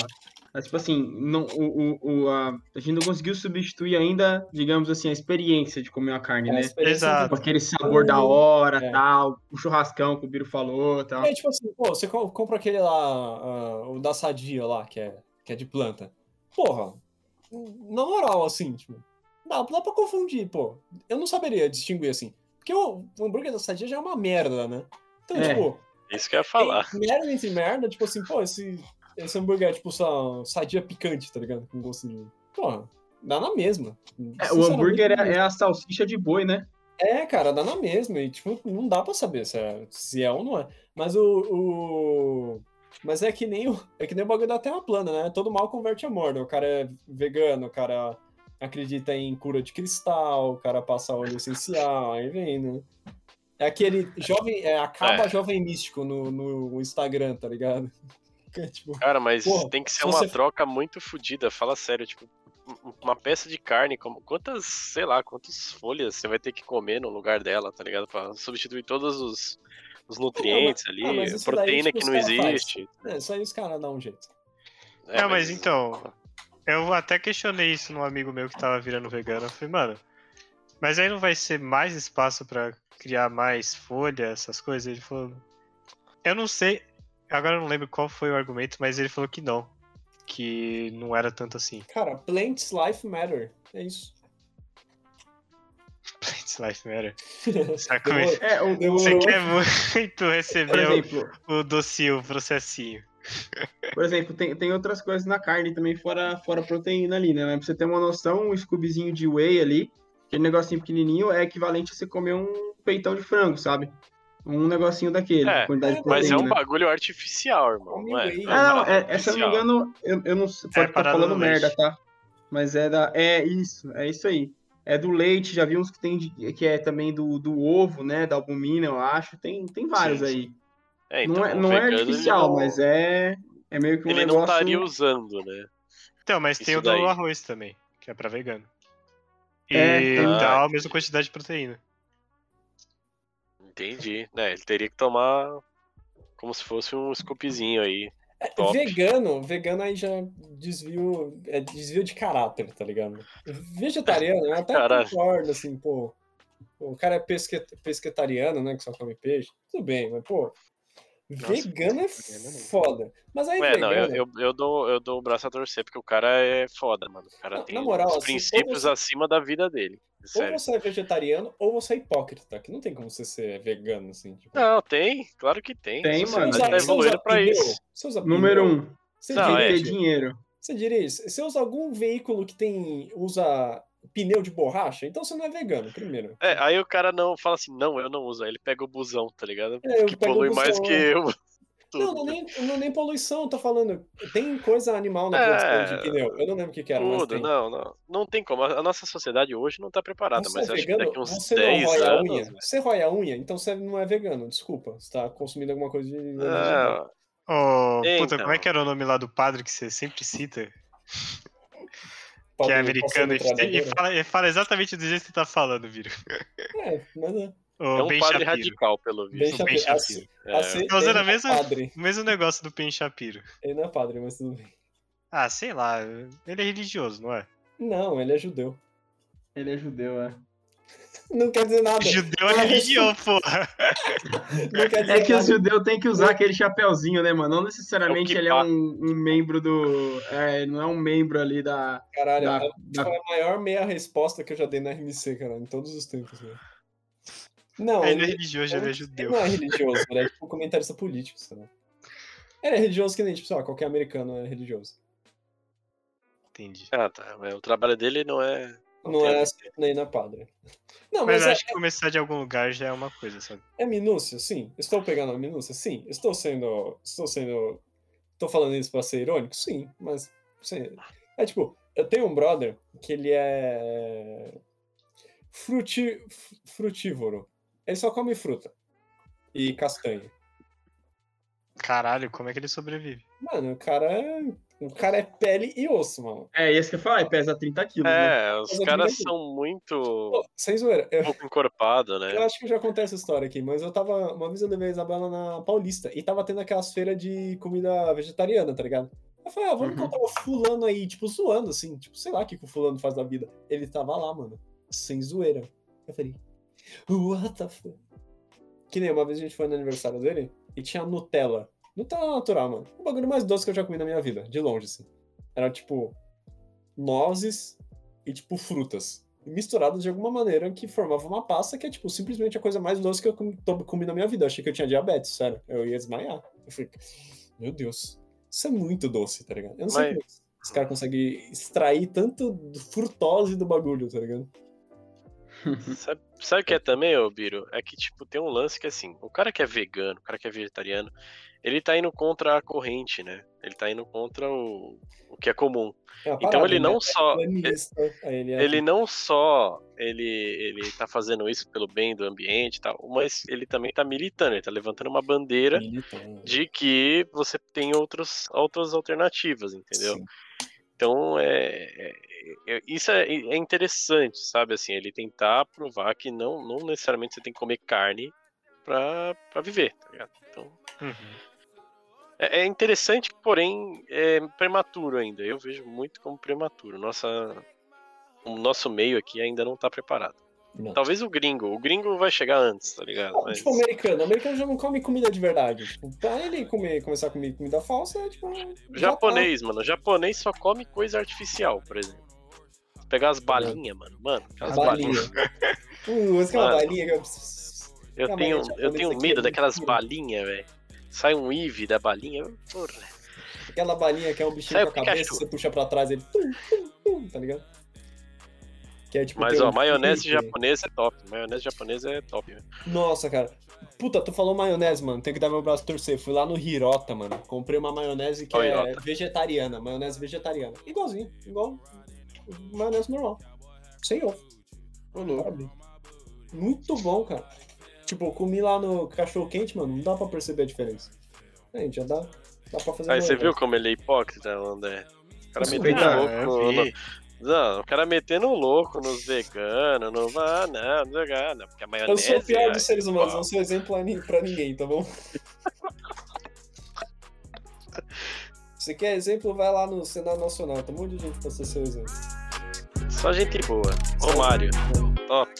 é, tipo assim, não, o, o, o- a, a gente não conseguiu substituir ainda, digamos assim, a experiência de comer a carne, É a né? experiência Exato. Com aquele sabor da hora, É. tal, o churrascão que o Biro falou, tal. É tipo assim, pô, você co- compra aquele lá, ah, o da Sadia lá, que é, que é de planta. Porra, na moral, assim, tipo, dá, dá pra confundir, pô. Eu não saberia distinguir assim. Porque o, o hambúrguer da Sadia já é uma merda, né? Então, É. tipo, Isso que eu ia falar. tem merda entre merda, tipo assim, pô, esse, esse hambúrguer é tipo só Sadia picante, tá ligado? Com gosto de. Porra, dá na mesma. É, o hambúrguer é, é a salsicha de boi, né? É, cara, dá na mesma. E, tipo, não dá pra saber se é, se é ou não é. Mas o, o- Mas é que nem o. É que nem o bagulho da Terra plana, né? Todo mal converte a morda. O cara é vegano, o cara acredita em cura de cristal, o cara passa óleo essencial, aí vem, né? É aquele jovem. É, acaba É. jovem místico no, no Instagram, tá ligado? É, tipo, Cara, mas Porra, tem que ser se uma você- troca muito fodida, fala sério, tipo, um- uma peça de carne, como, quantas, sei lá, quantas folhas você vai ter que comer no lugar dela, tá ligado? Pra substituir todos os, os nutrientes ali, ah, mas isso daí, proteína tipo, que não faz. existe. é, isso aí os caras dão um jeito. É, não, mas então, eu até questionei isso num amigo meu que tava virando vegano. Eu falei, mano, mas aí não vai ser mais espaço pra criar mais folha, essas coisas? Ele falou, eu não sei, agora eu não lembro qual foi o argumento, mas ele falou que não. Que não era tanto assim. Cara, plants life matter. É isso. Plants Life Matter. Demorou. é? O, Demorou. Você o- quer muito receber exemplo, o, o docinho, o processinho. por exemplo, tem, tem outras coisas na carne também, fora, fora proteína ali, né? Mas pra você ter uma noção, um scoobzinho de whey ali, aquele negocinho pequenininho, é equivalente a você comer um peitão de frango, sabe? Um negocinho daquele, É, quantidade de Mas é proteína. um bagulho artificial, irmão. Não é? É Ah, não, é, é, se eu não me engano, eu, eu não sei, É pode estar parada falando do merda, leite. tá? Mas é da. É isso, é isso aí. É do leite, já vi uns que tem de- que é também do, do ovo, né? Da albumina, eu acho. Tem, tem vários Sim, sim. aí. É, então, não é, não é vegano, ele artificial, não- mas é, é meio que um Ele negócio. não estaria usando, né? Então, mas tem Isso o do daí. arroz também, que é pra vegano. E É, tem. dá Ah, a mesma quantidade de proteína. Entendi. né? ele teria que tomar como se fosse um scoopzinho aí. Top. Vegano, vegano aí já desvio, é desvio de caráter, tá ligado? Vegetariano, eu até Caralho. concordo, assim, pô. O cara é pesque, pesquetariano, né? Que só come peixe. Tudo bem, mas, pô. Vegano é vegano não. foda. Mas aí, É, não, eu, vegano. eu, eu dou, eu dou o braço a torcer, porque o cara é foda, mano. O cara Na- tem moral, os assim, princípios ou você- acima da vida dele. Ou Sério. você é vegetariano ou você é hipócrita, que não tem como você ser vegano, assim. Tipo, Não, tem, claro que tem. Tem, A mano. Você tá usa- você evoluindo pra pneu? isso. Você usa Número pneu? um, Você Não, é. ter dinheiro. você dirige, você usa algum veículo que tem usa pneu de borracha, então você não é vegano, primeiro. É, aí o cara não fala assim, não, eu não uso. Aí ele pega o busão, tá ligado? É, que polui mais busão, que é. eu. Não, não, nem, não nem poluição, eu tô falando. Tem coisa animal na É, de pneu. Eu não lembro o que, que era, Tudo, não, não. Não tem como. A nossa sociedade hoje não tá preparada, Você mas é acho que vegano? daqui uns você 10 não rói a anos. unha? Você rói a unha, então você não é vegano, desculpa. Você tá consumindo alguma coisa de. Ah, Ô, puta, Então. como é que era o nome lá do padre que você sempre cita? Que é americano e, e fala, e fala exatamente do jeito que você tá falando, Viro. É, mas é. O é um Ben padre Shapiro. radical, pelo visto. o Ben Shapiro. Shapiro. É, Tá usando ele a é mesma- padre. O mesmo negócio do Ben Shapiro. Ele não é padre, mas tudo bem. Ah, sei lá. Ele é religioso, não é? Não, ele é judeu. Ele é judeu, é. Não quer dizer nada. Judeu é religião, porra. Não quer dizer É que os nada. judeus têm que usar aquele chapéuzinho, né, mano? Não necessariamente É o ele é kippah. um, um membro do. É, não é um membro ali da. Caralho, da- a- da- foi a maior meia resposta que eu já dei na RMC, cara, em todos os tempos, velho. Não, Ele é ele, religioso, ele é ele judeu. não é religioso, ele é tipo comentarista político, sabe? Ele é religioso que nem, tipo, sei lá, qualquer americano é religioso. Entendi. Ah, tá. O trabalho dele não é. Não é assim, nem na padre. Não, Mas mas é, acho que começar de algum lugar já é uma coisa, sabe? é minúcia, sim. Estou pegando a minúcia, sim. Estou sendo. Estou sendo. Estou falando isso pra ser irônico? Sim, mas. Sim. É tipo, eu tenho um brother que ele é. Fruti... frutívoro. Ele só come fruta. E castanha. Caralho, como é que ele sobrevive? Mano, o cara é. O cara é pele e osso, mano. É, esse que eu falei, pesa 30 quilos. né? É, os Mas eu caras são muito. Pô, sem zoeira. Eu, pouco encorpados, né? eu acho que eu já contei essa história aqui, mas eu tava. Uma vez eu levei a Isabela na Paulista e tava tendo aquelas feiras de comida vegetariana, tá ligado? Eu falei, ah, vamos Uhum. encontrar o fulano aí, tipo, zoando, assim. Tipo, sei lá o que, que o fulano faz da vida. Ele tava lá, mano. Sem zoeira. Eu falei, what the fuck? Que nem uma vez a gente foi no aniversário dele e tinha Nutella. Nutella natural, mano. O bagulho mais doce que eu já comi na minha vida, de longe, assim. Era tipo nozes e tipo frutas. Misturadas de alguma maneira que formava uma pasta que é tipo simplesmente a coisa mais doce que eu comi, comi na minha vida. Eu achei que eu tinha diabetes, sério. Eu ia desmaiar. Eu falei, meu Deus, isso é muito doce, tá ligado? Eu não sei Mas- como os caras conseguem extrair tanto frutose do bagulho, tá ligado? Sabe, sabe o que é também, ô Biro? É que, tipo, tem um lance que, assim, o cara que é vegano, o cara que é vegetariano, ele tá indo contra a corrente, né? Ele tá indo contra o, o que é comum. É uma Então parada, ele né? não É só- aí ele, é Ele não só ele, ele tá fazendo isso pelo bem do ambiente e tal, mas ele também tá militando, ele tá levantando uma bandeira militante. de que você tem outros, outras alternativas, entendeu? Sim. Então, é, é- é- isso é, é interessante, sabe? Assim, ele tentar provar que não, não necessariamente você tem que comer carne pra, pra viver, tá ligado? Então, Uhum. é, é interessante, porém, é prematuro ainda. Eu vejo muito como prematuro. Nossa, o nosso meio aqui ainda não tá preparado. Não. Talvez o gringo. O gringo vai chegar antes, tá ligado? Ah, Mas- Tipo, americano. americano já não come comida de verdade. Tipo, pra ele comer, começar a comer comida falsa, é tipo. já tá. Japonês, mano. Japonês só come coisa artificial, por exemplo. Pegar as balinhas, mano. Mano, aquelas Balinha. balinhas. Uh, essa que é uma Mano. balinha que eu. Eu Calma tenho, eu tenho medo daquelas balinhas, velho. Sai um Eve da balinha. Porra. Aquela balinha que é um bichinho Sai com a cabeça, você puxa pra trás, ele. Tum, tum, tum, tá ligado? Que é tipo. Mas, ó, um maionese chifre. japonesa é top. Maionese japonesa é top, velho. Nossa, cara. Puta, tu falou maionese, mano. Tem que dar meu braço a torcer. Fui lá no Hirota, mano. Comprei uma maionese que é Hirota. vegetariana. Maionese vegetariana. Igualzinho. Igual maionese normal. Sem ovo. Muito bom, cara. Tipo, eu comi lá no cachorro quente, mano. Não dá pra perceber a diferença. É, gente, já dá, dá pra fazer Aí você viu como ele é hipócrita, André? O cara metendo louco no, eu. Não, o cara metendo louco nos veganos, no. Ah, não, não, não, não, porque a Eu maionese. sou o pior é- dos seres humanos, não sou exemplo pra ninguém, tá bom? Se quer exemplo, vai lá no Senado Nacional. Tem um monte de gente pra ser seu exemplo. Só gente boa. Romário, top.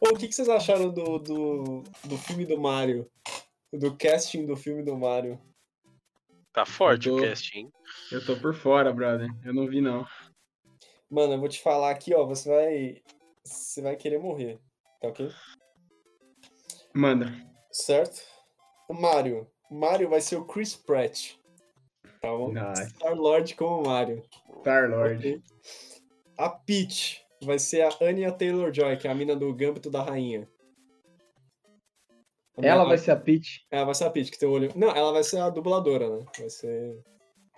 o que, que vocês acharam do, do, do filme do Mario? Do casting do filme do Mario? Tá forte o tô- cast, hein? Eu tô por fora, brother. Eu não vi, não. Mano, eu vou te falar aqui, ó. Você vai. Você vai querer morrer. Tá ok? Manda. Certo? O Mario. O Mario vai ser o Chris Pratt. Tá bom? Nice. Star-Lord como Mario. Star-Lord. ok? A Peach vai ser a Anya Taylor-Joy, que é a mina do Gâmbito da Rainha. A Ela vai ser a Peach. Ela vai ser a Peach, que tem o olho... Não, ela vai ser a dubladora, né? Vai ser...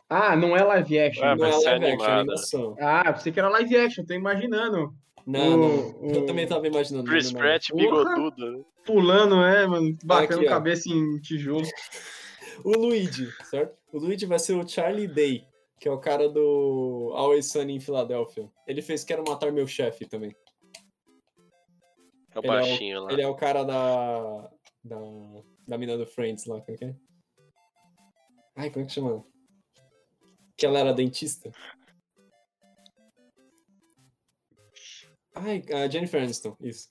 Ah, não é live action. Ah, Não é live action, é animada. animação. Ah, eu pensei que era live action, tô imaginando. Não, não. O- Eu também tava imaginando. Chris não. Pratt bigodudo. né? Pulando, é, mano. Batendo Aqui, ó. cabeça em tijolo. O Luigi, certo? O Luigi vai ser o Charlie Day, que é o cara do Always Sunny em Filadélfia. Ele fez Quero Matar Meu Chefe também. É o Ele é o- baixinho lá. Ele é o cara da. Da, da mina do Friends lá, como é que é? Ai, como é que chama? Que ela era dentista. Ai, a Jennifer Aniston, isso.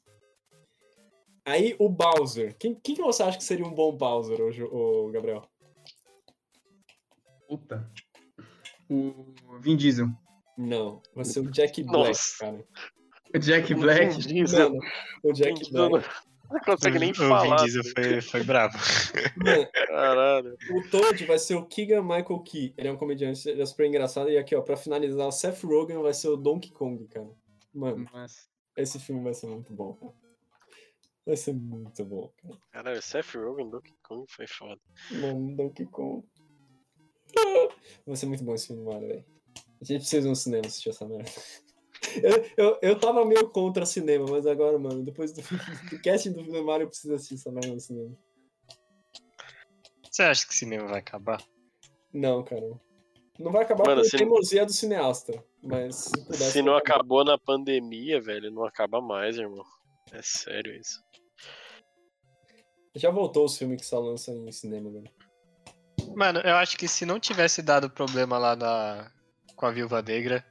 Aí o Bowser. Quem, quem que você acha que seria um bom Bowser, ô, Gabriel? Puta. O Vin Diesel. Não, vai ser o Jack Black, Nossa. cara. O Jack O Black. Vin Diesel, Mano, o Jack Black. Não consegue nem o Vin falar. Diesel foi, foi bravo. Mano, Caralho. O Toad vai ser o Keegan Michael Key. Ele é um comediante, ele é super engraçado. E aqui, ó, pra finalizar, o Seth Rogen vai ser o Donkey Kong, cara. Mano, Nossa. esse filme vai ser muito bom, cara. Vai ser muito bom, cara. Caralho, Seth Rogen, Donkey Kong foi foda. Mano, Donkey Kong. Vai ser muito bom esse filme, Mario, velho. A gente precisa ir no cinema assistir essa merda. Eu, eu, eu tava meio contra cinema, mas agora, mano, depois do, do casting do Mario, eu preciso assistir essa merda no cinema. Você acha que o cinema vai acabar? Não, cara. Não vai acabar Mano, por se- teimosia do cineasta. Mas se pudesse. Se não acabar. acabou na pandemia, velho, não acaba mais, irmão. É sério isso. Já voltou os filmes que só lançam em cinema, velho. Mano, eu acho que se não tivesse dado problema lá na... com a Viúva Negra,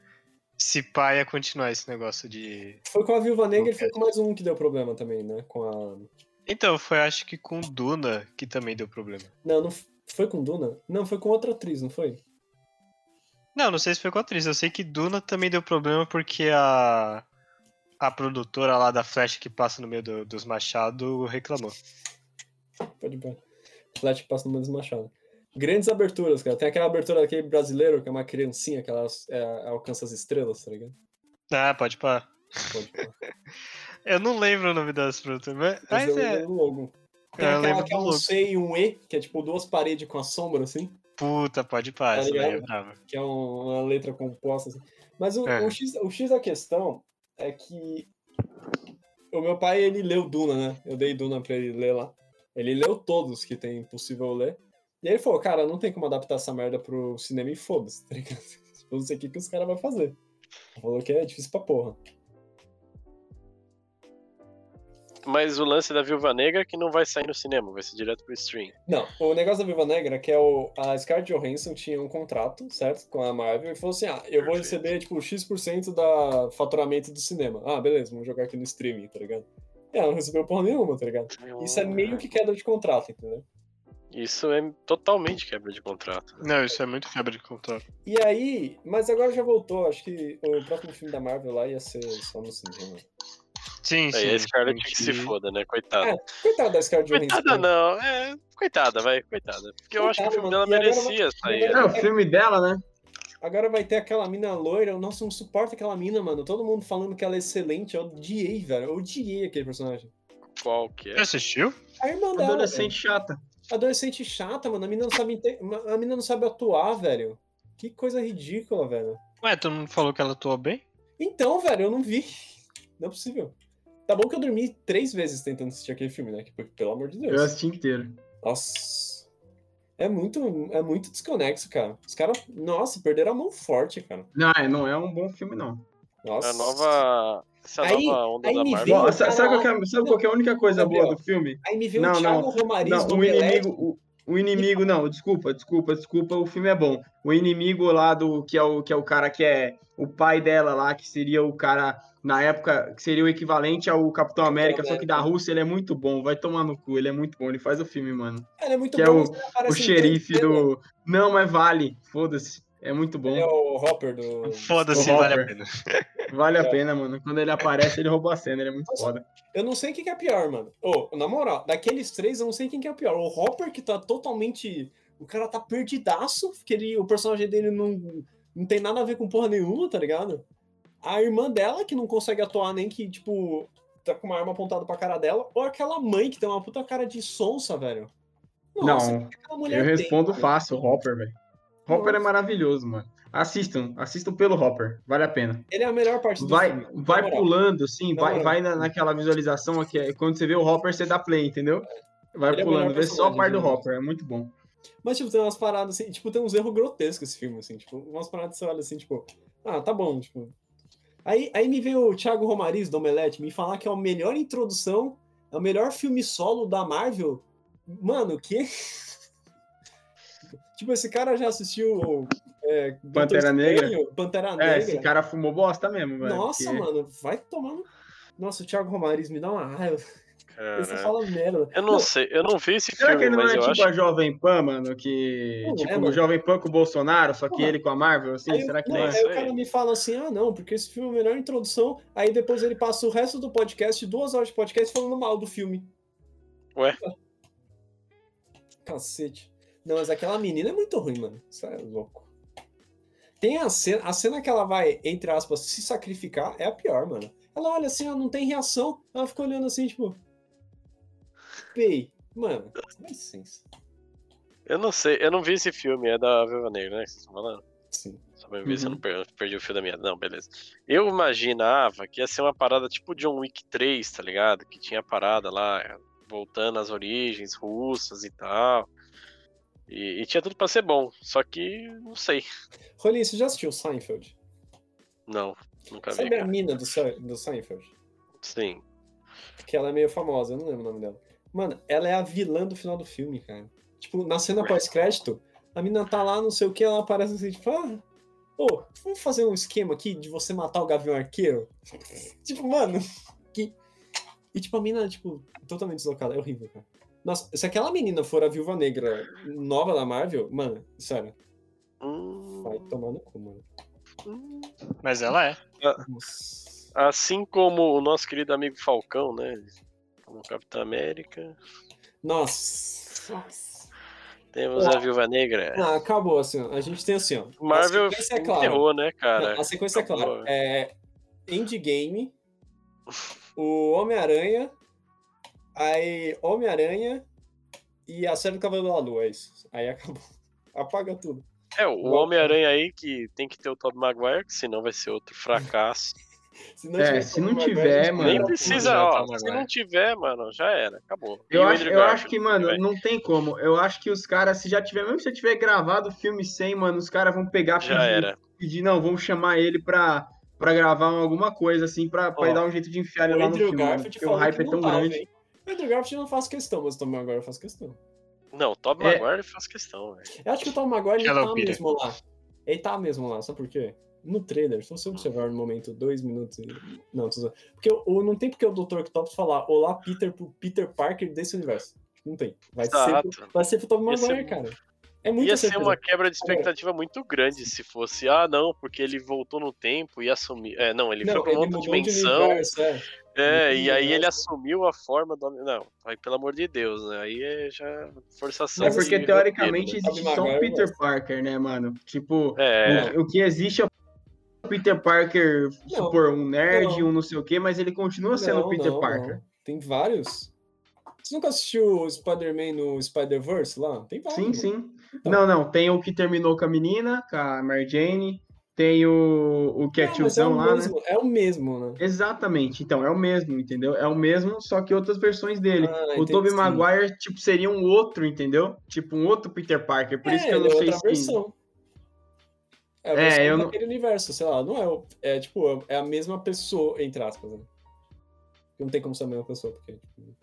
se pá ia continuar esse negócio de. Foi com a Viúva Negra e foi com mais um que deu problema também, né? Com a. Então, foi acho que com Duna que também deu problema. Não, não foi com Duna? Não, foi com outra atriz, não foi? Não, não sei se foi com a atriz. Eu sei que Duna também deu problema porque a. A produtora lá da Flash que passa no meio do- dos machados reclamou. Pode ver. Flash passa no meio dos Machado. Grandes aberturas, cara. Tem aquela abertura daquele brasileiro que é uma criancinha que ela é, alcança as estrelas, tá ligado? Ah, pode pá. Pode pôr. Eu não lembro o nome das produtoras, mas, Mas mas eu é. lembro do logo. Tem Eu aquela que é um. C e um E, que é tipo duas paredes com a sombra, assim. Puta, pode pá, Tá é ligado? brava. que é um- uma letra composta. Assim. Mas o, É. o X, o X da questão é que o meu pai, ele leu Duna, né? Eu dei Duna pra ele ler lá. Ele leu todos que tem possível ler. E aí ele falou, cara, não tem como adaptar essa merda pro cinema e foda-se, tá ligado? Eu não sei o que, que os caras vão fazer. Ele falou que é difícil pra porra. Mas o lance da Viúva Negra é que não vai sair no cinema, vai ser direto pro stream. Não, o negócio da Viva Negra é que é o, a Scarlett Johansson tinha um contrato, certo? Com a Marvel e falou assim: ah, eu vou Perfeito. receber, tipo, X% da faturamento do cinema. Ah, beleza, vamos jogar aqui no streaming, tá ligado? E ela não recebeu porra nenhuma, tá ligado? Isso é meio que queda de contrato, entendeu? Isso é totalmente quebra de contrato. Não, isso é muito quebra de contrato. E aí, mas agora já voltou, acho que o próximo filme da Marvel lá ia ser só no cinema. Sim, sim. Aí a Scarlett tem que se foda, né? Coitada. É, coitada da Scarlett Johansson. Coitada não, é. Coitada, vai, coitada. Porque eu acho que o filme dela Coitada, mano. E agora merecia sair. agora- É o filme dela, né? Agora vai ter aquela mina loira, nossa, não suporta aquela mina, mano. Todo mundo falando que ela é excelente, eu odiei, velho. Eu odiei aquele personagem. Qual que é? Você assistiu? A irmã dela. Adolescente chata. Adolescente chata, mano. A mina não sabe, inte- a mina não sabe atuar, velho. Que coisa ridícula, velho. Ué, todo mundo falou que ela atuou bem? Então, velho, eu não vi. Não é possível. Tá bom que eu dormi três vezes tentando assistir aquele filme, né? Que, pelo amor de Eu Deus. assisti inteiro. Nossa. É muito, é muito desconexo, cara. Os caras, nossa, perderam a mão forte, cara. Não, é, não é um bom filme, não. Nossa. A nova. Essa Aí- nova onda aí da me veio- Bom, o sabe, lá- qual que é, sabe qual que é a única coisa Gabriel, boa do filme? Aí me veio Não, o Thiago não. Romariz Não, do o inimigo, o, o inimigo, não, desculpa, desculpa, desculpa, o filme é bom. O inimigo lá do que é o que é o cara que é o pai dela lá, que seria o cara na época que seria o equivalente ao Capitão América, só que da Rússia, ele é muito bom, vai tomar no cu, ele é muito bom, ele faz o filme, mano. Ele é muito Que é bom, o- ele O em xerife do Não, mas vale, foda-se. É muito bom. Ele é o Hopper do. Foda-se, vale a pena. Vale a É. pena, mano. Quando ele aparece, ele rouba a cena, ele é muito Nossa, foda. Eu não sei quem que é pior, mano. Ô, na moral, daqueles três, eu não sei quem que é pior. O Hopper, que tá totalmente. O cara tá perdidaço, porque ele, o personagem dele não, não tem nada a ver com porra nenhuma, tá ligado? A irmã dela, que não consegue atuar nem que, tipo, tá com uma arma apontada pra cara dela. Ou aquela mãe que tem uma puta cara de sonsa, velho. Nossa, Não, aquela mulher eu tem, respondo cara? fácil, o Hopper, velho. Hopper é maravilhoso, mano. Assistam, assistam pelo Hopper, vale a pena. Ele é a melhor parte do Vai, filme. vai moral. pulando, Na vai, moral. vai na, naquela visualização aqui. é Quando você vê o Hopper, você dá play, entendeu? Vai Ele é pulando, melhor vê só a parte do Hopper, é muito bom. Mas, tipo, tem umas paradas assim, tipo, tem uns erros grotescos esse filme, assim, tipo, umas paradas que você olha assim, tipo, ah, tá bom, tipo. Aí, aí me veio o Thiago Romariz do Omelete me falar que é a melhor introdução, é o melhor filme solo da Marvel. Mano, que. tipo, esse cara já assistiu. É, Pantera Negra? Pantera É, Negra. esse cara fumou bosta mesmo, velho. Nossa, porque- mano, vai tomando. Nossa, o Thiago Romariz me dá uma raiva. Você Cara, fala merda. eu não sei, eu não vi esse Será que filme, ele não mas é tipo acho. a Jovem Pan, mano? Que. Não, tipo, é, o mano. Jovem Pan com o Bolsonaro, só que Porra. ele com a Marvel, assim? Aí, Será que não, não é? aí o cara me fala assim, ah, não, porque esse filme é a melhor introdução. Aí depois ele passa o resto do podcast, duas horas de podcast, falando mal do filme. Ué? Cacete. Não, mas aquela menina é muito ruim, mano. Isso é louco. Tem a cena, a cena que ela vai, entre aspas, se sacrificar é a pior, mano. Ela olha assim, ela não tem reação, ela fica olhando assim, tipo. Pei. Mano, dá licença. Eu não sei, eu não vi esse filme, é da Viva Negra, né? que vocês estão falando? Sim. Só pra ver se eu Uhum. não per- perdi o fio da minha. Não, beleza. Eu imaginava que ia ser uma parada tipo John Wick 3, tá ligado? Que tinha parada lá, voltando às origens russas e tal. E, e tinha tudo pra ser bom, só que não sei. Rolinho, você já assistiu Seinfeld? Não, nunca vi. Sabe a mina do, do Seinfeld? Sim. que ela é meio famosa, eu não lembro o nome dela. Mano, ela é a vilã do final do filme, cara. Tipo, na cena pós-crédito, a mina tá lá, não sei o que, ela aparece assim, tipo, ah, ô, vamos fazer um esquema aqui de você matar o Gavião Arqueiro? tipo, mano, que... E tipo, a mina, tipo, totalmente deslocada, é horrível, cara. Nossa, se aquela menina for a Viúva Negra nova da Marvel, mano, sério, Hum, vai tomar no cu, mano. hum. Mas ela é. Nossa. Assim como o nosso querido amigo Falcão, né? Como Capitão América. Nossa. Nossa. Temos a Viúva Negra. Ah, acabou, assim. A gente tem assim, ó. Marvel a sequência é clara. enterrou, né, cara? Não, a sequência é Acabou. clara. É Endgame, o Homem-Aranha, aí Homem-Aranha e a série do Cavaleiro da Lua, é isso. Aí acabou. Apaga tudo. É, o Homem-Aranha aí que tem que ter o Tobey Maguire, que senão vai ser outro fracasso. Se não É, tiver se não Maguire, tiver, gente mano. Nem pra precisa, ó. Se Maguire. não tiver, mano, já era, acabou. Eu acho, eu acho que, mano, velho? não tem como. Eu acho que os caras, se já tiver, mesmo se já tiver gravado o filme sem, mano, os caras vão pegar Já pedir, era. pedir, não, vamos chamar ele pra, pra gravar alguma coisa, assim, pra, pra Ó, dar um jeito de enfiar ele lá no Andrew filme, mano, porque o hype é tão tava, grande. hein? O Andrew Garfield não faz questão, mas o Tom Maguire faz questão. Não, Tobey É. Maguire faz questão, velho. Eu acho que o Tom Maguire ele tá Peter. mesmo lá. Ele tá mesmo lá, sabe por quê? No trailer, se você observar no momento, dois minutos e... Não, tô. Porque o, o- não tem porque o Dr. Octopus falar Olá, Peter, pro Peter Parker desse universo. Não tem. Vai ser, Exato. vai ser pro Tom Ia ser- Maguire, cara. É muito Ia ser uma quebra de expectativa muito grande se fosse, ah, não, porque ele voltou no tempo e assumiu. É, não, ele Não, foi pra uma outra dimensão. universo, é. É, e aí ele assumiu a forma do. Não, aí pelo amor de Deus, né? Aí é já forçação. É porque, teoricamente, roteiro, Tobey existe só Maguire, Peter mas- Parker, né, mano? Tipo, né? É, o, o que existe é o Peter Parker, Não, supor, um nerd, não. um não sei o quê, mas ele continua sendo o Peter não, Parker. não. Tem vários. Você nunca assistiu o Spider-Man no Spider-Verse lá? Tem vários. Sim, sim. Então. Não, não, tem o que terminou com a menina, com a Mary Jane, tem o, o que é Não, é tiozão lá, né? mesmo, É o mesmo, né? Exatamente, então, é o mesmo, entendeu? É o mesmo, só que outras versões dele. Ah, o Tobey. Maguire, tipo, seria um outro, entendeu? Tipo, um outro Peter Parker, por é, isso que eu não é sei outra se... versão. É, a É, versão eu não- daquele universo, sei lá, não é, o- é tipo, é a mesma pessoa, entre aspas, né? Não tem como ser a mesma pessoa, porque. tipo,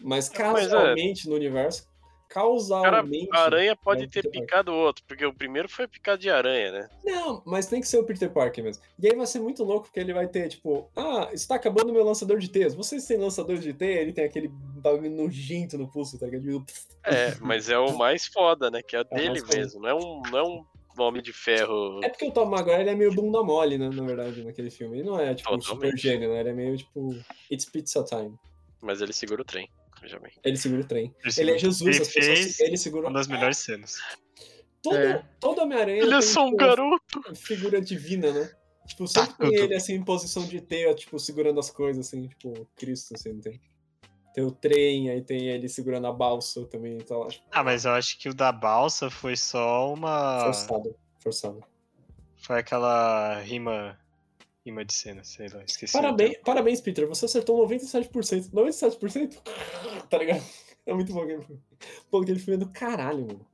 Mas Mas é. casualmente no universo. Causalmente. A aranha pode é o ter Parker. picado o outro, porque o primeiro foi picado de aranha, né? Não, mas tem que ser o Peter Parker mesmo. E aí vai ser muito louco, porque ele vai ter, tipo, ah, está acabando o meu lançador de teias. Vocês têm lançador de teia? Ele tem aquele bagulho nojento no pulso, tá ligado? É, mas é o mais foda, né? Que é o mais dele mesmo. Não é um, não é um homem de ferro. É porque o Tom Maguire ele é meio bunda mole, né, na verdade, naquele filme. Ele não é, tipo, um super gênio, né? Ele é meio, tipo, it's pizza time. Mas ele segura o trem, veja bem. Ele segura o trem. Ele Ele é Jesus, Ele as pessoas, fez ele segura... uma das melhores cenas. Todo, É. todo Homem-Aranha Ele é só um tipo, uma garoto. figura divina, né? Tipo, sempre Tá, tem ele, assim, em posição de teia, tipo, segurando as coisas, assim, tipo, Cristo, assim, não tem? Tem o trem, aí tem ele segurando a balsa também, então, acho Ah, mas eu acho que o da balsa foi só uma. forçado, forçado. Foi aquela rima. Rima de cena, sei lá, esqueci. o Parabéns, parabéns, Peter, você acertou 97%. 97%? Tá ligado? É muito bom aquele filme. Pô, aquele filme é do caralho, mano.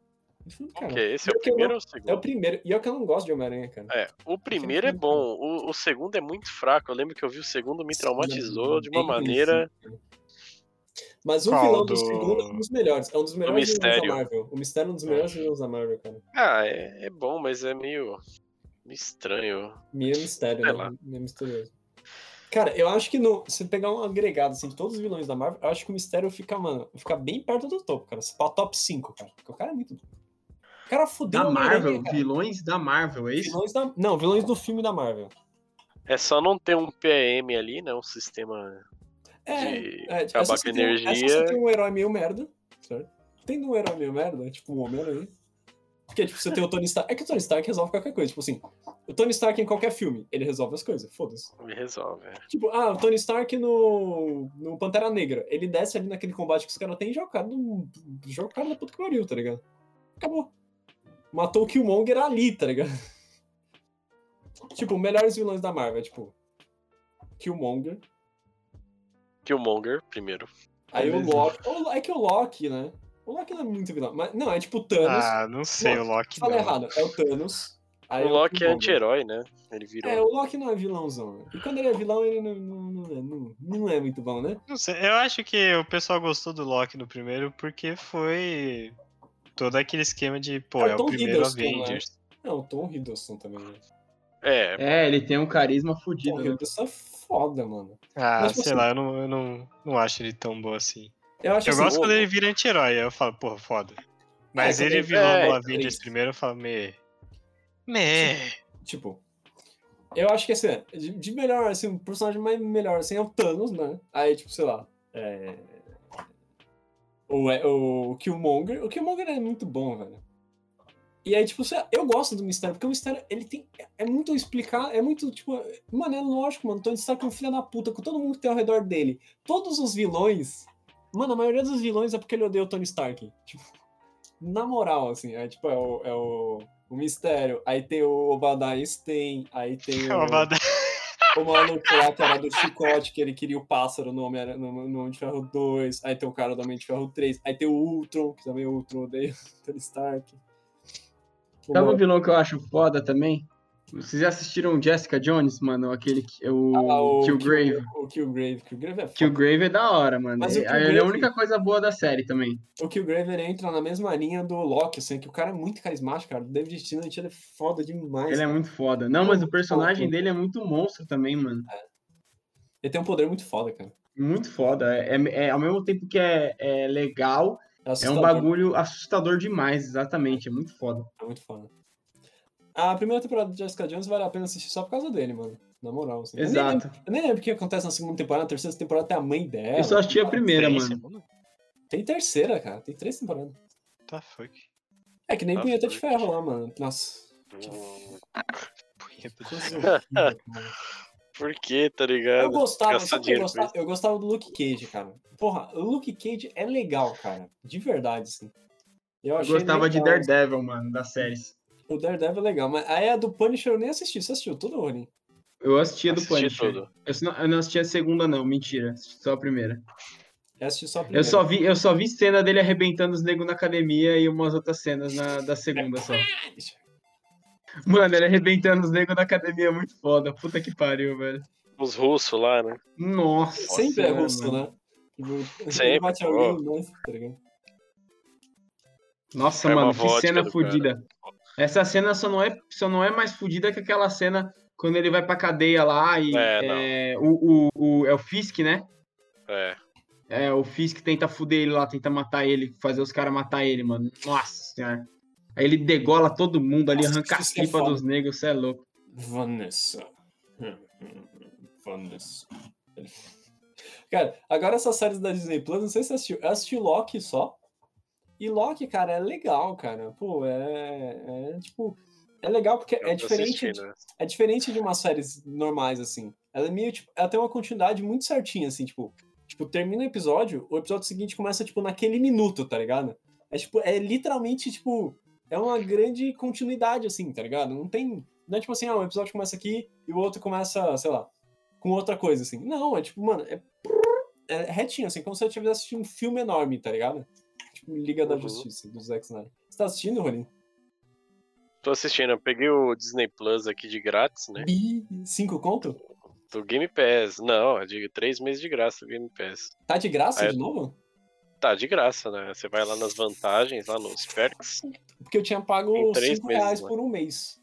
É caralho. Esse é o primeiro ou o É o segundo? primeiro, e é o que eu não gosto de Homem-Aranha, cara. É, o primeiro é bom, o, o segundo é muito fraco. Eu lembro que eu vi o segundo, me traumatizou de uma maneira. Mas o Qual vilão do do- segundo é um dos melhores. É um dos melhores vilões da Mistério. Marvel. O Mistério é um dos melhores vilões da Marvel, cara. Ah, é, é bom, mas é meio estranho. Meio mistério, Sei né? lá. Meio misterioso. Cara, eu acho que no, se pegar um agregado assim, de todos os vilões da Marvel, eu acho que o Mistério fica, mano, fica bem perto do topo, cara. Pra top 5, cara. Porque o cara é muito bom. O cara fudeu Da Marvel, cara. vilões da Marvel, é isso? Vilões da... Não, vilões do filme da Marvel. É só não ter um PM ali, né? Um sistema É, de é, acabar com você tem um- é só energia. você tem um herói meio merda, certo? Tem um herói meio merda, tipo um Homem-Aranha. Porque, tipo, você tem o Tony Stark. É que o Tony Stark resolve qualquer coisa. Tipo assim, o Tony Stark em qualquer filme, ele resolve as coisas. Foda-se. Me resolve. é. Tipo, ah, o Tony Stark no, no Pantera Negra. Ele desce ali naquele combate que os caras têm e joga o cara do. Joga o cara da puta que pariu, tá ligado? Acabou. Matou o Killmonger ali, tá ligado? tipo, melhores vilões da Marvel, tipo. Killmonger. Killmonger, primeiro. Aí o Beleza. Loki. o- É que o Loki, né? O Loki não é muito vilão. Mas, não, é tipo o Thanos. Ah, não sei, o Loki. Falei não. errado. É o Thanos. Aí o Loki é Killmonger. anti-herói, né? Ele virou. É, o Loki não é vilãozão. né? E quando ele é vilão, ele não, não, não, é, não, não é muito bom, né? Não sei, eu acho que o pessoal gostou do Loki no primeiro porque foi todo aquele esquema de, pô, É o é o primeiro Hiddleston, né? Avengers. Não, o Tom Hiddleston também. Né? É, É, ele tem um carisma Tom fudido, né? Hiddleston é foda, mano. Ah, Mas, tipo sei assim- lá, eu não, eu, não, não acho ele tão bom assim. Eu acho Eu assim, gosto o- quando ele vira anti-herói, aí eu falo, porra, foda. Mas É, ele vilão é, é Avengers isso. primeiro, eu falo, me. Me. Tipo, eu acho que assim, de, melhor, assim, o personagem mais melhor assim é o Thanos, né? Aí, tipo, sei lá. É... O, é- o Killmonger. O Killmonger é muito bom, velho. E aí, tipo, eu gosto do mistério, porque o mistério, ele tem. É muito explicar, é muito, tipo. Mano, é lógico, mano. Tony Stark é um filho da puta com todo mundo que tem ao redor dele. Todos os vilões. Mano, a maioria dos vilões é porque ele odeia o Tony Stark. Tipo, na moral, assim. É tipo, é o. É o o Mistério, aí tem o Obadiah Stane, aí tem o, Obada- o maluco lá que era do chicote, que ele queria o pássaro no Homem, no, no Homem de Ferro 2, aí tem o cara do Homem de Ferro 3, aí tem o Ultron, que também o Ultron odeia o Tony Stark. Sabe um vilão que eu acho foda também? Vocês já assistiram Jessica Jones, mano? Aquele que o, ah, o Killgrave. Kill- O Killgrave. Killgrave é foda. Killgrave é da hora, mano. Mas Ele ele é a Killgrave- única coisa boa da série também. O Killgrave ele entra na mesma linha do Loki, assim, que o cara é muito carismático, cara. O David Tennant ele é foda demais. Ele é cara. muito foda. Não, é mas o personagem dele é muito monstro também, mano. Ele tem um poder muito foda, cara. Muito foda. É, é- é ao mesmo tempo que é, é legal, é um assustador. bagulho assustador demais, exatamente. É muito foda. É muito foda. A primeira temporada de Jessica Jones vale a pena assistir só por causa dele, mano. Na moral. Assim. Eu nem lembro- Exato. Eu nem lembro o que acontece na segunda temporada, na terceira temporada tem a mãe dela. Eu só assisti a primeira, mano. segundo? Tem terceira, cara. Tem três temporadas. Tá, fuck. É que nem Tá punheta de ferro lá, mano. Nossa. Punheta de ferro. Por que, tá ligado? Eu gostava, eu gostava? Eu gostava do Luke Cage, cara. Porra, o Luke Cage é legal, cara. De verdade, assim. Eu, Eu gostava de legal, Daredevil, mano, das séries. O Daredevil é legal, mas aí a do Punisher eu nem assisti. Você assistiu tudo, Rony? Eu assistia do Assisti Punisher. tudo. Eu, só- eu não assistia a segunda, não. Mentira. Assisti só a primeira. Eu assisti só a Eu primeira. só vi, eu só vi cena dele arrebentando os negros na academia e umas outras cenas na, da segunda só. Mano, ele arrebentando os negros na academia é muito foda. Puta que pariu, velho. Os russos lá, né? Nossa. Sempre é russo, mano. né? Tipo, Sempre, bate pô. alguém, nossa, tá ligado? Nossa, É mano, que cena fodida. Essa cena só não, é, só não é mais fodida que aquela cena quando ele vai pra cadeia lá e É, é, o, o, o- é o Fisk, né? É. É, o Fisk tenta fuder ele lá, tenta matar ele, fazer os caras matar ele, mano. Nossa senhora. Aí ele degola todo mundo ali, Nossa, arranca a é dos negros, cê é louco. Vanessa. Vanessa. Cara, agora essas séries da Disney Plus, não sei se você assistiu. Eu assisti Loki só. E Loki, cara, é legal, cara. Pô, é, é tipo. É legal porque Eu é diferente, né? é diferente de umas séries normais, assim. Ela é meio, tipo, ela tem uma continuidade muito certinha, assim, tipo. Tipo, termina o episódio, o episódio seguinte começa, tipo, naquele minuto, tá ligado? É tipo, é literalmente, tipo, é uma grande continuidade, assim, tá ligado? Não tem. Não é tipo assim, ah, um episódio começa aqui e o outro começa, sei lá, com outra coisa, assim. Não, é tipo, mano, é, é retinho, assim, como se eu estivesse assistindo um filme enorme, tá ligado? Liga da Uhum. Justiça, do Zack Snyder. Você tá assistindo, Rolim? Tô assistindo, eu peguei o Disney Plus aqui de grátis, né? Ih, cinco conto? Do Game Pass. Não, eu digo três meses de graça do Game Pass. Tá de graça Ah, de eu- novo? Tá, de graça, né? Você vai lá nas vantagens, lá nos perks. Porque eu tinha pago Em três 5 meses, reais né? por um mês.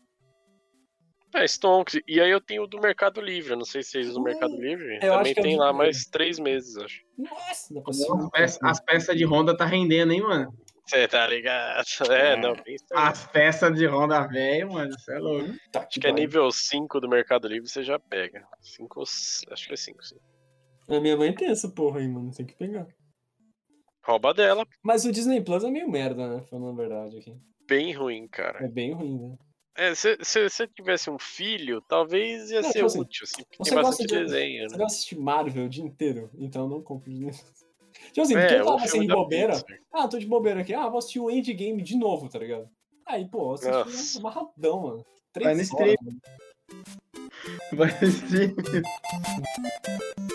É, Stonks. E aí eu tenho o do Mercado Livre. Eu não sei se vocês usam o Hum, Mercado Livre. eu Também tem lá mais três meses, acho. Nossa, dá pra As as peças de Honda tá rendendo, hein, mano? Você tá ligado? É, É. não. As peças de Honda velho, mano, cê é louco. Tá, Acho que é nível 5 do Mercado Livre, você já pega. 5 Acho que é 5, sim. A minha mãe tem essa porra aí, mano. Tem que pegar. Rouba dela. Mas o Disney Plus é meio merda, né? Falando a verdade aqui. Bem ruim, cara. É bem ruim, né? É, se, se você tivesse um filho, talvez ia Não, ser tipo assim, útil, assim, porque você tem gosta bastante de- desenho, Você né? vai assistir Marvel o dia inteiro, então eu não compro Disney. Tipo assim, É, porque eu tava sem da bobeira. Pixar. Ah, tô de bobeira aqui. Ah, vou assistir o Endgame de novo, tá ligado? Aí, pô, eu assisti Nossa. amarradão, mano. Três Vai no horas, stream. Vai assistir. Se